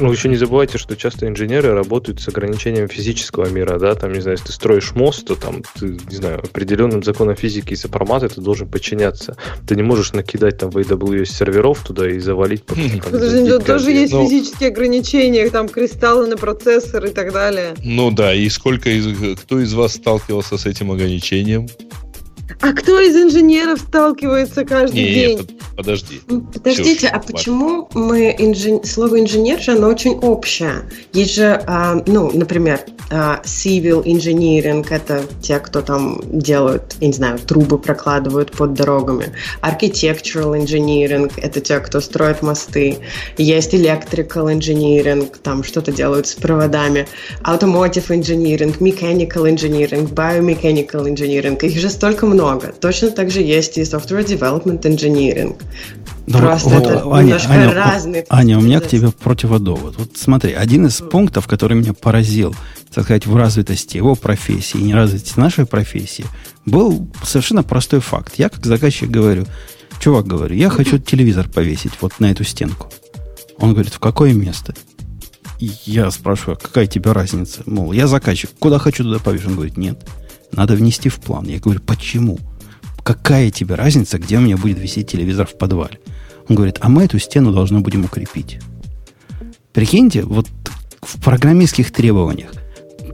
Ну, еще не забывайте, что часто инженеры работают с ограничением физического мира, да, там, не знаю, если ты строишь мост, то там, ты, не знаю, определенным законам физики и сопромата ты должен подчиняться. Ты не можешь накидать там в AWS серверов туда и завалить. Подожди, тут тоже есть ну, физические ограничения, там кристаллы на процессор и так далее. Ну да, и сколько из, кто из вас сталкивался с этим ограничением? А кто из инженеров сталкивается каждый не, день? Не, подожди. Подождите, Все, а почему мы инжен... слово инженер же, оно очень общее. Есть же, а, ну, например, а, civil engineering, это те, кто там делают, я не знаю, трубы прокладывают под дорогами. Architectural engineering, это те, кто строит мосты. Есть electrical engineering, там что-то делают с проводами. Automotive engineering, mechanical engineering, biomechanical engineering. Их же столько много много. Точно так же есть и software development engineering. Да Просто вот, это Аня, немножко Аня, разные. Аня, у меня к тебе противодовод. Вот смотри, один из пунктов, который меня поразил так сказать, в развитости его профессии и неразвитости нашей профессии был совершенно простой факт. Я как заказчик говорю, чувак, говорю, я хочу телевизор повесить вот на эту стенку. Он говорит, в какое место? И я спрашиваю, какая тебе разница? Мол, я заказчик, куда хочу, туда повешу. Он говорит, нет, надо внести в план. Я говорю, почему? Какая тебе разница, где у меня будет висеть телевизор в подвале? Он говорит, а мы эту стену должны будем укрепить. Прикиньте, вот в программистских требованиях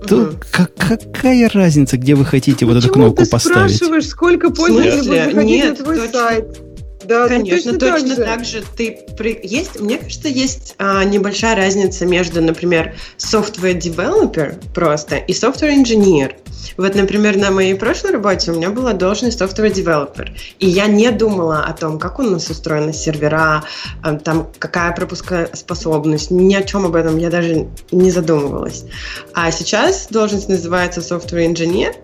то как, какая разница, где вы хотите Почему вот эту кнопку ты поставить? спрашиваешь, сколько пользователей будет заходить Нет, на твой точно. сайт? Да, Конечно, точно, точно так, же. так же. Ты при... есть, мне кажется, есть а, небольшая разница между, например, software developer просто и software engineer. Вот, например, на моей прошлой работе у меня была должность software developer, и я не думала о том, как у нас устроены сервера, а, там какая пропускоспособность, ни о чем об этом я даже не задумывалась. А сейчас должность называется software engineer,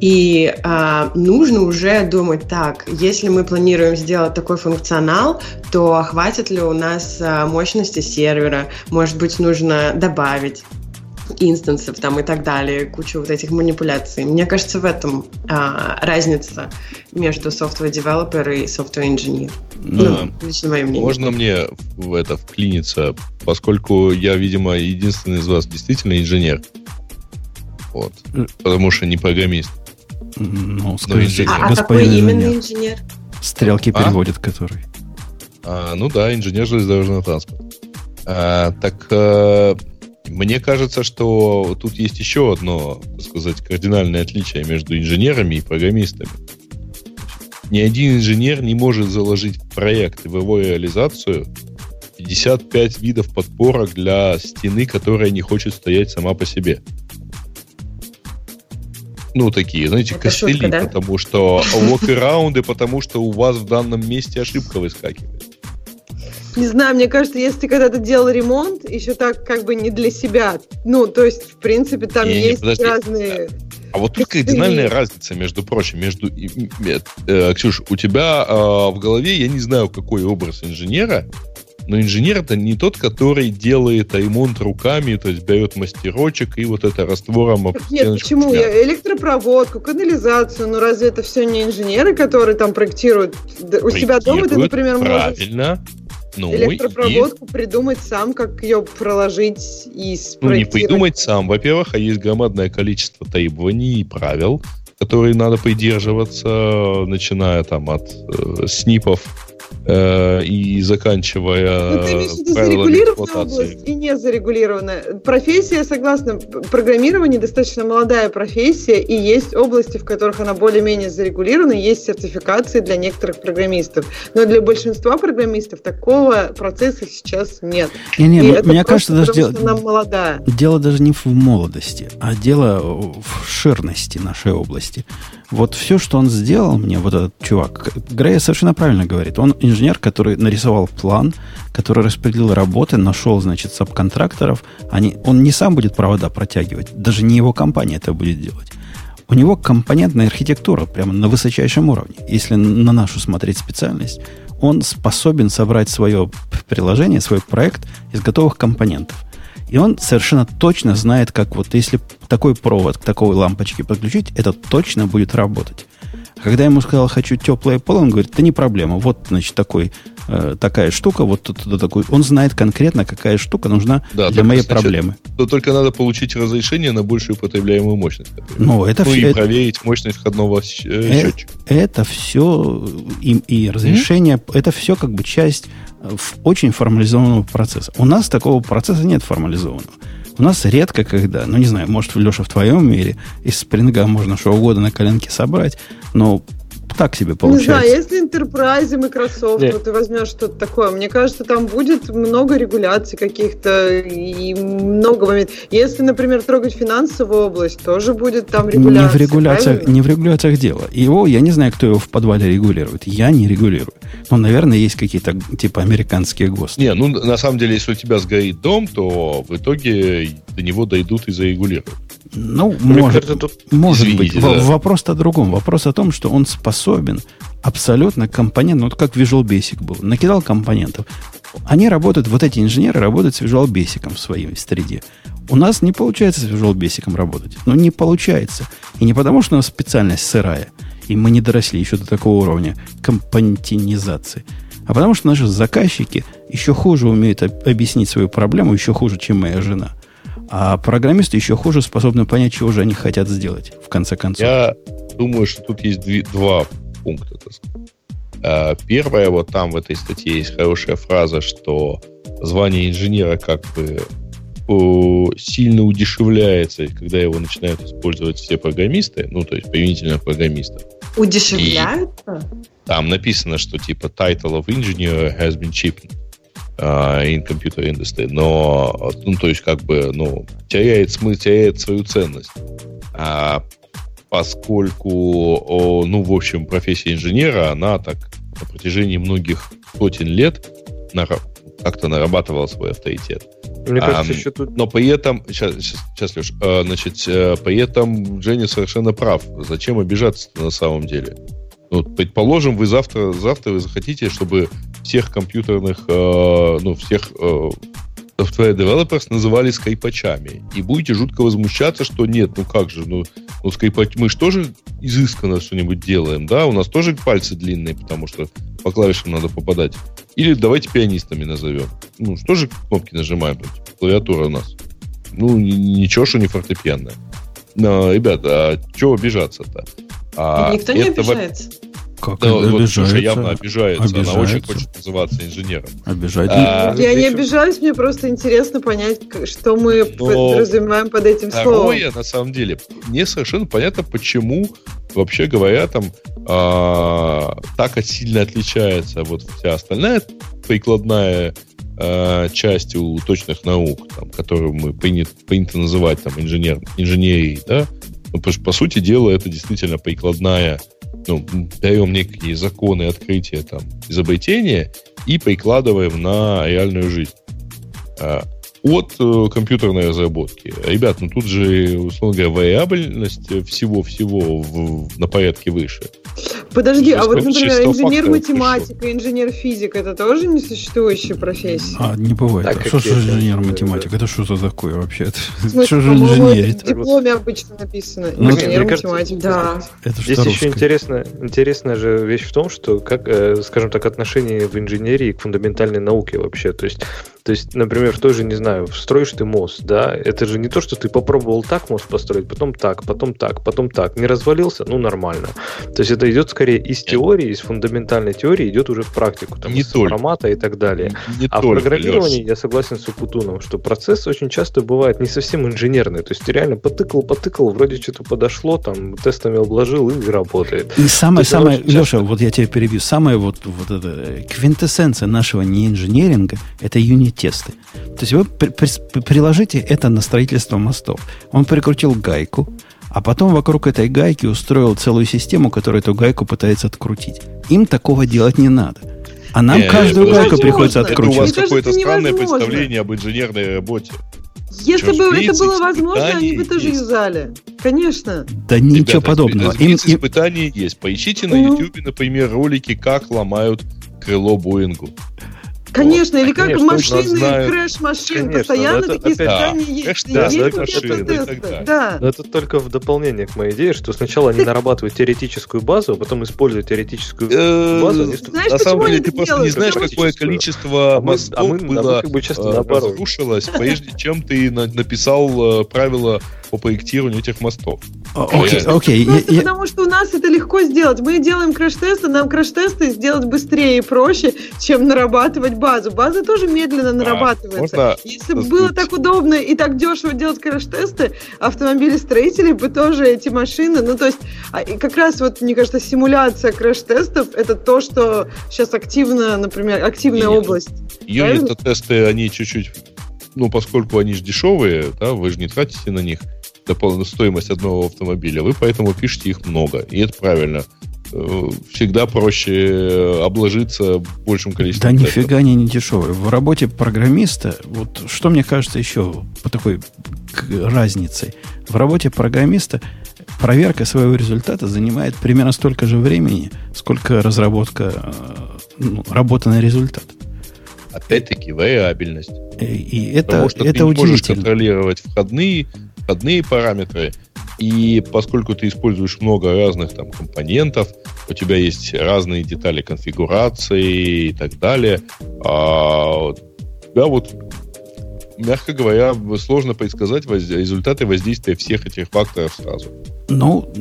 и а, нужно уже думать так, если мы планируем сделать такой функционал, то хватит ли у нас а, мощности сервера, может быть, нужно добавить инстансов там и так далее, кучу вот этих манипуляций. Мне кажется, в этом а, разница между software developer и software engineer. Ну, лично мое мнение. Можно мне в это вклиниться, поскольку я, видимо, единственный из вас действительно инженер. Вот. Потому что не программист. Ну, скажите, а, а какой именно инженер? Стрелки а? переводит который. А, ну да, инженер железнодорожного транспорта. А, так а, мне кажется, что тут есть еще одно, так сказать, кардинальное отличие между инженерами и программистами. Ни один инженер не может заложить в проект в его реализацию 55 видов подпорок для стены, которая не хочет стоять сама по себе. Ну, такие, знаете, Это костыли, шутка, да? потому что локараунды, потому что у вас в данном месте ошибка выскакивает. Не знаю, мне кажется, если ты когда-то делал ремонт, еще так как бы не для себя. Ну, то есть, в принципе, там не, есть не, разные... А вот тут кардинальная разница, между прочим, между... Э, Ксюш, у тебя э, в голове, я не знаю, какой образ инженера, но инженер это не тот, который делает ремонт руками, то есть берет мастерочек и вот это раствором об Нет, почему? Я электропроводку, канализацию, ну разве это все не инженеры, которые там проектируют? У себя дома ты, например, правильно. можешь ну, электропроводку и... придумать сам, как ее проложить и спроектировать. Ну, не придумать сам, во-первых, а есть громадное количество требований и правил, которые надо придерживаться, начиная там от э, снипов Э, и заканчивая ну, ты имеешь в виду зарегулированная область и не зарегулированная. Профессия, согласна, программирование достаточно молодая профессия, и есть области, в которых она более-менее зарегулирована, есть сертификации для некоторых программистов. Но для большинства программистов такого процесса сейчас нет. Не, не, и мне кажется, даже дело, она молодая. дело даже не в молодости, а дело в ширности нашей области. Вот все, что он сделал мне, вот этот чувак, Грея совершенно правильно говорит. Он инженер, который нарисовал план, который распределил работы, нашел, значит, субконтракторов. Они, он не сам будет провода протягивать, даже не его компания это будет делать. У него компонентная архитектура прямо на высочайшем уровне. Если на нашу смотреть специальность, он способен собрать свое приложение, свой проект из готовых компонентов. И он совершенно точно знает, как вот если такой провод к такой лампочке подключить, это точно будет работать. Когда я ему сказал, хочу теплое поло, он говорит, это не проблема. Вот, значит, такой, э, такая штука, вот тут, тут такой. Он знает конкретно, какая штука нужна да, для моей значит, проблемы. То только надо получить разрешение на большую потребляемую мощность. Ну, это ну все, и это, проверить мощность входного э, счетчика. Это все и, и разрешение, mm-hmm. это все как бы часть очень формализованного процесса. У нас такого процесса нет формализованного. У нас редко когда, ну не знаю, может, Леша, в твоем мире из спринга можно что угодно на коленке собрать, но так себе получается. Не знаю, если Enterprise и Microsoft, вот ты возьмешь что-то такое, мне кажется, там будет много регуляций каких-то и много моментов. Если, например, трогать финансовую область, тоже будет там регуляция. Не в регуляциях, не в регуляциях дело. Его, я не знаю, кто его в подвале регулирует. Я не регулирую. Но, наверное, есть какие-то типа американские ГОСТы. Не, ну, на самом деле, если у тебя сгорит дом, то в итоге до него дойдут и зарегулируют. Ну, Мне может, кажется, тут... может Извините, быть. Да. Вопрос о другом. Вопрос о том, что он способен абсолютно компонент, ну, вот как Visual Basic был, накидал компонентов. Они работают, вот эти инженеры работают с Visual Basic в своей среде. У нас не получается с Visual Basic работать. Ну, не получается. И не потому, что у нас специальность сырая, и мы не доросли еще до такого уровня компонентинизации, а потому что наши заказчики еще хуже умеют объяснить свою проблему, еще хуже, чем моя жена. А программисты еще хуже способны понять, чего же они хотят сделать, в конце концов. Я думаю, что тут есть две, два пункта. А, первое, вот там в этой статье есть хорошая фраза, что звание инженера как бы сильно удешевляется, когда его начинают использовать все программисты, ну, то есть применительно программистов. Удешевляется? И там написано, что типа title of engineer has been cheapened in computer industry, но, ну, то есть как бы, ну, теряет смысл, теряет свою ценность. А, поскольку, ну, в общем, профессия инженера, она так на протяжении многих сотен лет как-то нарабатывала свой авторитет. Мне кажется, а, еще тут... Но при этом, сейчас, сейчас, сейчас Леш, а, значит, э, при этом Женя совершенно прав. Зачем обижаться на самом деле? Ну, предположим, вы завтра, завтра вы захотите, чтобы всех компьютерных, э, ну, всех э, software developers называли скайпачами. И будете жутко возмущаться, что нет, ну как же, ну, ну скайпач... мы же тоже изысканно что-нибудь делаем, да? У нас тоже пальцы длинные, потому что по клавишам надо попадать. Или давайте пианистами назовем. Ну, что же кнопки нажимаем? Клавиатура у нас. Ну, ничего, что не фортепианная. Но, ребята, а чего обижаться-то? А Никто не обижается. Как да, вот, обижается? Слушай, явно обижается. обижается. Она очень хочет называться инженером. Обижается. А, я не обижаюсь, мне просто интересно понять, что мы Но подразумеваем под этим второе, словом. на самом деле, мне совершенно понятно, почему, вообще говоря, там а, так сильно отличается вот вся остальная прикладная а, часть у точных наук, там, которую мы принято, принято называть там инженер, инженерией, да, ну, потому что, по сути дела, это действительно прикладная ну, даем некие законы открытия там, изобретения и прикладываем на реальную жизнь. От э, компьютерной разработки. Ребят, ну тут же, условно говоря, вариабельность всего-всего в, на порядке выше. Подожди, а вот, например, инженер-математика, инженер-физик, это тоже несуществующие профессии? А, не бывает. Так, что же инженер-математика? Это что за такое вообще? Что же инженерит? В дипломе обычно написано. Ну, инженер-математик. Да. Это Здесь еще интересно, интересная же вещь в том, что, как, э, скажем так, отношение в инженерии к фундаментальной науке вообще. То есть то есть, например, тоже, не знаю, строишь ты мост, да, это же не то, что ты попробовал так мост построить, потом так, потом так, потом так. Не развалился, ну нормально. То есть это идет скорее из теории, из фундаментальной теории, идет уже в практику, там, не из формата и так далее. Не а только, в программировании Леш. я согласен с Упутуном, что процесс очень часто бывает не совсем инженерный. То есть ты реально потыкал, потыкал, вроде что-то подошло, там тестами обложил и работает. И самое, самое, Леша, вот я тебя перебью, самое вот, вот это э, квинтэссенция нашего неинженеринга это юнит тесты. То есть вы при, при, приложите это на строительство мостов. Он прикрутил гайку, а потом вокруг этой гайки устроил целую систему, которая эту гайку пытается открутить. Им такого делать не надо. А нам не, каждую гайку приходится откручивать. Это у вас какое-то странное невозможно. представление об инженерной работе. Если Что, бы это было возможно, они бы тоже есть. юзали. Конечно. Да Ребята, ничего подобного. Им, испытания им... есть. Поищите на YouTube, например, ролики, как ломают крыло Боингу. Конечно, или как конечно, машины, крэш машин, постоянно это, такие испытания есть. Крэш, да, есть машины, да. Но это только в дополнение к моей идее, что сначала они нарабатывают теоретическую базу, а потом используют теоретическую э, базу. На самом деле ты просто не знаешь, какое количество мостов а было э, разрушилось, прежде чем ты написал э, правила по проектированию этих мостов. Окей, окей. Потому что у нас это легко сделать. Мы делаем краш-тесты, нам краш-тесты сделать быстрее и проще, чем нарабатывать базу. База тоже медленно нарабатывается. А, Если бы было так удобно и так дешево делать краш-тесты, автомобилестроители бы тоже эти машины, ну то есть а, как раз вот, мне кажется, симуляция краш-тестов это то, что сейчас активно, например, активная область. Юнит-тесты, они чуть-чуть ну, поскольку они же дешевые, да, вы же не тратите на них дополнительную стоимость одного автомобиля, вы поэтому пишете их много. И это правильно. Э, всегда проще обложиться большим количеством. Да тестов. нифига они не дешевые. В работе программиста, вот что мне кажется еще по такой разнице, в работе программиста проверка своего результата занимает примерно столько же времени, сколько разработка, э, ну, работа на результат. Опять-таки, вариабельность. И, и это, Потому что это ты не можешь контролировать входные, входные параметры, и поскольку ты используешь много разных там компонентов, у тебя есть разные детали конфигурации и так далее, а, да, вот мягко говоря, сложно предсказать воз... результаты воздействия всех этих факторов сразу. Ну,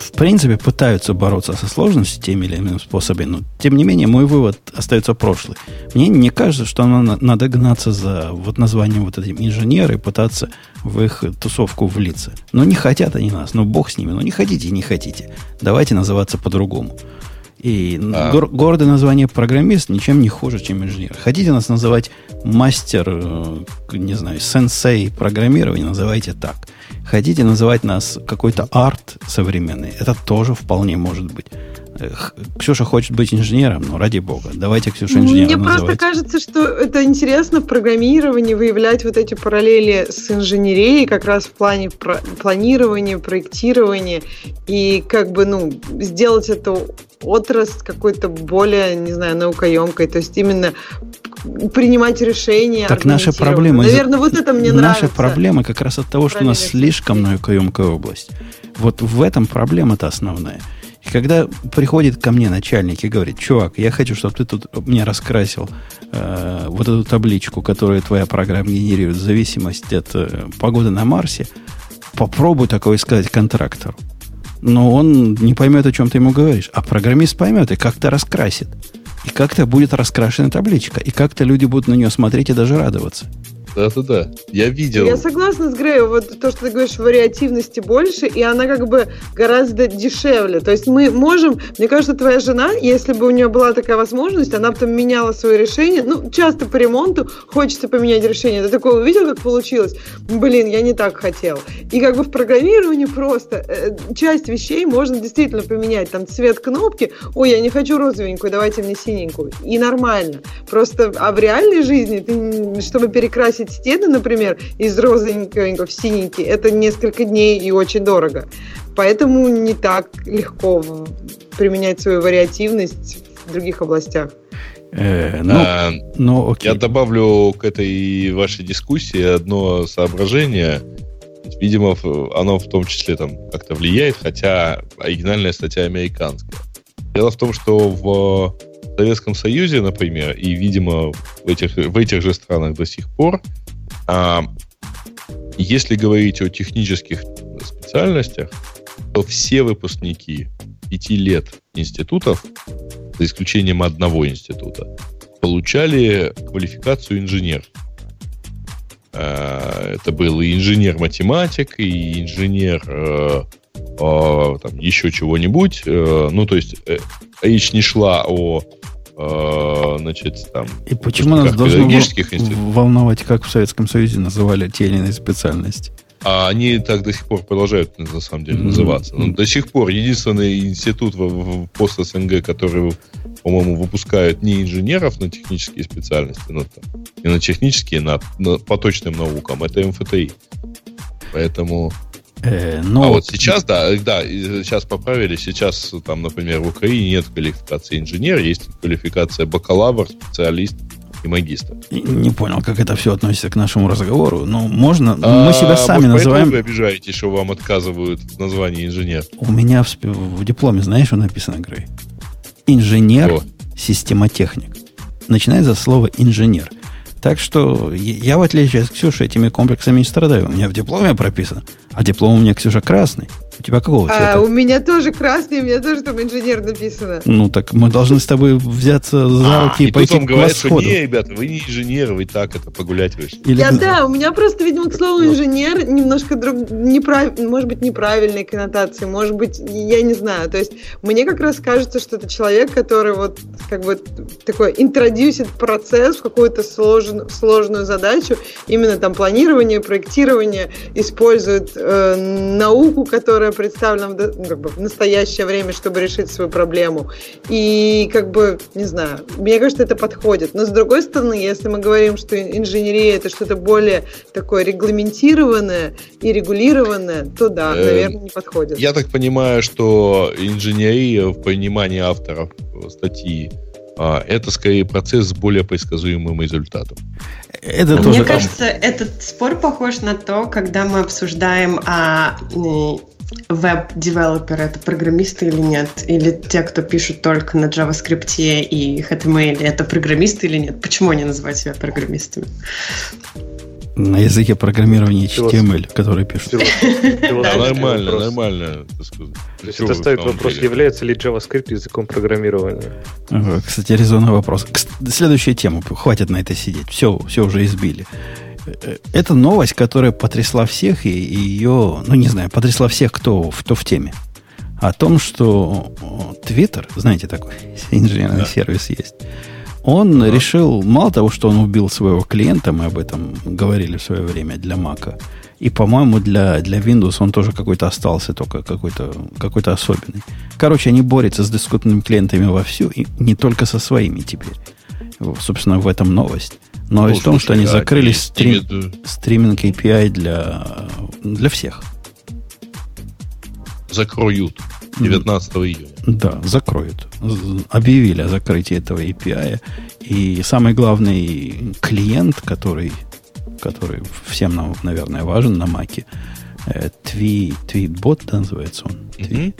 в принципе, пытаются бороться со сложностью теми или иными способами, но, тем не менее, мой вывод остается прошлый. Мне не кажется, что надо гнаться за вот названием вот этим инженеры и пытаться в их тусовку влиться. Но не хотят они нас, ну, бог с ними, ну, не хотите, не хотите. Давайте называться по-другому. И а. гор- гордое название программист ничем не хуже, чем инженер. Хотите нас называть мастер, э, не знаю, сенсей программирования, называйте так. Хотите называть нас какой-то арт современный, это тоже вполне может быть. Ксюша хочет быть инженером, но ради бога, давайте Ксюша инженером Мне называть. просто кажется, что это интересно в программировании выявлять вот эти параллели с инженерией как раз в плане про- планирования, проектирования и как бы, ну, сделать эту отрасль какой-то более, не знаю, наукоемкой, то есть именно принимать решения. Так наша проблема... Наверное, вот это мне наша нравится. Наша проблема как раз от того, что у нас слишком наукоемкая область. Вот в этом проблема-то основная. Когда приходит ко мне начальник и говорит, чувак, я хочу, чтобы ты тут мне раскрасил э, вот эту табличку, которую твоя программа генерирует в зависимости от э, погоды на Марсе, попробуй такое сказать контрактору. Но он не поймет, о чем ты ему говоришь. А программист поймет и как-то раскрасит. И как-то будет раскрашена табличка. И как-то люди будут на нее смотреть и даже радоваться. Да-да-да. Я видел. Я согласна с Греем. Вот то, что ты говоришь, вариативности больше, и она как бы гораздо дешевле. То есть мы можем... Мне кажется, твоя жена, если бы у нее была такая возможность, она бы там меняла свое решение. Ну, часто по ремонту хочется поменять решение. Ты такое увидел, как получилось? Блин, я не так хотел. И как бы в программировании просто э, часть вещей можно действительно поменять. Там цвет кнопки. Ой, я не хочу розовенькую, давайте мне синенькую. И нормально. Просто, а в реальной жизни ты, чтобы перекрасить покрасить стены, например, из розовенького в синенький, это несколько дней и очень дорого. Поэтому не так легко применять свою вариативность в других областях. Э, ну, а, ну, окей. Я добавлю к этой вашей дискуссии одно соображение. Видимо, оно в том числе там как-то влияет, хотя оригинальная статья американская. Дело в том, что в в Советском Союзе, например, и, видимо, в этих, в этих же странах до сих пор, а, если говорить о технических специальностях, то все выпускники пяти лет институтов, за исключением одного института, получали квалификацию инженер. А, это был и инженер-математик, и инженер э, там, еще чего-нибудь. Э, ну, то есть речь не шла о э, значит, там... И почему нас должно волновать, как в Советском Союзе называли те или иные специальности? А они так до сих пор продолжают, на самом деле, называться. Но до сих пор единственный институт в, в пост СНГ, который, по-моему, выпускает не инженеров на технические специальности, но там, и на технические, на, на, по точным наукам, это МФТИ. Поэтому Э, но... А вот сейчас, да, да, сейчас поправили. Сейчас, там, например, в Украине нет квалификации инженер, есть квалификация бакалавр, специалист и магистр. Не понял, как это все относится к нашему разговору. Ну, можно. А, мы себя сами может, называем. Вы обижаетесь, что вам отказывают в названии инженер. У меня в, в дипломе, знаешь, что написано, Грей? Инженер, О. системотехник. Начинается слово инженер. Так что я, в отличие от Ксюши, этими комплексами не страдаю. У меня в дипломе прописано. А диплом у меня, Ксюша, красный. У тебя какого а, цвета? А, у меня тоже красный, у меня тоже там инженер написано. Ну, так мы должны с тобой взяться за а, руки а, и, и пойти к говорят, что не, ребята, вы не инженер, вы так это погулять вышли. Или... Я, да, у меня просто, видимо, к слову инженер немножко друг, неправ... может быть, неправильные коннотации, может быть, я не знаю. То есть мне как раз кажется, что это человек, который вот как бы такой интродюсит процесс в какую-то сложную, сложную задачу, именно там планирование, проектирование, использует э, науку, которая представлена в, ну, как бы, в настоящее время, чтобы решить свою проблему. И как бы, не знаю, мне кажется, это подходит. Но с другой стороны, если мы говорим, что инженерия это что-то более такое регламентированное и регулированное, то да, э, наверное, не подходит. Я так понимаю, что инженерия в понимании авторов статьи а, это скорее процесс с более предсказуемым результатом. Это тоже Мне кажется, этот спор похож на то, когда мы обсуждаем, а веб-девелоперы это программисты или нет, или те, кто пишут только на JavaScript и HTML, это программисты или нет. Почему они называют себя программистами? На языке программирования HTML, который пишут. Нормально, нормально. То есть это ставит вопрос, является ли JavaScript языком программирования. Кстати, резонный вопрос. Следующая тема. Хватит на это сидеть. Все, все уже избили. Э, это новость, которая потрясла всех, и ее, ну не знаю, потрясла всех, кто, кто в теме. О том, что Twitter, знаете, такой инженерный да. сервис есть, он да. решил, мало того, что он убил своего клиента, мы об этом говорили в свое время для Мака, и, по-моему, для, для Windows он тоже какой-то остался, только какой-то какой особенный. Короче, они борются с дискутными клиентами вовсю, и не только со своими теперь. Собственно, в этом новость. Новость ну, в том, что они закрыли стрим, стриминг API для, для всех. Закроют 19 июня. Да, закроют. Объявили о закрытии этого API. И самый главный клиент, который, который всем нам, наверное, важен на Маке, Tweet, Tweetbot, да, называется он. Tweet.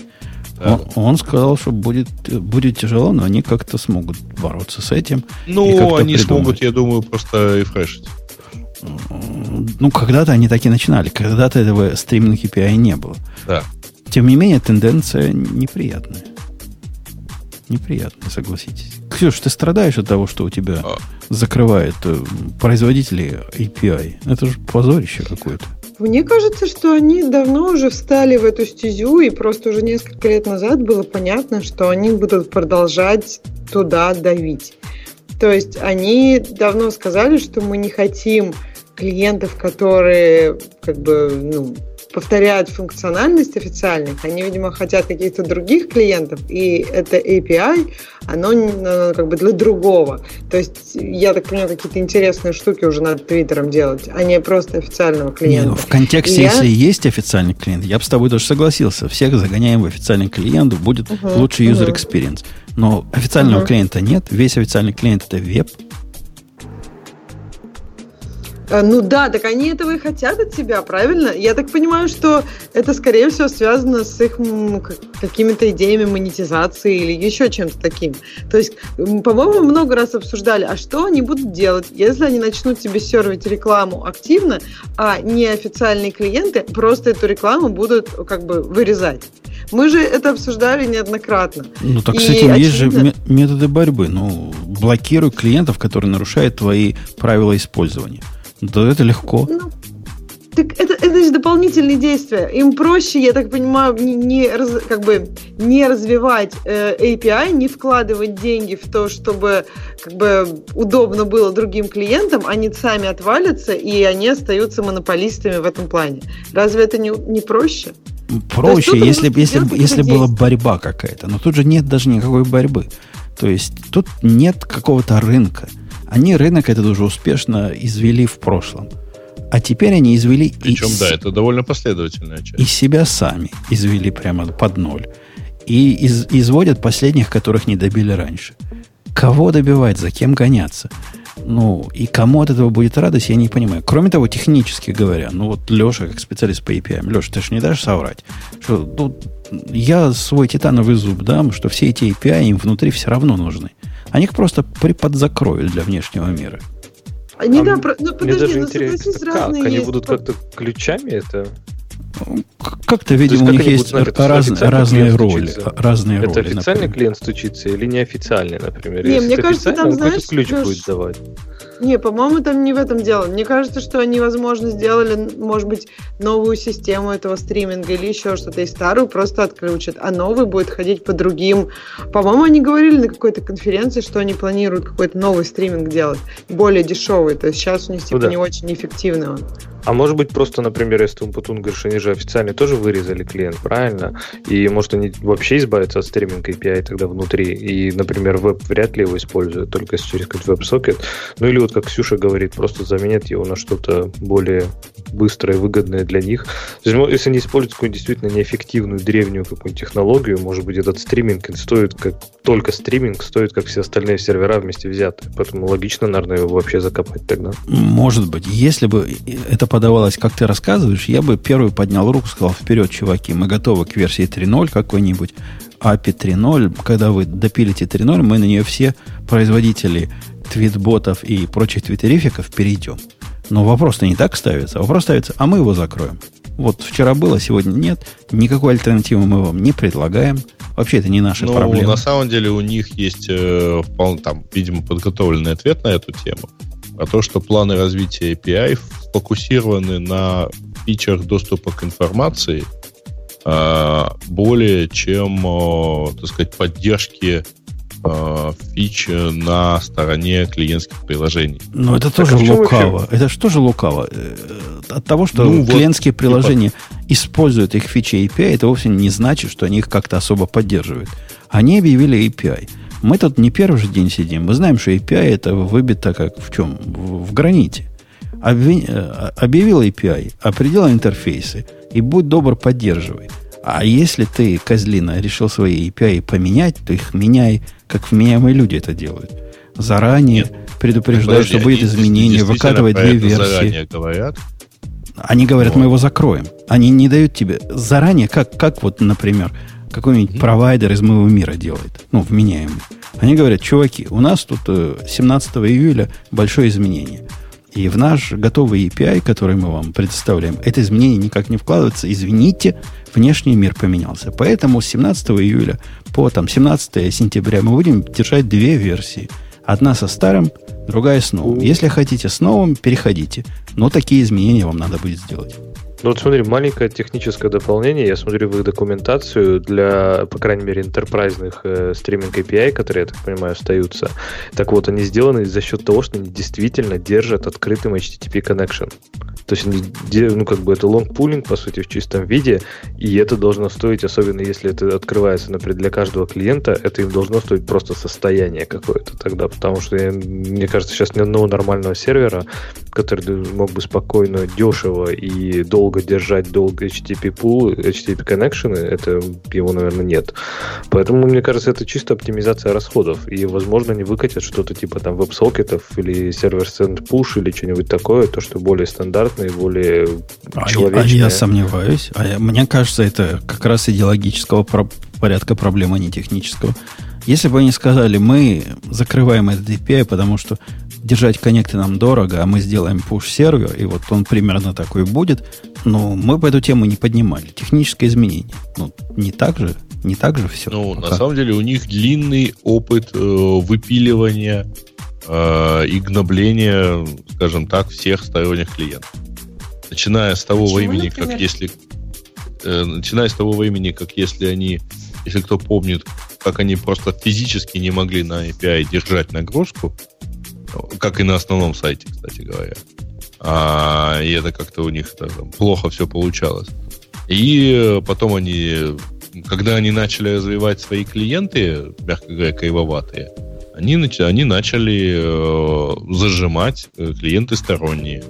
Он, он сказал, что будет, будет тяжело, но они как-то смогут бороться с этим. Ну, они придумать. смогут, я думаю, просто рефрешить. Ну, когда-то они так и начинали. Когда-то этого стриминг API не было. Да. Тем не менее, тенденция неприятная. Неприятная, согласитесь. Ксюш, ты страдаешь от того, что у тебя а. закрывают э, производители API? Это же позорище какое-то. Мне кажется, что они давно уже встали в эту стезю, и просто уже несколько лет назад было понятно, что они будут продолжать туда давить. То есть они давно сказали, что мы не хотим клиентов, которые как бы ну, повторяют функциональность официальных, они, видимо, хотят каких-то других клиентов, и это API, оно, оно как бы для другого. То есть, я так понимаю, какие-то интересные штуки уже над Твиттером делать, а не просто официального клиента. Не, ну, в контексте, и если я... есть официальный клиент, я бы с тобой тоже согласился. Всех загоняем в официальный клиент, будет uh-huh, лучший user experience. Но официального uh-huh. клиента нет, весь официальный клиент это веб, ну да, так они этого и хотят от тебя, правильно? Я так понимаю, что это, скорее всего, связано с их какими-то идеями монетизации или еще чем-то таким. То есть, по-моему, много раз обсуждали, а что они будут делать, если они начнут тебе сервить рекламу активно, а неофициальные клиенты просто эту рекламу будут как бы вырезать. Мы же это обсуждали неоднократно. Ну так, кстати, очевидно... есть же методы борьбы. Ну, блокируй клиентов, которые нарушают твои правила использования. Да это легко. Ну, так это, это же дополнительные действия. Им проще, я так понимаю, не, не, раз, как бы, не развивать э, API, не вкладывать деньги в то, чтобы как бы, удобно было другим клиентам, они сами отвалятся, и они остаются монополистами в этом плане. Разве это не, не проще? Проще, если, если, если была борьба какая-то. Но тут же нет даже никакой борьбы. То есть тут нет какого-то рынка. Они рынок этот уже успешно извели в прошлом. А теперь они извели... Причем, из... да, это довольно последовательная часть. И себя сами извели прямо под ноль. И из, изводят последних, которых не добили раньше. Кого добивать, за кем гоняться? Ну, и кому от этого будет радость, я не понимаю. Кроме того, технически говоря, ну вот Леша, как специалист по API, Леша, ты же не дашь соврать, что ну, я свой титановый зуб дам, что все эти API им внутри все равно нужны. Они их просто приподзакроют для внешнего мира. Они, а да, про... ну подожди, даже ну согласись, разные как? Они есть. будут как-то ключами это... Как-то, видимо, у них есть знать, раз, разные роли. Разные это роли, официальный например. клиент стучится или неофициальный, например? Не, Если мне кажется, там, знаешь, ключ будет давать. Не, по-моему, там не в этом дело. Мне кажется, что они, возможно, сделали, может быть, новую систему этого стриминга или еще что-то, и старую просто отключат, а новый будет ходить по другим. По-моему, они говорили на какой-то конференции, что они планируют какой-то новый стриминг делать, более дешевый. То есть сейчас у них типа ну, да. не очень эффективный он. А может быть, просто, например, если Умпутун говоришь, они же официально тоже вырезали клиент, правильно? И может они вообще избавятся от стриминга API тогда внутри, и, например, веб вряд ли его используют, только через какой-то веб-сокет. Ну или вот, как Ксюша говорит, просто заменят его на что-то более быстрое, выгодное для них. Есть, если они используют какую-нибудь действительно неэффективную, древнюю какую-нибудь технологию, может быть, этот стриминг стоит как только стриминг, стоит как все остальные сервера вместе взятые. Поэтому логично, наверное, его вообще закопать тогда. Может быть. Если бы это подавалось, как ты рассказываешь, я бы первый поднял руку, сказал, вперед, чуваки, мы готовы к версии 3.0 какой-нибудь, API 3.0. Когда вы допилите 3.0, мы на нее все производители твитботов и прочих твиттерификов перейдем. Но вопрос-то не так ставится. Вопрос ставится, а мы его закроем. Вот вчера было, сегодня нет. Никакой альтернативы мы вам не предлагаем. Вообще это не наша ну, проблема. На самом деле у них есть э, вполне, там, видимо, подготовленный ответ на эту тему. Про то, что планы развития API фокусированы на фичах доступа к информации э, более чем, так сказать, поддержки э, фич на стороне клиентских приложений. Но это так тоже а лукаво. Это что же лукаво? Э, от того, что ну, клиентские вот, приложения типа... используют их фичи API, это вовсе не значит, что они их как-то особо поддерживают. Они объявили API. Мы тут не первый же день сидим. Мы знаем, что API это выбито как в чем? В, в граните. Обви... Э, объявил API, определил интерфейсы, и будь добр, поддерживай. А если ты, козлина, решил свои API поменять, то их меняй, как вменяемые люди это делают. Заранее Нет, предупреждают, что будет изменение, выкатывать две версии. говорят. Они говорят, вот. мы его закроем. Они не дают тебе заранее, как, как вот, например, какой-нибудь mm-hmm. провайдер из моего мира делает, ну, вменяемый. Они говорят, чуваки, у нас тут 17 э, июля большое изменение. И в наш готовый API, который мы вам предоставляем, это изменение никак не вкладывается. Извините, внешний мир поменялся. Поэтому с 17 июля по там, 17 сентября мы будем держать две версии. Одна со старым, другая с новым. Если хотите с новым, переходите. Но такие изменения вам надо будет сделать. Ну вот смотри, маленькое техническое дополнение. Я смотрю в их документацию для, по крайней мере, интерпрайзных э, стриминг API, которые, я так понимаю, остаются. Так вот, они сделаны за счет того, что они действительно держат открытым HTTP connection. То есть они, ну, как бы это лонгпулинг, по сути, в чистом виде, и это должно стоить, особенно если это открывается, например, для каждого клиента, это им должно стоить просто состояние какое-то тогда, потому что, мне кажется, сейчас ни одного нормального сервера, который мог бы спокойно, дешево и долго держать долго HTTP pool, HTTP connection, это его, наверное, нет. Поэтому, мне кажется, это чисто оптимизация расходов. И, возможно, они выкатят что-то типа там веб-сокетов или сервер-сенд push или что-нибудь такое, то, что более стандартное, более а человечное. Я, а я сомневаюсь. А я, мне кажется, это как раз идеологического про- порядка проблемы, а не технического. Если бы они сказали, мы закрываем этот API, потому что держать коннекты нам дорого, а мы сделаем push-сервер, и вот он примерно такой будет, но мы бы эту тему не поднимали. Техническое изменение. Ну, не так же, не так же все. Ну, пока. на самом деле у них длинный опыт э, выпиливания э, и гнобления, скажем так, всех сторонних клиентов. Начиная с того Почему, времени, например? как если э, начиная с того времени, как если они, если кто помнит, как они просто физически не могли на API держать нагрузку, как и на основном сайте, кстати говоря. А, и это как-то у них так, плохо все получалось. И потом они, когда они начали развивать свои клиенты, мягко говоря, кривоватые, они, они начали э, зажимать э, клиенты сторонние.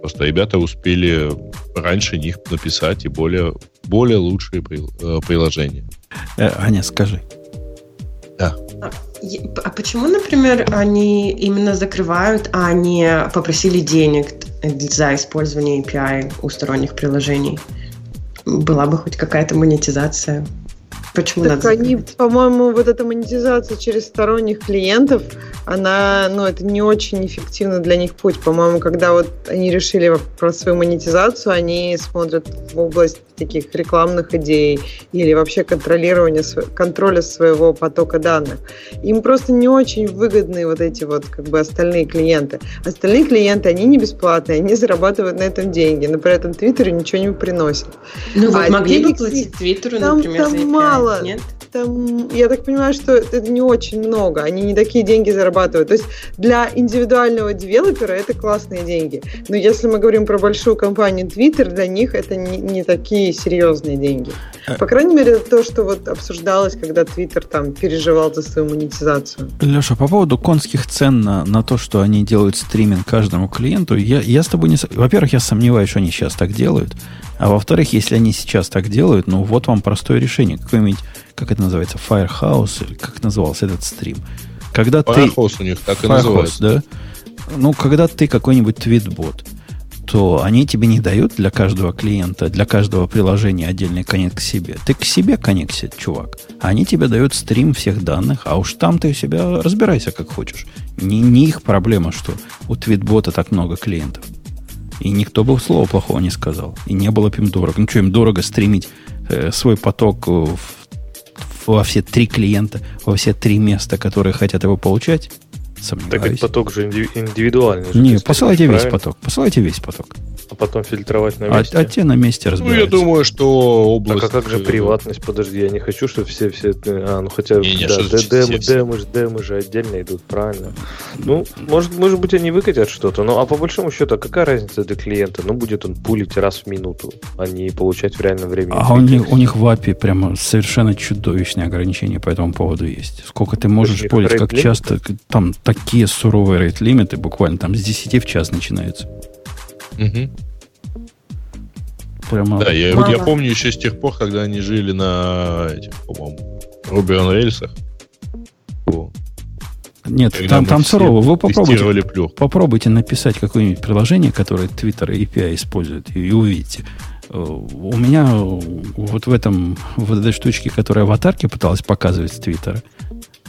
Просто ребята успели раньше них написать и более, более лучшие э, приложения. Э, Аня, скажи. Да. А почему, например, они именно закрывают, а не попросили денег за использование API у сторонних приложений? Была бы хоть какая-то монетизация. Почему так надо они, по-моему, вот эта монетизация через сторонних клиентов, она, ну, это не очень эффективно для них путь. По-моему, когда вот они решили про свою монетизацию, они смотрят в область таких рекламных идей или вообще контролирования, контроля своего потока данных. Им просто не очень выгодны вот эти вот как бы остальные клиенты. Остальные клиенты, они не бесплатные, они зарабатывают на этом деньги, но при этом Твиттеру ничего не приносят. Ну вот а могли бы платить Твиттеру, например, там за API, мало, нет? Там, я так понимаю, что это не очень много. Они не такие деньги зарабатывают. То есть для индивидуального девелопера это классные деньги. Но если мы говорим про большую компанию Twitter, для них это не, не такие серьезные деньги. Э. По крайней мере, то, что вот обсуждалось, когда Twitter там переживал за свою монетизацию. Леша, по поводу конских цен на, на то, что они делают стриминг каждому клиенту, я, я с тобой не... Во-первых, я сомневаюсь, что они сейчас так делают. А во-вторых, если они сейчас так делают, ну вот вам простое решение. Какой-нибудь, как это называется, Firehouse, или как назывался этот стрим. Когда Firehouse ты... у них так Firehouse, и называется. да? Ну, когда ты какой-нибудь твитбот, то они тебе не дают для каждого клиента, для каждого приложения отдельный коннект к себе. Ты к себе коннектит, чувак. Они тебе дают стрим всех данных, а уж там ты у себя разбирайся как хочешь. Не, не их проблема, что у твитбота так много клиентов. И никто бы слова плохого не сказал. И не было бы им дорого. Ну что, им дорого стримить э, свой поток в, во все три клиента, во все три места, которые хотят его получать? Сомневаюсь. Так ведь поток же индивидуальный. Же, не, посылайте весь поток. Посылайте весь поток а потом фильтровать на а, месте. А, а те на месте разбираются. Ну, я думаю, что область... Так, а как же приватность? Подожди, я не хочу, чтобы все... все а, ну хотя... Не, не, да, демы, демы, демы же отдельно идут, правильно. Ну, может, может быть, они выкатят что-то, ну, а по большому счету, а какая разница для клиента? Ну, будет он пулить раз в минуту, а не получать в реальном времени. А у них, у них в API прямо совершенно чудовищные ограничения по этому поводу есть. Сколько ты можешь пулить, как часто... Там такие суровые рейт-лимиты, буквально там с 10 в час начинаются. Угу. Прямо... Да, я, я помню еще с тех пор, когда они жили на этих, по-моему, Ruby on Rails. Нет, когда там, там сурово. Вы попробуйте, попробуйте написать какое-нибудь приложение, которое Twitter API использует, и, и увидите. Э, у меня вот в этом, в этой штучке, которая аватарки пыталась показывать с Твиттера,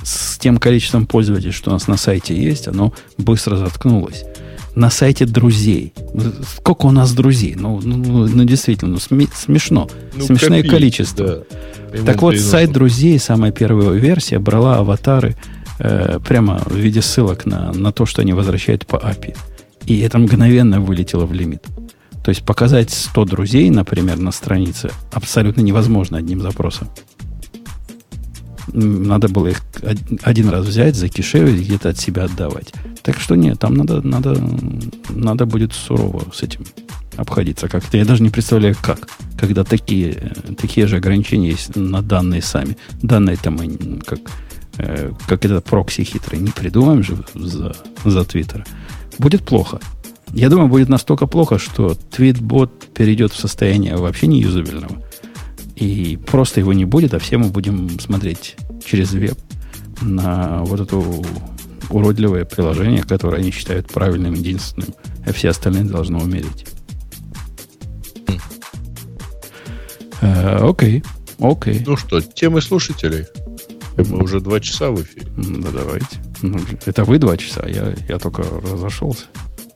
с тем количеством пользователей, что у нас на сайте есть, оно быстро заткнулось на сайте друзей. Сколько у нас друзей? Ну, ну, ну, ну действительно, ну, сме- смешно. Ну, Смешное копить, количество. Да. Так вот, сайт друзей, самая первая версия, брала аватары э, прямо в виде ссылок на, на то, что они возвращают по API. И это мгновенно вылетело в лимит. То есть показать 100 друзей, например, на странице абсолютно невозможно одним запросом. Надо было их один раз взять, закишевить, где-то от себя отдавать. Так что нет, там надо, надо, надо будет сурово с этим обходиться как-то. Я даже не представляю, как, когда такие, такие же ограничения есть на данные сами. Данные-то мы как, э, как этот прокси хитрый не придумаем же за, за Твиттер. Будет плохо. Я думаю, будет настолько плохо, что твитбот перейдет в состояние вообще неюзабельного. И просто его не будет, а все мы будем смотреть через веб на вот это уродливое приложение, которое они считают правильным, единственным, а все остальные должны умереть. Э, окей, окей. Ну что, темы слушателей? Мы уже два часа в эфире. Да давайте. Ну, это вы два часа, я, я только разошелся.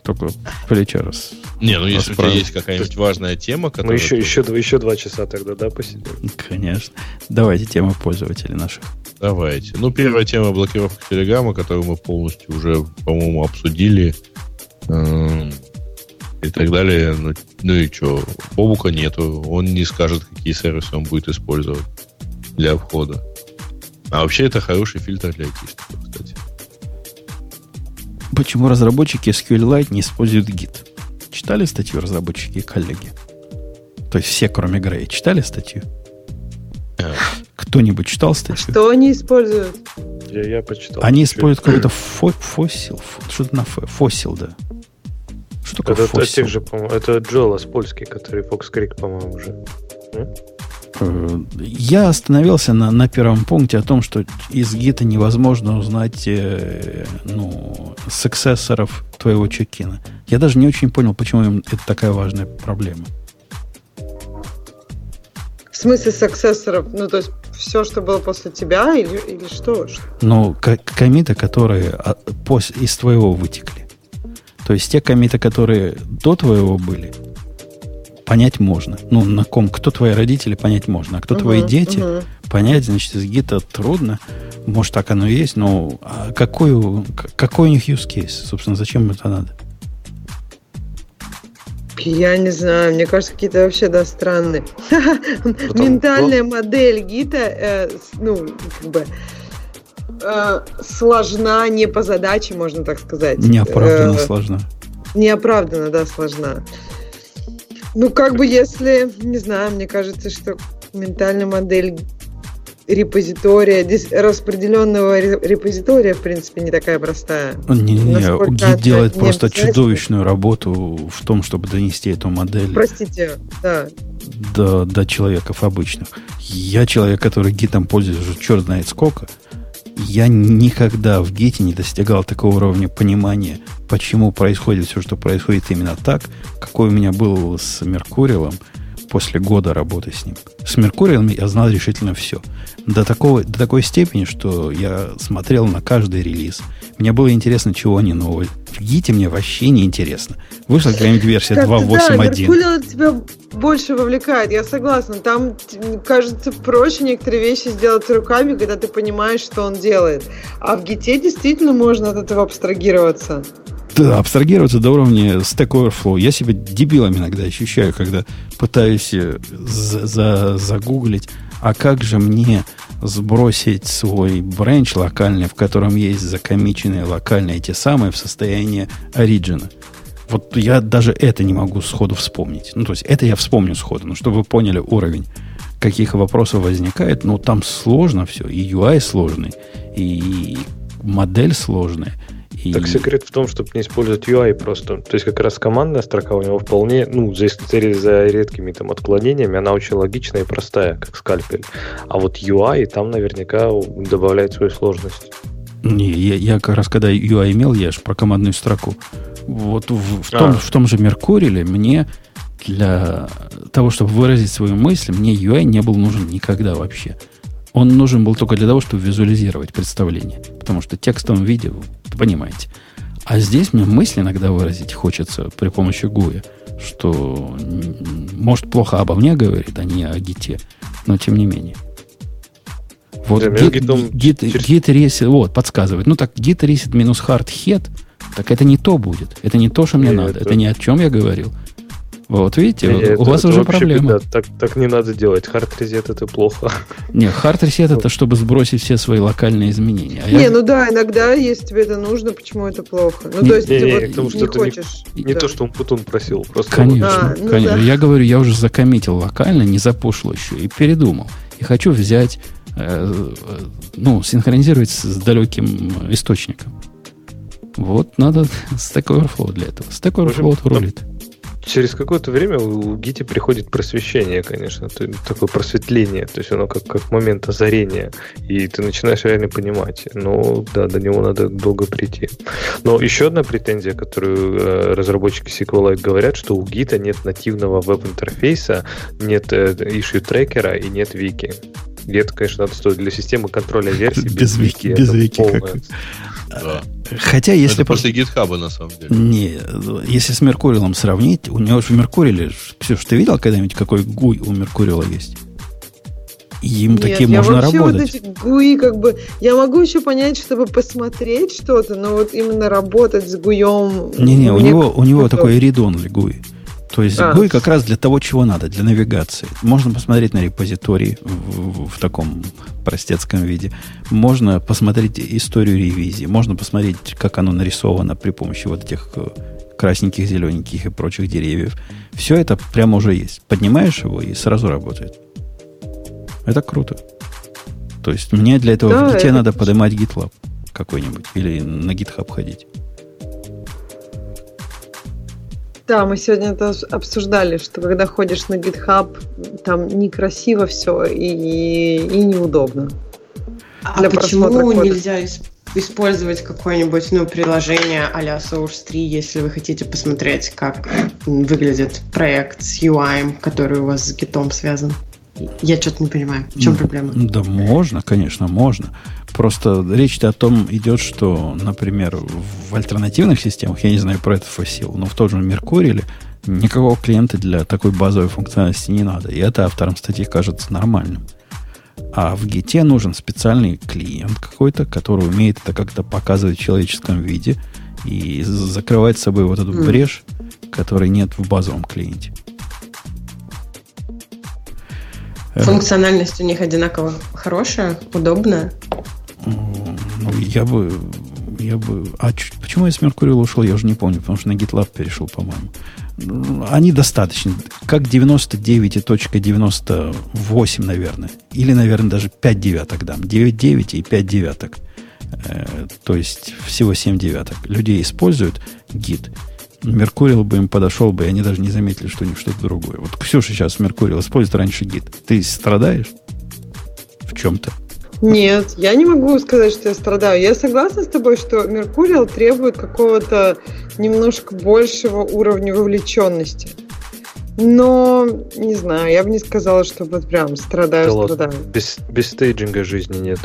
Только плечо раз. Не, ну если у тебя есть какая-нибудь важная тема, которая... Мы еще, еще, еще два часа тогда, да, посидим? Конечно. Давайте темы пользователей наших. Давайте. Ну, первая тема блокировка Телеграма, которую мы полностью уже, по-моему, обсудили. Эм, и так далее. Ну, ну и что? Бобука нету. Он не скажет, какие сервисы он будет использовать для входа. А вообще это хороший фильтр для айтишников, кстати. Почему разработчики SQLite не используют Git? Читали статью разработчики и коллеги? То есть все, кроме Грея, читали статью? А. Кто-нибудь читал статью? Что они используют? Я, я почитал. Они используют какой-то фо фосил. Что-то на фо, фосил, да. Что такое это, фосил? Это, же, это Джолас польский, который Fox Creek, по-моему, уже. Я остановился на, на первом пункте о том, что из гита невозможно узнать э, ну, сексессоров твоего чекина. Я даже не очень понял, почему им это такая важная проблема. В смысле сексессоров? Ну, то есть все, что было после тебя, или, или что? Ну, комиты, которые из твоего вытекли. То есть те комиты, которые до твоего были, понять можно. Ну, на ком, кто твои родители, понять можно. А кто uh твои дети, uh понять, значит, из гита трудно. Может, так оно и есть, но а какой, какой у них use case? Собственно, зачем это надо? Я не знаю, мне кажется, какие-то вообще, да, странные. Ментальная модель гита, э, ну, как бы, э, сложна не по задаче, можно так сказать. Неоправданно э, сложна. Неоправданно, да, сложна. Ну, как бы, если, не знаю, мне кажется, что ментальная модель репозитория, распределенного репозитория, в принципе, не такая простая. Не, не, Гид делает просто чудовищную работу в том, чтобы донести эту модель. Простите, да. До, до человеков обычных. Я человек, который гитом пользуюсь уже черт знает сколько. Я никогда в гите не достигал такого уровня понимания, почему происходит все, что происходит именно так, какой у меня был с Меркурием – после года работы с ним. С Меркурием я знал решительно все. До, такого, до такой степени, что я смотрел на каждый релиз. Мне было интересно, чего они новые. В Гите мне вообще не интересно. Вышла какая-нибудь версия 2.8.1. Да, Меркурий тебя больше вовлекает, я согласна. Там, кажется, проще некоторые вещи сделать руками, когда ты понимаешь, что он делает. А в Гите действительно можно от этого абстрагироваться. Да, абстрагироваться до уровня Stack Overflow. Я себя дебилом иногда ощущаю, когда пытаюсь э, за за загуглить, а как же мне сбросить свой бренч локальный, в котором есть закомиченные локальные те самые в состояние оригина. Вот я даже это не могу сходу вспомнить. Ну, то есть это я вспомню сходу, но чтобы вы поняли уровень, каких вопросов возникает, ну, там сложно все. И UI сложный, и модель сложная, и... Так секрет в том, чтобы не использовать UI просто. То есть как раз командная строка у него вполне, ну, за, за редкими там отклонениями, она очень логичная и простая, как скальпель. А вот UI там наверняка добавляет свою сложность. Не, я, я как раз когда UI имел, я же про командную строку. Вот в, в, том, а. в том же Меркуриле мне для того, чтобы выразить свою мысль, мне UI не был нужен никогда вообще. Он нужен был только для того, чтобы визуализировать представление. Потому что в текстовом виде, вы понимаете. А здесь мне мысль иногда выразить хочется при помощи гуя, что может плохо обо мне говорит, а не о гите, но тем не менее. Вот да, через... git reset, вот, подсказывает. Ну так, git reset минус hard head, так это не то будет. Это не то, что мне Нет, надо. Это... это не о чем я говорил. Вот видите, не, у это, вас это уже проблема. Беда. Так, так не надо делать. Хард резет это плохо. Не, хард резет это чтобы сбросить все свои локальные изменения. А не, я... ну да, иногда, если тебе это нужно, почему это плохо? Ну, не, то есть не, ты не, вот потому, не хочешь. Не, не да. то, что он Путун просил. Просто конечно, а, ну конечно. Да. Я говорю, я уже закоммитил локально, не запушил еще и передумал. И хочу взять, э, ну, синхронизировать с далеким источником. Вот надо Stack Overflow для этого. Stack Overflow рулит через какое-то время у Гити приходит просвещение, конечно, такое просветление, то есть оно как, как момент озарения, и ты начинаешь реально понимать. Но да, до него надо долго прийти. Но еще одна претензия, которую э, разработчики SQLite говорят, что у Гита нет нативного веб-интерфейса, нет э, issue трекера и нет вики. И это, конечно, надо стоить для системы контроля версий без, без вики. Без вики. Полное... Да. Хотя, если... Это после гитхаба, на самом деле. Не, если с Меркурилом сравнить, у него же в Меркуриле... Ксюш, ты видел когда-нибудь, какой гуй у Меркурила есть? Им Нет, таким я можно вообще работать. Вот эти гуи, как бы, я могу еще понять, чтобы посмотреть что-то, но вот именно работать с гуем. Не-не, у него, у него такой редон гуи. То есть а. GUI как раз для того, чего надо, для навигации. Можно посмотреть на репозиторий в, в, в таком простецком виде. Можно посмотреть историю ревизии. Можно посмотреть, как оно нарисовано при помощи вот этих э, красненьких, зелененьких и прочих деревьев. Все это прямо уже есть. Поднимаешь его и сразу работает. Это круто. То есть мне для этого да, в гите это... надо поднимать GitLab какой-нибудь или на GitHub ходить. Да, мы сегодня это обсуждали, что когда ходишь на GitHub, там некрасиво все и, и неудобно. А почему нельзя использовать какое-нибудь ну, приложение а-ля Source 3, если вы хотите посмотреть, как выглядит проект с UI, который у вас с гитом связан? Я что-то не понимаю. В чем проблема? Да можно, конечно, можно. Просто речь-то о том идет, что, например, в альтернативных системах, я не знаю про это фасил, но в том же Меркурии никакого клиента для такой базовой функциональности не надо. И это авторам статьи кажется нормальным. А в Гите нужен специальный клиент какой-то, который умеет это как-то показывать в человеческом виде и закрывать с собой вот эту брешь который нет в базовом клиенте. Функциональность у них одинаково хорошая, удобная. Ну, я бы... Я бы... А почему я с Меркурия ушел, я уже не помню, потому что на GitLab перешел, по-моему. Они достаточно. Как 99.98, наверное. Или, наверное, даже 5 девяток дам. 9 9 и 5 девяток. Э, то есть всего 7 девяток. Людей используют гид. Меркурил бы им подошел бы, и они даже не заметили, что у них что-то другое. Вот Ксюша сейчас Меркурил использует раньше гид. Ты страдаешь в чем-то? Нет, я не могу сказать, что я страдаю. Я согласна с тобой, что Меркурил требует какого-то немножко большего уровня вовлеченности. Но, не знаю, я бы не сказала, что вот прям страдаю, да страдаю. Без, без стейджинга жизни нет.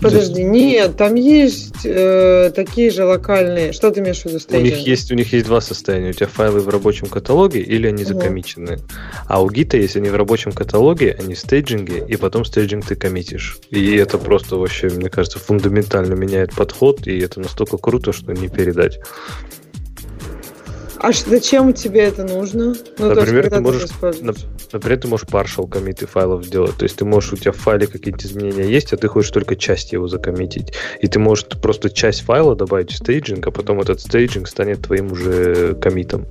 Подожди, нет, там есть э, такие же локальные. Что ты имеешь в виду стейджинг? У них есть, у них есть два состояния. У тебя файлы в рабочем каталоге или они закомичены. Угу. А у гита, если они в рабочем каталоге, они в стейджинге, и потом стейджинг ты коммитишь. И это просто вообще, мне кажется, фундаментально меняет подход, и это настолько круто, что не передать. А зачем тебе это нужно? Ну, например, есть, ты можешь, например, ты можешь partial коммиты файлов сделать. То есть ты можешь, у тебя в файле какие-то изменения есть, а ты хочешь только часть его закоммитить. И ты можешь просто часть файла добавить в стейджинг, а потом этот стейджинг станет твоим уже коммитом,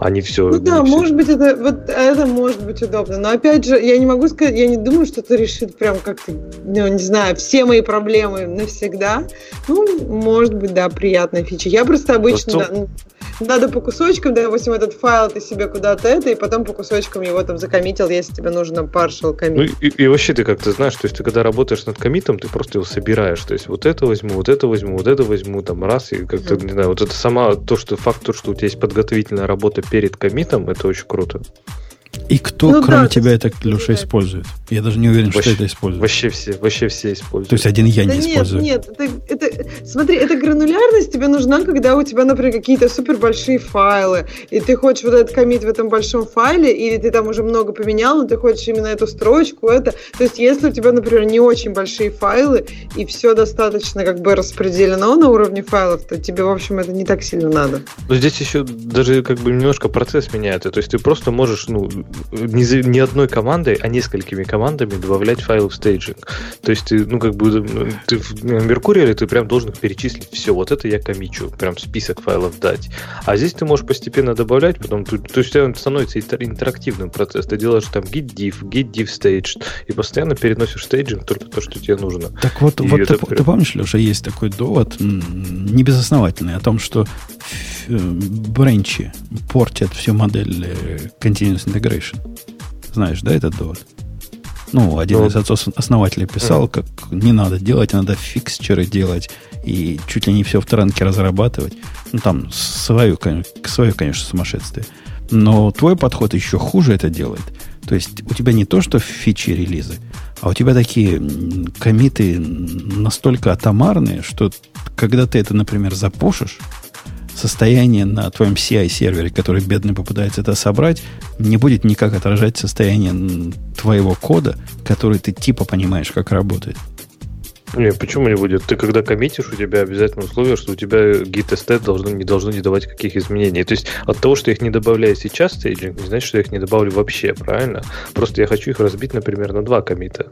а не все. Ну да, может быть, это, вот, это может быть удобно. Но опять же, я не могу сказать, я не думаю, что это решит прям как-то, ну, не знаю, все мои проблемы навсегда. Ну, может быть, да, приятная фича. Я просто обычно... Просто... Да, надо по кусочкам, допустим, этот файл ты себе куда-то это, и потом по кусочкам его там закоммитил, если тебе нужно partial коммит. Ну и, и вообще ты как-то знаешь, то есть ты когда работаешь над коммитом, ты просто его собираешь, то есть вот это возьму, вот это возьму, вот это возьму, там раз, и как-то, mm-hmm. не знаю, вот это сама, то, что факт, то, что у тебя есть подготовительная работа перед коммитом, это очень круто. И кто, ну, кроме да, тебя, это, Леша, использует? Я даже не уверен, вообще, что это использует. Вообще все, вообще все используют. То есть один я да не нет, использую. Нет, это, это, смотри, эта гранулярность тебе нужна, когда у тебя, например, какие-то супер большие файлы, и ты хочешь вот этот комит в этом большом файле, или ты там уже много поменял, но ты хочешь именно эту строчку, это. То есть, если у тебя, например, не очень большие файлы, и все достаточно как бы распределено на уровне файлов, то тебе, в общем, это не так сильно надо. Но здесь еще даже как бы немножко процесс меняется. То есть ты просто можешь, ну, не, не одной командой, а несколькими командами добавлять файлы в стейджинг. То есть ты, ну, как бы, ты в Mercurial ты прям должен перечислить все, вот это я коммичу, прям список файлов дать. А здесь ты можешь постепенно добавлять, потом, то, то есть тебя становится интерактивным процесс. Ты делаешь там git diff, git diff staged, и постоянно переносишь стейджинг только то, что тебе нужно. Так вот, вот ты, прям... ты помнишь, Леша, есть такой довод, не безосновательный, о том, что бренчи портят всю модель э, Continuous Integration. Знаешь, да, этот довод? Ну, один ну, из отцов основателей писал, как не надо делать, надо фиксчеры делать и чуть ли не все в транке разрабатывать. Ну, там свое, свое, конечно, сумасшествие. Но твой подход еще хуже это делает. То есть у тебя не то, что фичи релизы, а у тебя такие комиты настолько атомарные, что когда ты это, например, запушишь, состояние на твоем CI-сервере, который бедный попытается это собрать, не будет никак отражать состояние твоего кода, который ты типа понимаешь, как работает. Не, почему не будет? Ты когда коммитишь, у тебя обязательно условие, что у тебя git и должны, не должны не давать каких изменений. То есть от того, что я их не добавляю сейчас в стейджинг, не значит, что я их не добавлю вообще, правильно? Просто я хочу их разбить, например, на два комита.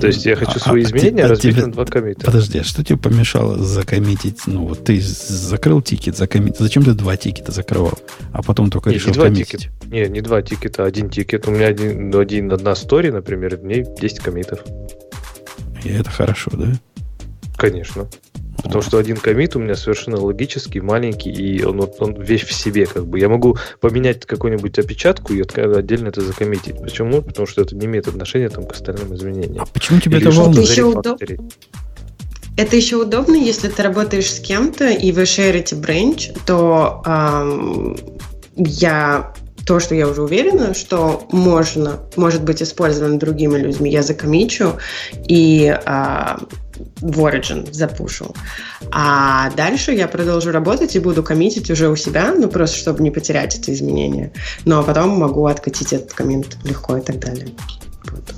То есть я хочу а, свои а, изменения а разбить тебе, на два коммита. Подожди, а что тебе помешало закоммитить? Ну, вот ты закрыл тикет, закоммитить. Зачем ты два тикета закрывал? А потом только не, решил не два коммитить? Тикет. Не, не два тикета, а один тикет. У меня один, один одна story, например, в ней 10 коммитов. И это хорошо, да? Конечно. Потому что один коммит у меня совершенно логический, маленький, и он, он вещь в себе. Как бы. Я могу поменять какую-нибудь опечатку и отдельно это закоммитить. Почему? Потому что это не имеет отношения там, к остальным изменениям. А почему тебе Или это волнует? Это еще удобно, если ты работаешь с кем-то и вы шерите бренч, то эм, я то, что я уже уверена, что можно, может быть использовано другими людьми, я закомичу и а, в Origin запушу. А дальше я продолжу работать и буду коммитить уже у себя, ну просто чтобы не потерять это изменение. Но потом могу откатить этот коммент легко и так далее. Вот.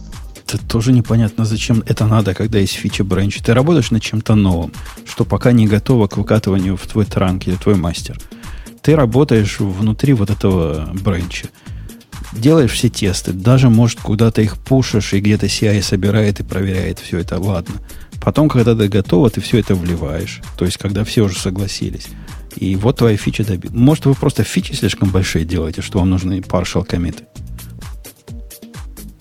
Это тоже непонятно, зачем это надо, когда есть фича бренч. Ты работаешь над чем-то новым, что пока не готово к выкатыванию в твой транк или твой мастер – ты работаешь внутри вот этого бренча. Делаешь все тесты, даже, может, куда-то их пушишь, и где-то CI собирает и проверяет все это, ладно. Потом, когда ты готова, ты все это вливаешь. То есть, когда все уже согласились. И вот твоя фича добит. Может, вы просто фичи слишком большие делаете, что вам нужны partial комиты?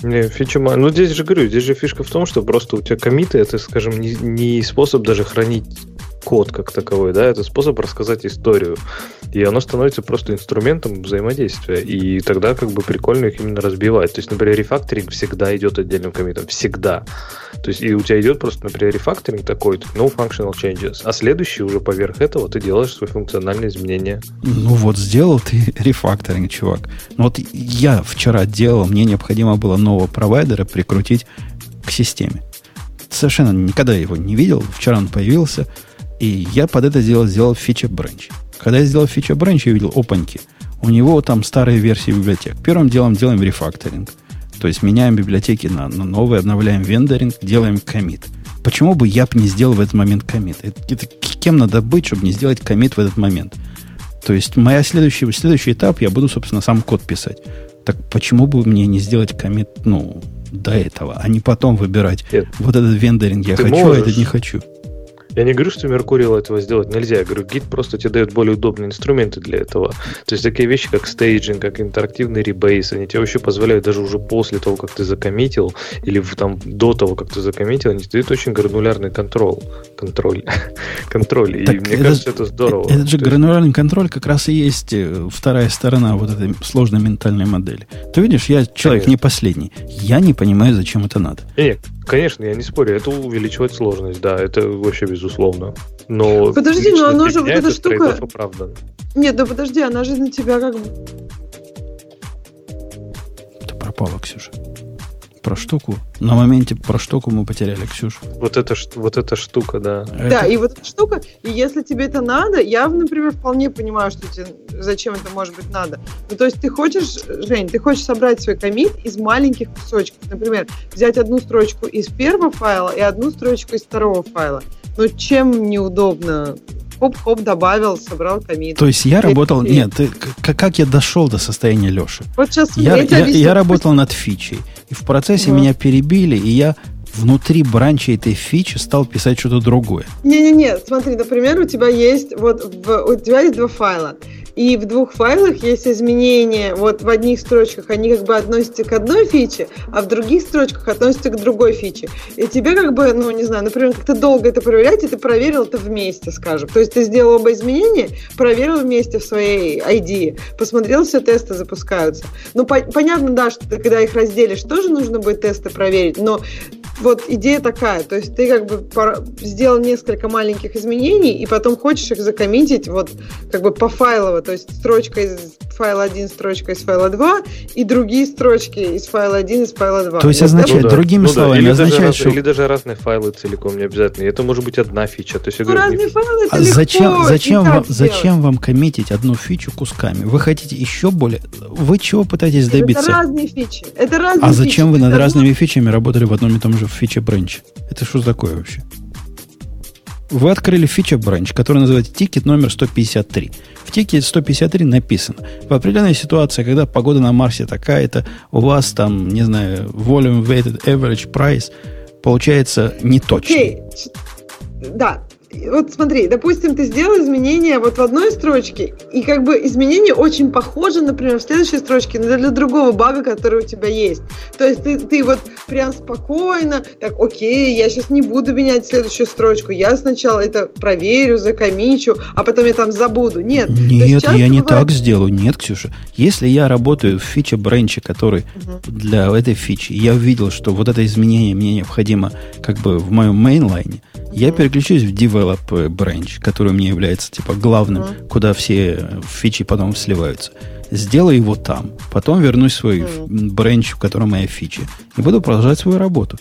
Не, фича Ну, здесь же говорю, здесь же фишка в том, что просто у тебя комиты, это, скажем, не, не способ даже хранить код как таковой, да, это способ рассказать историю. И оно становится просто инструментом взаимодействия. И тогда как бы прикольно их именно разбивать. То есть, например, рефакторинг всегда идет отдельным комитом. Всегда. То есть, и у тебя идет просто, например, рефакторинг такой, no functional changes. А следующий уже поверх этого ты делаешь свои функциональные изменения. Ну вот, сделал ты рефакторинг, чувак. Ну вот я вчера делал, мне необходимо было нового провайдера прикрутить к системе. Совершенно никогда его не видел. Вчера он появился – и я под это дело сделал фича бранч. Когда я сделал фича бранч, я увидел, опаньки, у него там старые версии библиотек. Первым делом делаем рефакторинг. То есть меняем библиотеки на, на новые, обновляем вендоринг, делаем комит. Почему бы я бы не сделал в этот момент комит? Это, это кем надо быть, чтобы не сделать комит в этот момент? То есть моя следующий, следующий этап, я буду, собственно, сам код писать. Так почему бы мне не сделать комит, ну, до этого, а не потом выбирать Нет. вот этот вендоринг я хочу, можешь, а этот не хочу? Я не говорю, что Меркурил этого сделать нельзя. Я говорю, гид просто тебе дает более удобные инструменты для этого. То есть такие вещи, как стейджинг, как интерактивный ребейс, они тебе вообще позволяют даже уже после того, как ты закоммитил, или там до того, как ты закоммитил, они дают очень гранулярный контроль. Контроль. контроль. Так и мне это, кажется, это здорово. Этот же гранулярный контроль как раз и есть э, вторая сторона вот этой сложной ментальной модели. Ты видишь, я человек Конечно. не последний. Я не понимаю, зачем это надо. Нет, конечно, я не спорю. Это увеличивает сложность, да, это вообще безусловно. Но подожди, но оно же вот эта штука... Оправдан. Нет, да подожди, она же на тебя как бы... Ты пропала, Ксюша про штуку. На моменте про штуку мы потеряли Ксюшу. Вот эта, вот эта штука, да. Это... Да, и вот эта штука, и если тебе это надо, я, например, вполне понимаю, что тебе, зачем это может быть надо. Ну, то есть ты хочешь, Жень, ты хочешь собрать свой комит из маленьких кусочков. Например, взять одну строчку из первого файла и одну строчку из второго файла. Ну, чем неудобно? Хоп-хоп добавил, собрал комит. То есть я работал... Нет, ты, как, как я дошел до состояния Леши? Вот сейчас я, я, я, я работал над фичей. И в процессе да. меня перебили, и я внутри бранча этой фичи стал писать что-то другое. Не-не-не, смотри, например, у тебя есть вот в, у тебя есть два файла. И в двух файлах есть изменения. Вот в одних строчках они как бы относятся к одной фиче, а в других строчках относятся к другой фиче. И тебе как бы, ну, не знаю, например, как-то долго это проверять, и ты проверил это вместе, скажем. То есть ты сделал оба изменения, проверил вместе в своей ID, посмотрел, все тесты запускаются. Ну, по- понятно, да, что ты, когда их разделишь, тоже нужно будет тесты проверить, но вот идея такая, то есть ты как бы сделал несколько маленьких изменений, и потом хочешь их закоммитить вот как бы по файлово, то есть строчка из файла 1, строчка из файла 2, и другие строчки из файла 1, из файла 2. То есть означает, ну, да. другими ну, словами, да. или, означает, даже, что... или даже разные файлы целиком не обязательно. Это может быть одна фича. То есть, ну, говорю, разные не... файлы а зачем, зачем, вам, зачем вам коммитить одну фичу кусками? Вы хотите еще более... Вы чего пытаетесь добиться? Это разные фичи. Это разные а зачем фичи. вы над это разными фичами работали в одном и том же feature branch'е? Это что такое вообще? Вы открыли feature branch, который называется тикет номер 153. В тикете 153 написано, в определенной ситуации, когда погода на Марсе такая-то, у вас там, не знаю, volume weighted average price получается не точно. Okay. Да, вот смотри, допустим, ты сделал изменения вот в одной строчке, и как бы изменения очень похожи, например, в следующей строчке но для другого бага, который у тебя есть. То есть ты, ты вот прям спокойно, так, окей, я сейчас не буду менять следующую строчку, я сначала это проверю, закомичу, а потом я там забуду. Нет. Нет, я не так сделаю. Нет, Ксюша. Если я работаю в фиче бренче, который угу. для этой фичи, я увидел, что вот это изменение мне необходимо как бы в моем мейнлайне, я переключусь в develop branch, который у меня является типа главным, mm-hmm. куда все фичи потом сливаются. Сделаю его там, потом вернусь в свой mm-hmm. branch, в котором моя фичи, и буду продолжать свою работу.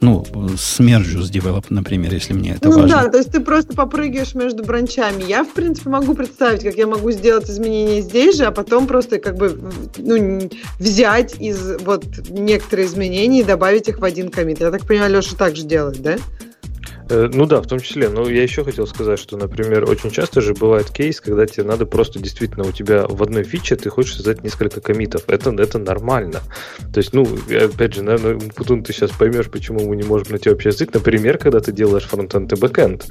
Ну, смержу с develop, например, если мне это ну, важно. Ну да, то есть ты просто попрыгаешь между бранчами. Я, в принципе, могу представить, как я могу сделать изменения здесь же, а потом просто как бы ну, взять из вот некоторые изменения и добавить их в один коммит. Я так понимаю, Леша так же делает, да? Э, ну да, в том числе. Но я еще хотел сказать, что, например, очень часто же бывает кейс, когда тебе надо просто действительно у тебя в одной фиче ты хочешь создать несколько коммитов. Это, это нормально. То есть, ну, опять же, наверное, Путун, ты сейчас поймешь, почему мы не можем найти общий язык. Например, когда ты делаешь фронтенд и бэкенд.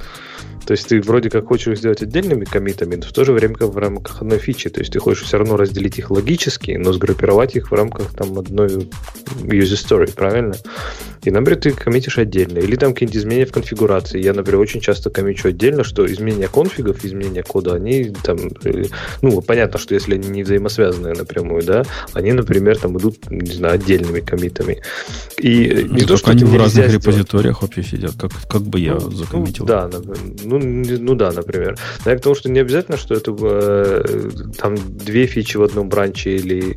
То есть ты вроде как хочешь сделать отдельными коммитами, но в то же время как в рамках одной фичи. То есть ты хочешь все равно разделить их логически, но сгруппировать их в рамках там одной user story, правильно? И, например, ты коммитишь отдельно. Или там какие-нибудь изменения в конфигурации. Я, например, очень часто коммичу отдельно, что изменения конфигов, изменения кода, они там, э, ну, понятно, что если они не взаимосвязанные напрямую, да, они, например, там идут, не знаю, отдельными комитами. И ну, не то, что они в разных сделать. репозиториях вообще сидят, как, как бы я ну, закоммитил. Ну, да, ну, ну да, например. Но я к тому, что не обязательно, что это э, там две фичи в одном бранче или...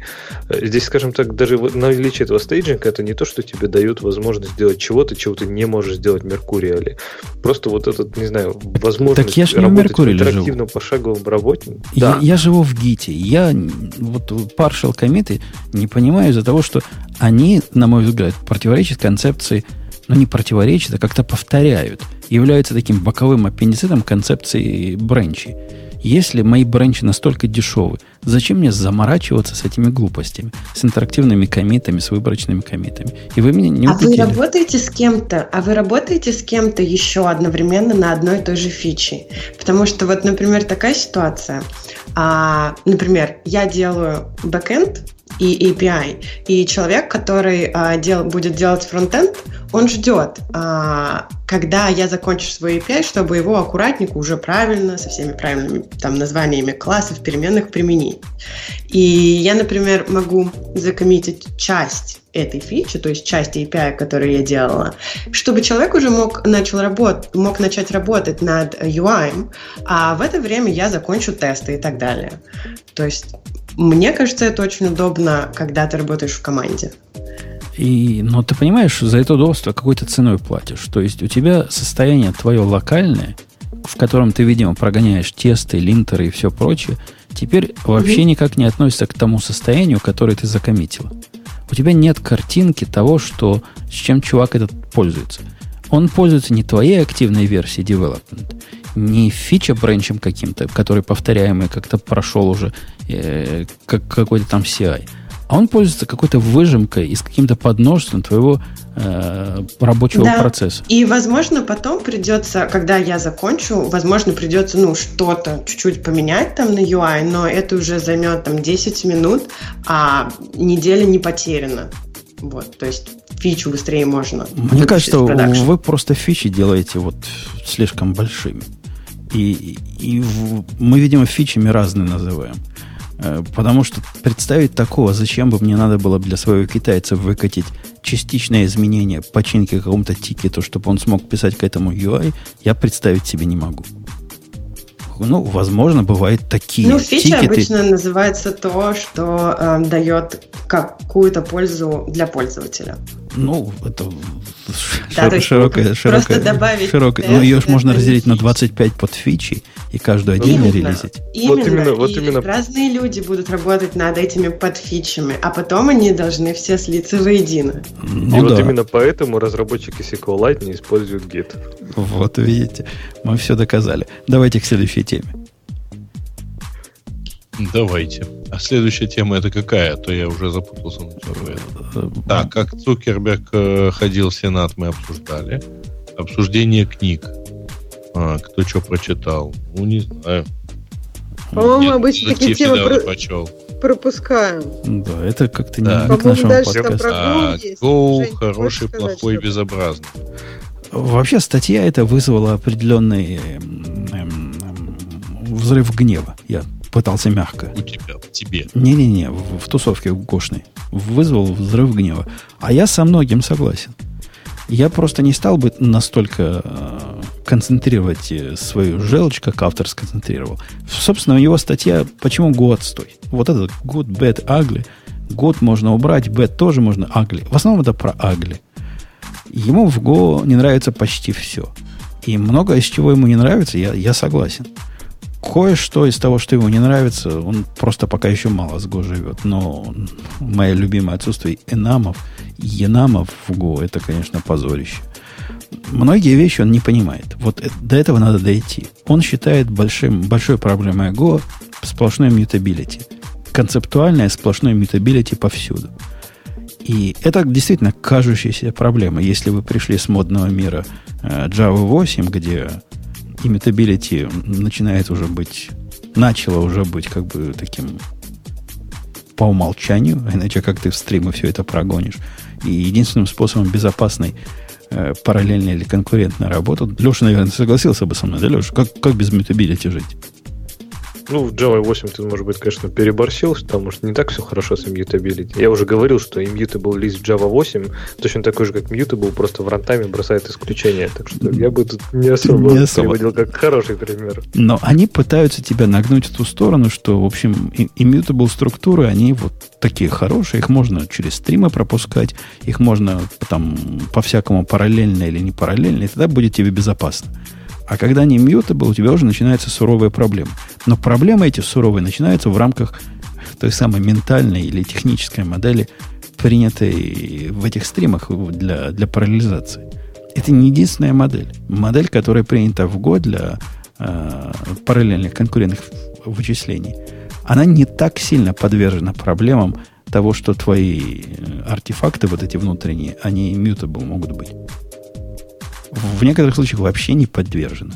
Э, здесь, скажем так, даже наличие этого стейджинга, это не то, что тебе дают возможность возможность сделать чего-то, чего ты не можешь сделать в Меркуриале. Просто вот этот, не знаю, возможность так я же не в, в интерактивном живу. пошаговом работе. Я, да. я живу в Гите. Я вот partial комиты не понимаю из-за того, что они, на мой взгляд, противоречат концепции, ну не противоречат, а как-то повторяют, являются таким боковым аппендицитом концепции бренчи. Если мои бренчи настолько дешевы, зачем мне заморачиваться с этими глупостями, с интерактивными комитами, с выборочными комитами? И вы меня не убедили. А вы работаете с кем-то, а вы работаете с кем-то еще одновременно на одной и той же фиче? Потому что вот, например, такая ситуация. А, например, я делаю бэкэнд и API, и человек, который а, дел, будет делать фронтенд, он ждет, а, когда я закончу свой API, чтобы его аккуратненько уже правильно, со всеми правильными там названиями классов, переменных применить. И я, например, могу закоммитить часть этой фичи, то есть часть API, которую я делала, чтобы человек уже мог, начал работ, мог начать работать над UI, а в это время я закончу тесты и так далее. То есть мне кажется, это очень удобно, когда ты работаешь в команде. И, но ты понимаешь, за это удобство какой-то ценой платишь. То есть у тебя состояние твое локальное, в котором ты, видимо, прогоняешь тесты, линтеры и все прочее, теперь вообще mm-hmm. никак не относится к тому состоянию, которое ты закоммитила. У тебя нет картинки того, что, с чем чувак этот пользуется. Он пользуется не твоей активной версией development, не фича бренчем каким-то, который повторяемый как-то прошел уже, э, как какой-то там CI, а он пользуется какой-то выжимкой и с каким-то подножеством твоего э, рабочего да. процесса. И, возможно, потом придется, когда я закончу, возможно, придется, ну, что-то чуть-чуть поменять там на UI, но это уже займет там 10 минут, а неделя не потеряна. Вот, то есть фичу быстрее можно. Мне кажется, вы просто фичи делаете вот слишком большими. И, и в, мы, видимо, фичами разные называем. Э, потому что представить такого, зачем бы мне надо было для своего китайца выкатить частичное изменение починки какому-то тикету, чтобы он смог писать к этому UI, я представить себе не могу. Ну, возможно, бывают такие Ну, фича тикеты. обычно называется то, что э, дает какую-то пользу для пользователя. Ну, это да, шир, широкая, широкая, добавить широкая. Ну, ее же можно разделить на 25 подфичей и каждую отдельно именно, релизить. Именно, вот именно, вот именно. разные люди будут работать над этими подфичами, а потом они должны все слиться воедино. Ну, и да. вот именно поэтому разработчики SQLite не используют Git. Вот видите, мы все доказали. Давайте к следующей теме. Давайте. А следующая тема это какая? А то я уже запутался. Так, как Цукерберг э, ходил в Сенат, мы обсуждали. Обсуждение книг. А, кто что прочитал? Ну, не знаю. По-моему, обычно такие темы про... пропускаем. Да, это как-то да. не к нашему подкасту. А, Go, хороший, плохой, безобразный. Вообще, статья эта вызвала определенный эм, эм, взрыв гнева. Я пытался мягко. У тебя, в тебе. Не-не-не, в, в тусовке гошной. Вызвал взрыв гнева. А я со многим согласен. Я просто не стал бы настолько э, концентрировать э, свою желчь, как автор сконцентрировал. Собственно, его статья «Почему год стой?» Вот этот good, bad, ugly. Год можно убрать, bad тоже можно, ugly. В основном это про ugly. Ему в Go не нравится почти все. И многое из чего ему не нравится, я, я согласен кое-что из того, что ему не нравится, он просто пока еще мало с Go живет. Но мое любимое отсутствие enum ов, enum ов в Go, это, конечно, позорище. многие вещи он не понимает. Вот до этого надо дойти. Он считает большим, большой проблемой Go сплошной mutability. Концептуальное сплошное mutability повсюду. И это действительно кажущаяся проблема. Если вы пришли с модного мира э, Java 8, где immutability начинает уже быть, начало уже быть как бы таким по умолчанию, иначе как ты в стримы все это прогонишь. И единственным способом безопасной э, параллельной или конкурентной работы, Леша, наверное, согласился бы со мной, да, Леша? Как, как без мютабилити жить? Ну, в Java 8 ты, может быть, конечно, переборщил, потому что не так все хорошо с immutability. Я уже говорил, что immutable лист Java 8 точно такой же, как mutable, просто в рантайме бросает исключение. Так что я бы тут не особо, не особо. приводил как хороший пример. Но они пытаются тебя нагнуть в ту сторону, что, в общем, immutable структуры, они вот такие хорошие, их можно через стримы пропускать, их можно там по-всякому параллельно или не параллельно, и тогда будет тебе безопасно. А когда они mutable, у тебя уже начинаются суровые проблемы. Но проблемы эти суровые начинаются в рамках той самой ментальной или технической модели, принятой в этих стримах для, для параллелизации. Это не единственная модель. Модель, которая принята в год для э, параллельных конкурентных вычислений, она не так сильно подвержена проблемам того, что твои э, артефакты, вот эти внутренние, они mutable могут быть в некоторых случаях вообще не подвержена.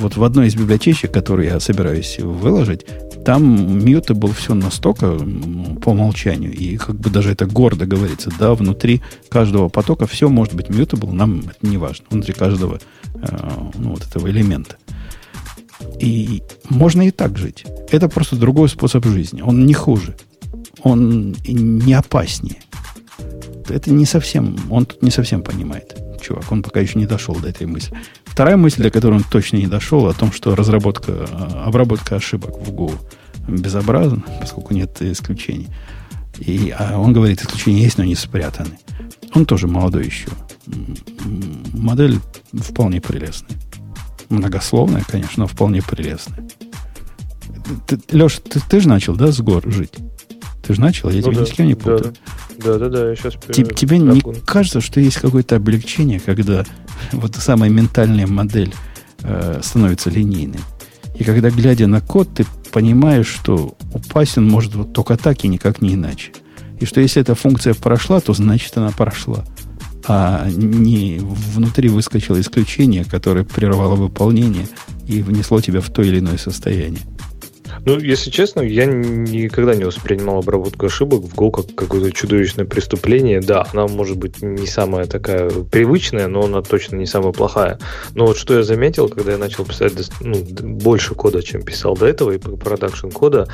Вот в одной из библиотечек, которую я собираюсь выложить, там мьюта был все настолько по умолчанию, и как бы даже это гордо говорится, да, внутри каждого потока все может быть mutable, нам это не важно, внутри каждого э, ну, вот этого элемента. И можно и так жить. Это просто другой способ жизни. Он не хуже. Он не опаснее. Это не совсем, он тут не совсем понимает чувак. Он пока еще не дошел до этой мысли. Вторая мысль, до которой он точно не дошел, о том, что разработка, э, обработка ошибок в Go безобразна, поскольку нет исключений. И, а он говорит, исключения есть, но они спрятаны. Он тоже молодой еще. Модель вполне прелестная. Многословная, конечно, но вполне прелестная. Ты, Леша, ты, ты же начал, да, с гор жить? Ты же начал, я ну, тебя да, ни с кем не путаю. Да, да, да, я сейчас... Тебе, тебе не кажется, что есть какое-то облегчение, когда вот самая ментальная модель э, становится линейной? И когда, глядя на код, ты понимаешь, что упасть он может вот только так и никак не иначе. И что если эта функция прошла, то значит она прошла. А не внутри выскочило исключение, которое прервало выполнение и внесло тебя в то или иное состояние. Ну, если честно, я никогда не воспринимал обработку ошибок в Go как какое-то чудовищное преступление. Да, она может быть не самая такая привычная, но она точно не самая плохая. Но вот что я заметил, когда я начал писать ну, больше кода, чем писал до этого, и продакшн кода,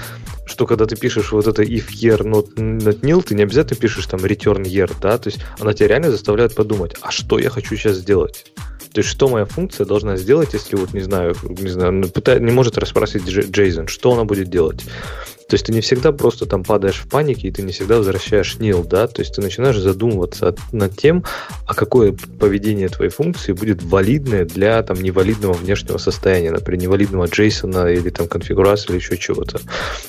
что когда ты пишешь вот это if year not, not nil, ты не обязательно пишешь там return year, да, то есть она тебя реально заставляет подумать, а что я хочу сейчас сделать? То есть, что моя функция должна сделать, если вот, не знаю, не знаю, не может расспросить Джейсон, что она будет делать? То есть ты не всегда просто там падаешь в панике, и ты не всегда возвращаешь нил, да, то есть ты начинаешь задумываться над тем, а какое поведение твоей функции будет валидное для там невалидного внешнего состояния, например, невалидного JSON или там конфигурации или еще чего-то.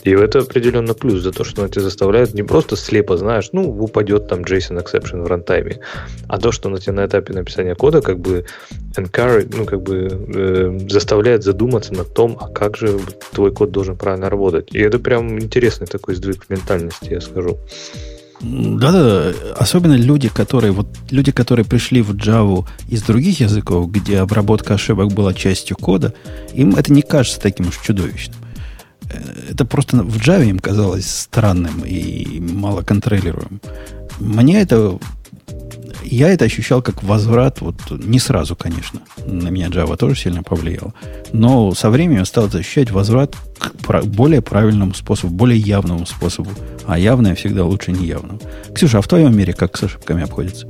И это определенно плюс за то, что она тебя заставляет не просто слепо, знаешь, ну, упадет там JSON exception в рантайме, а то, что она тебя на этапе написания кода как бы encourage, ну, как бы э, заставляет задуматься над том, а как же твой код должен правильно работать. И это прям интересный такой сдвиг ментальности, я скажу. Да-да, особенно люди, которые вот люди, которые пришли в Java из других языков, где обработка ошибок была частью кода, им это не кажется таким уж чудовищным. Э, это просто в Java им казалось странным и мало контролируемым. Мне это я это ощущал как возврат, вот не сразу, конечно. На меня Java тоже сильно повлиял. Но со временем стал ощущать возврат к более правильному способу, более явному способу. А явное всегда лучше неявного. Ксюша, а в твоем мире как с ошибками обходится?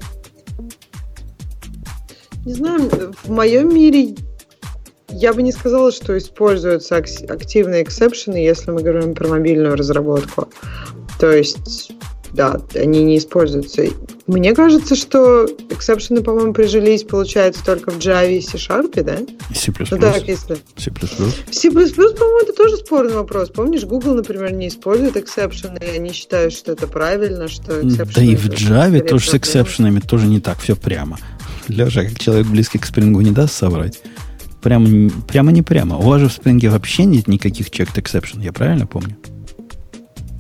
Не знаю, в моем мире я бы не сказала, что используются активные exception ы, если мы говорим про мобильную разработку. То есть да, они не используются. Мне кажется, что exception ы, по-моему, прижились, получается, только в Java и C Sharp, да? C++. Ну так, если... C++. C++, по-моему, это тоже спорный вопрос. Помнишь, Google, например, не использует эксепшены, и они считают, что это правильно, что Да и в Java тоже с эксепшенами тоже не так все прямо. Леша, как человек близкий к спрингу, не даст соврать. Прямо, прямо не прямо. У вас же в спринге вообще нет никаких checked exception, я правильно помню?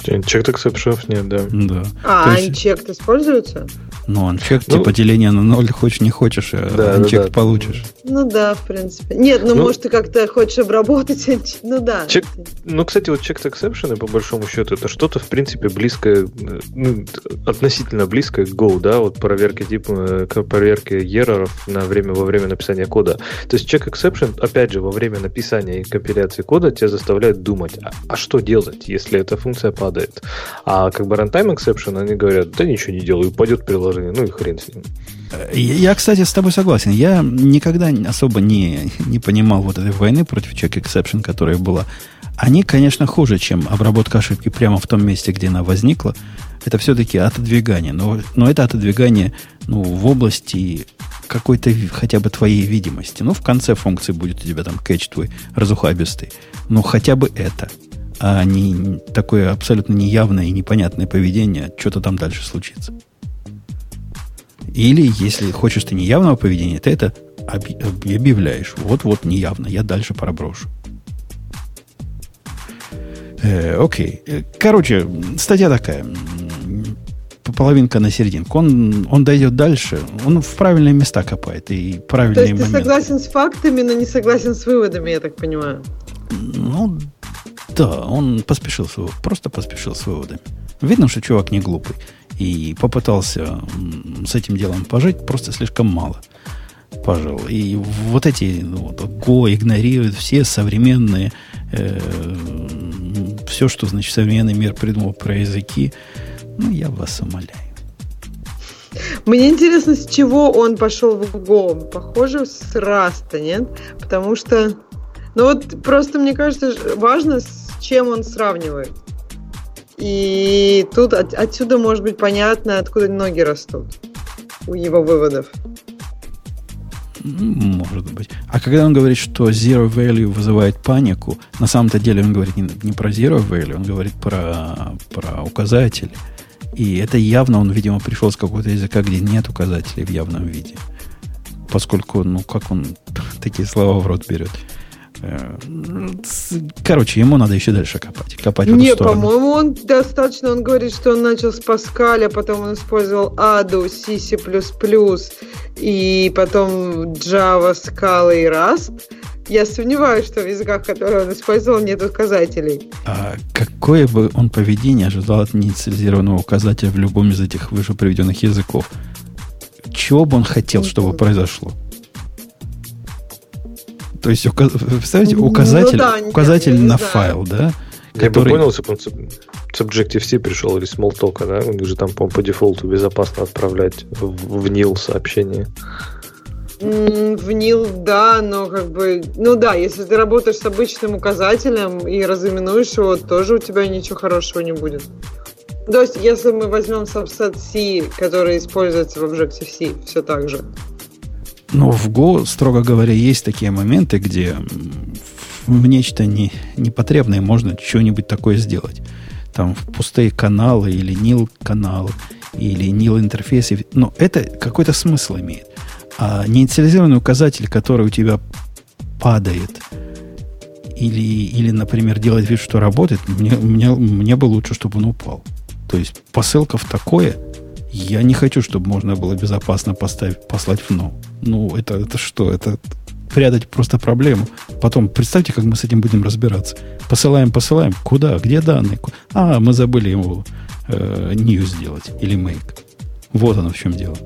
Checked exceptions нет, да. Да. А, есть... unchecked используются? Ну, анчек, ну, типа деление на ноль, хочешь, не хочешь, а да, анчек да, да. получишь. Ну да, в принципе. Нет, ну, ну может, ты как-то хочешь обработать, ну да. Чек, ну, кстати, вот checked exception, по большому счету, это что-то, в принципе, близкое, ну, относительно близкое к Go, да, вот проверки типа, проверки ероров на время, во время написания кода. То есть check exception, опять же, во время написания и компиляции кода тебя заставляет думать, а, а что делать, если эта функция падает? А как бы runtime exception, они говорят, да ничего не делаю, упадет приложение приложение, ну и хрен с ним. Я, кстати, с тобой согласен. Я никогда особо не, не понимал вот этой войны против check exception, которая была. Они, конечно, хуже, чем обработка ошибки прямо в том месте, где она возникла. Это все-таки отодвигание. Но, но это отодвигание ну, в области какой-то хотя бы твоей видимости. Ну, в конце функции будет у тебя там кэч твой разухабистый. Ну, хотя бы это. А не такое абсолютно неявное и непонятное поведение, что-то там дальше случится. Или, если хочешь ты неявного поведения, ты это объявляешь. Вот-вот неявно, я дальше проброшу. Э, окей. Э, короче, статья такая. Половинка на серединку. Он, он дойдет дальше, он в правильные места копает и правильные То есть моменты. ты согласен с фактами, но не согласен с выводами, я так понимаю? Ну, да, он поспешил, с, просто поспешил с выводами. Видно, что чувак не глупый и попытался с этим делом пожить, просто слишком мало пожил. И вот эти ну, вот, Go игнорируют все современные, э, все, что значит современный мир придумал про языки. Ну, я вас умоляю. Мне интересно, с чего он пошел в Go. Похоже, с Раста, нет? Потому что... Ну вот просто мне кажется, важно, с чем он сравнивает. И тут от, отсюда может быть понятно, откуда ноги растут у его выводов. Может быть. А когда он говорит, что zero value вызывает панику, на самом-то деле он говорит не, не про zero value, он говорит про, про указатели. И это явно он, видимо, пришел с какого-то языка, где нет указателей в явном виде. Поскольку, ну, как он такие слова в рот берет. Э, короче, ему надо еще дальше копать. Копать Не, по-моему, он достаточно, он говорит, что он начал с Паскаля, потом он использовал Аду, C, и потом Java, Scala и Rust. Я сомневаюсь, что в языках, которые он использовал, нет указателей. А какое бы он поведение ожидал от инициализированного указателя в любом из этих выше приведенных языков? Чего бы он хотел, чтобы произошло? То есть, представляете, указатель, ну, да, указатель на знаю. файл, да? Я который... бы понял, если бы он с Objective-C пришел или Smalltalk, да? У них же там, по, по дефолту безопасно отправлять в, в NIL сообщение. В NIL, да, но как бы... Ну да, если ты работаешь с обычным указателем и разыменуешь его, тоже у тебя ничего хорошего не будет. То есть, если мы возьмем subset C, который используется в Objective-C, все так же. Но в Go, строго говоря, есть такие моменты, где в нечто не, непотребное можно что-нибудь такое сделать. Там в пустые каналы или nil каналы или nil интерфейсы. Но это какой-то смысл имеет. А неинициализированный указатель, который у тебя падает, или, или, например, делает вид, что работает, мне, мне, мне бы лучше, чтобы он упал. То есть посылка в такое – я не хочу, чтобы можно было безопасно поставить, послать в no. Ну, это, это что? Это прятать просто проблему. Потом представьте, как мы с этим будем разбираться. Посылаем, посылаем. Куда? Где данные? А, мы забыли ему э, сделать или make. Вот оно в чем дело.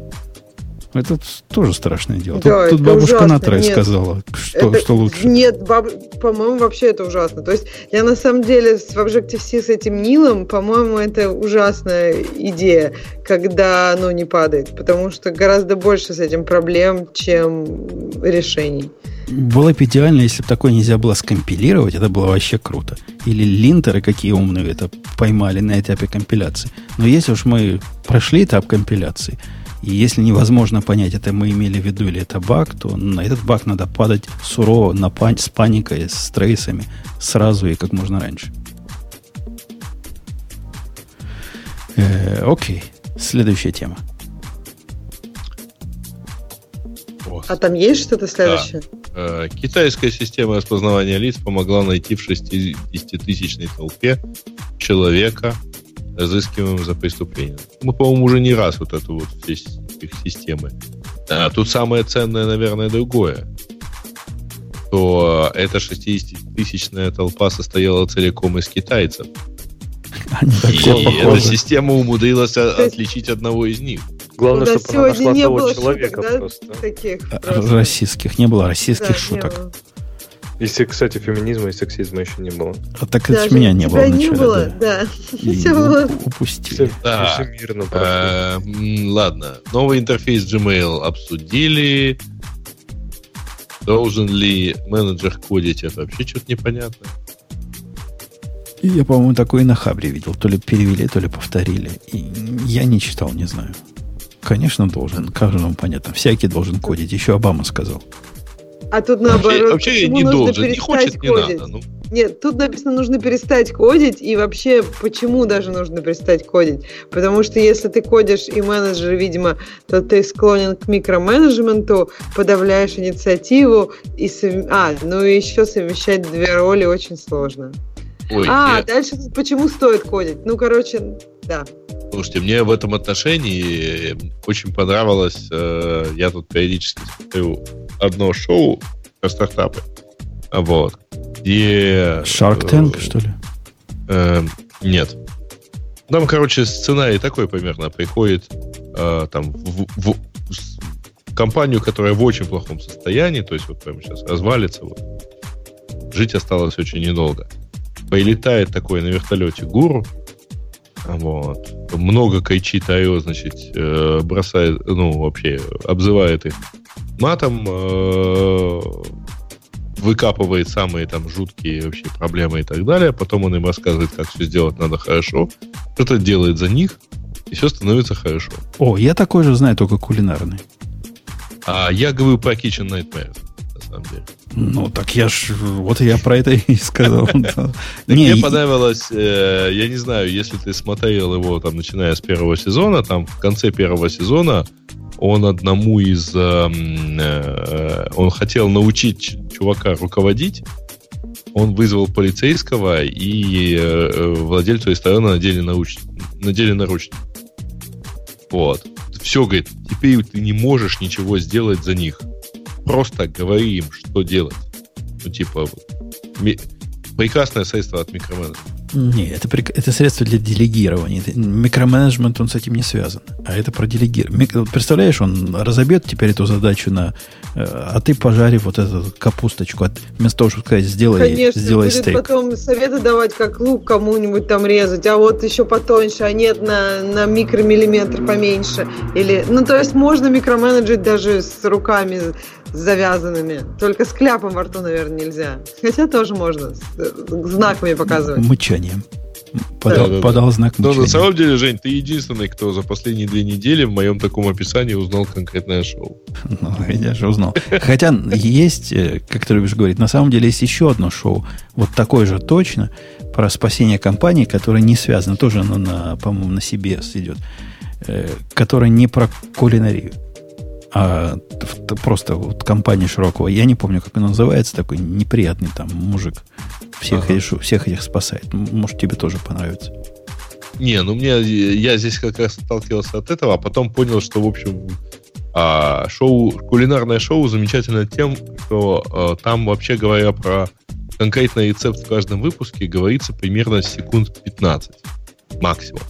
Это тоже страшное дело. Да, тут, тут бабушка ужасно. Натрай нет, сказала, что, это, что лучше. Нет, баб, по-моему, вообще это ужасно. То есть я на самом деле в Objective-C с этим Нилом, по-моему, это ужасная идея, когда оно не падает, потому что гораздо больше с этим проблем, чем решений. Было бы идеально, если бы такое нельзя было скомпилировать, это было вообще круто. Или линтеры какие умные это поймали на этапе компиляции. Но если уж мы прошли этап компиляции, и если невозможно понять, это мы имели в виду или это баг, то на этот баг надо падать сурово, на пань, с паникой, с трейсами, сразу и как можно раньше. Э, окей, следующая тема. А там есть что-то следующее? Да. Э, китайская система распознавания лиц помогла найти в 60-тысячной толпе человека, разыскиваемого за преступление. Мы, по-моему, уже не раз вот эту вот их системы. А тут самое ценное, наверное, другое. То эта 60-тысячная толпа состояла целиком из китайцев. И эта система умудрилась отличить одного из них. Главное, чтобы она нашла того человека шуток, просто. Таких, а, просто. Российских. Не было российских да, шуток. Если, кстати, феминизма и сексизма еще не было. А так это с меня не было не было, да. Все было. Упустили. Да. Мирно э, Ладно. Новый интерфейс Gmail обсудили. Должен ли менеджер кодить? Это вообще что-то непонятно. Я, по-моему, такое на Хабре видел. То ли перевели, то ли повторили. И я не читал, не знаю. Конечно, должен. Каждому понятно. Всякий должен кодить. Еще Обама сказал. А тут наоборот. Вообще, вообще не должен. Не хочет, кодить. не надо. Ну. Нет, тут написано, нужно перестать кодить, и вообще, почему даже нужно перестать кодить? Потому что если ты кодишь и менеджер, видимо, то ты склонен к микроменеджменту, подавляешь инициативу, и сов... а, ну и еще совмещать две роли очень сложно. Ой, а, нет. дальше почему стоит кодить? Ну, короче, да. Слушайте, мне в этом отношении очень понравилось, э, я тут периодически смотрю одно шоу про стартапы, вот, где... Shark Tank, э, что ли? Э, нет. Там, короче, сценарий такой примерно. Приходит э, там в, в, в компанию, которая в очень плохом состоянии, то есть вот прямо сейчас развалится, вот. жить осталось очень недолго прилетает такой на вертолете гуру, вот, много кричит, орет, значит, э, бросает, ну, вообще, обзывает их матом, э, выкапывает самые там жуткие вообще проблемы и так далее, потом он им рассказывает, как все сделать надо хорошо, кто-то делает за них, и все становится хорошо. О, я такой же знаю, только кулинарный. А я говорю про Kitchen Nightmares самом деле. Ну, так я ж... Вот я про это и сказал. Мне понравилось, э, я не знаю, если ты смотрел его, там, начиная с первого сезона, там, в конце первого сезона он одному из... Э, э, он хотел научить чувака руководить, он вызвал полицейского и владельцу ресторана надели, науч... надели наручники. Вот. Все, говорит, теперь ты не можешь ничего сделать за них просто говори им, что делать. Ну, типа, ми- прекрасное средство от микроменеджмента. Не, это, это средство для делегирования. Микроменеджмент, он с этим не связан. А это про делегирование. Представляешь, он разобьет теперь эту задачу на... Э, а ты пожари вот эту капусточку. От, вместо того, чтобы сказать, сделай, Конечно, сделай будет стейк. потом советы давать, как лук кому-нибудь там резать, а вот еще потоньше, а нет, на, на микромиллиметр поменьше. Или, ну, то есть можно микроменеджить даже с руками завязанными. Только с кляпом во рту, наверное, нельзя. Хотя тоже можно. Знаками показывать. Мычанием. Подал, да, подал да, знак мычания. Но на самом деле, Жень, ты единственный, кто за последние две недели в моем таком описании узнал конкретное шоу. Ну, я же узнал. Хотя есть, э, как ты любишь говорить, на самом деле есть еще одно шоу, вот такое же точно, про спасение компании, которое не связано, тоже оно, на, по-моему, на CBS идет, э, которое не про кулинарию а просто вот компания широкого, я не помню, как она называется, такой неприятный там мужик всех, ага. этих, всех этих спасает. Может, тебе тоже понравится. Не, ну мне, я здесь как раз сталкивался от этого, а потом понял, что, в общем, а, шоу, кулинарное шоу замечательно тем, что а, там, вообще говоря про конкретный рецепт в каждом выпуске, говорится примерно секунд 15 максимум.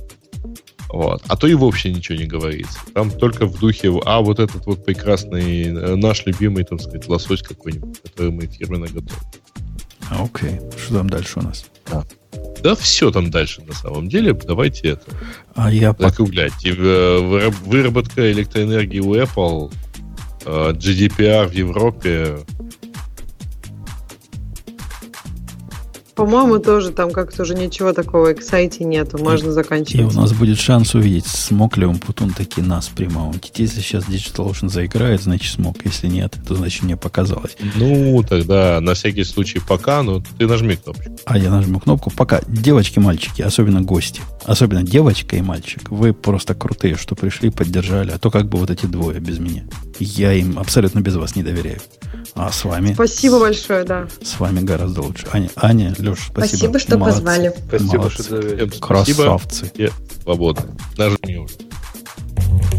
Вот. А то и вообще ничего не говорится. Там только в духе, а вот этот вот прекрасный, э, наш любимый, там сказать, лосось какой-нибудь, который мы фирменно готовим. А, окей. Что там дальше у нас? Да. Да все там дальше на самом деле. Давайте это. А я закруглять. Э, выработка электроэнергии у Apple, э, GDPR в Европе. По-моему, тоже там как-то уже ничего такого эксайти нету, можно и, заканчивать. И у нас будет шанс увидеть, смог ли он Путун таки нас примаунтить. Если сейчас Digital Ocean заиграет, значит смог. Если нет, то значит мне показалось. Ну, тогда на всякий случай пока, но ты нажми кнопочку. А я нажму кнопку. Пока. Девочки, мальчики, особенно гости, особенно девочка и мальчик, вы просто крутые, что пришли, поддержали, а то как бы вот эти двое без меня. Я им абсолютно без вас не доверяю. А с вами? Спасибо большое, да. С вами гораздо лучше. Аня, Аня Леш, спасибо. Спасибо, что Молодцы. позвали. Спасибо, Молодцы. что доверили. Красавцы. Спасибо. Свободно. Нажми уже.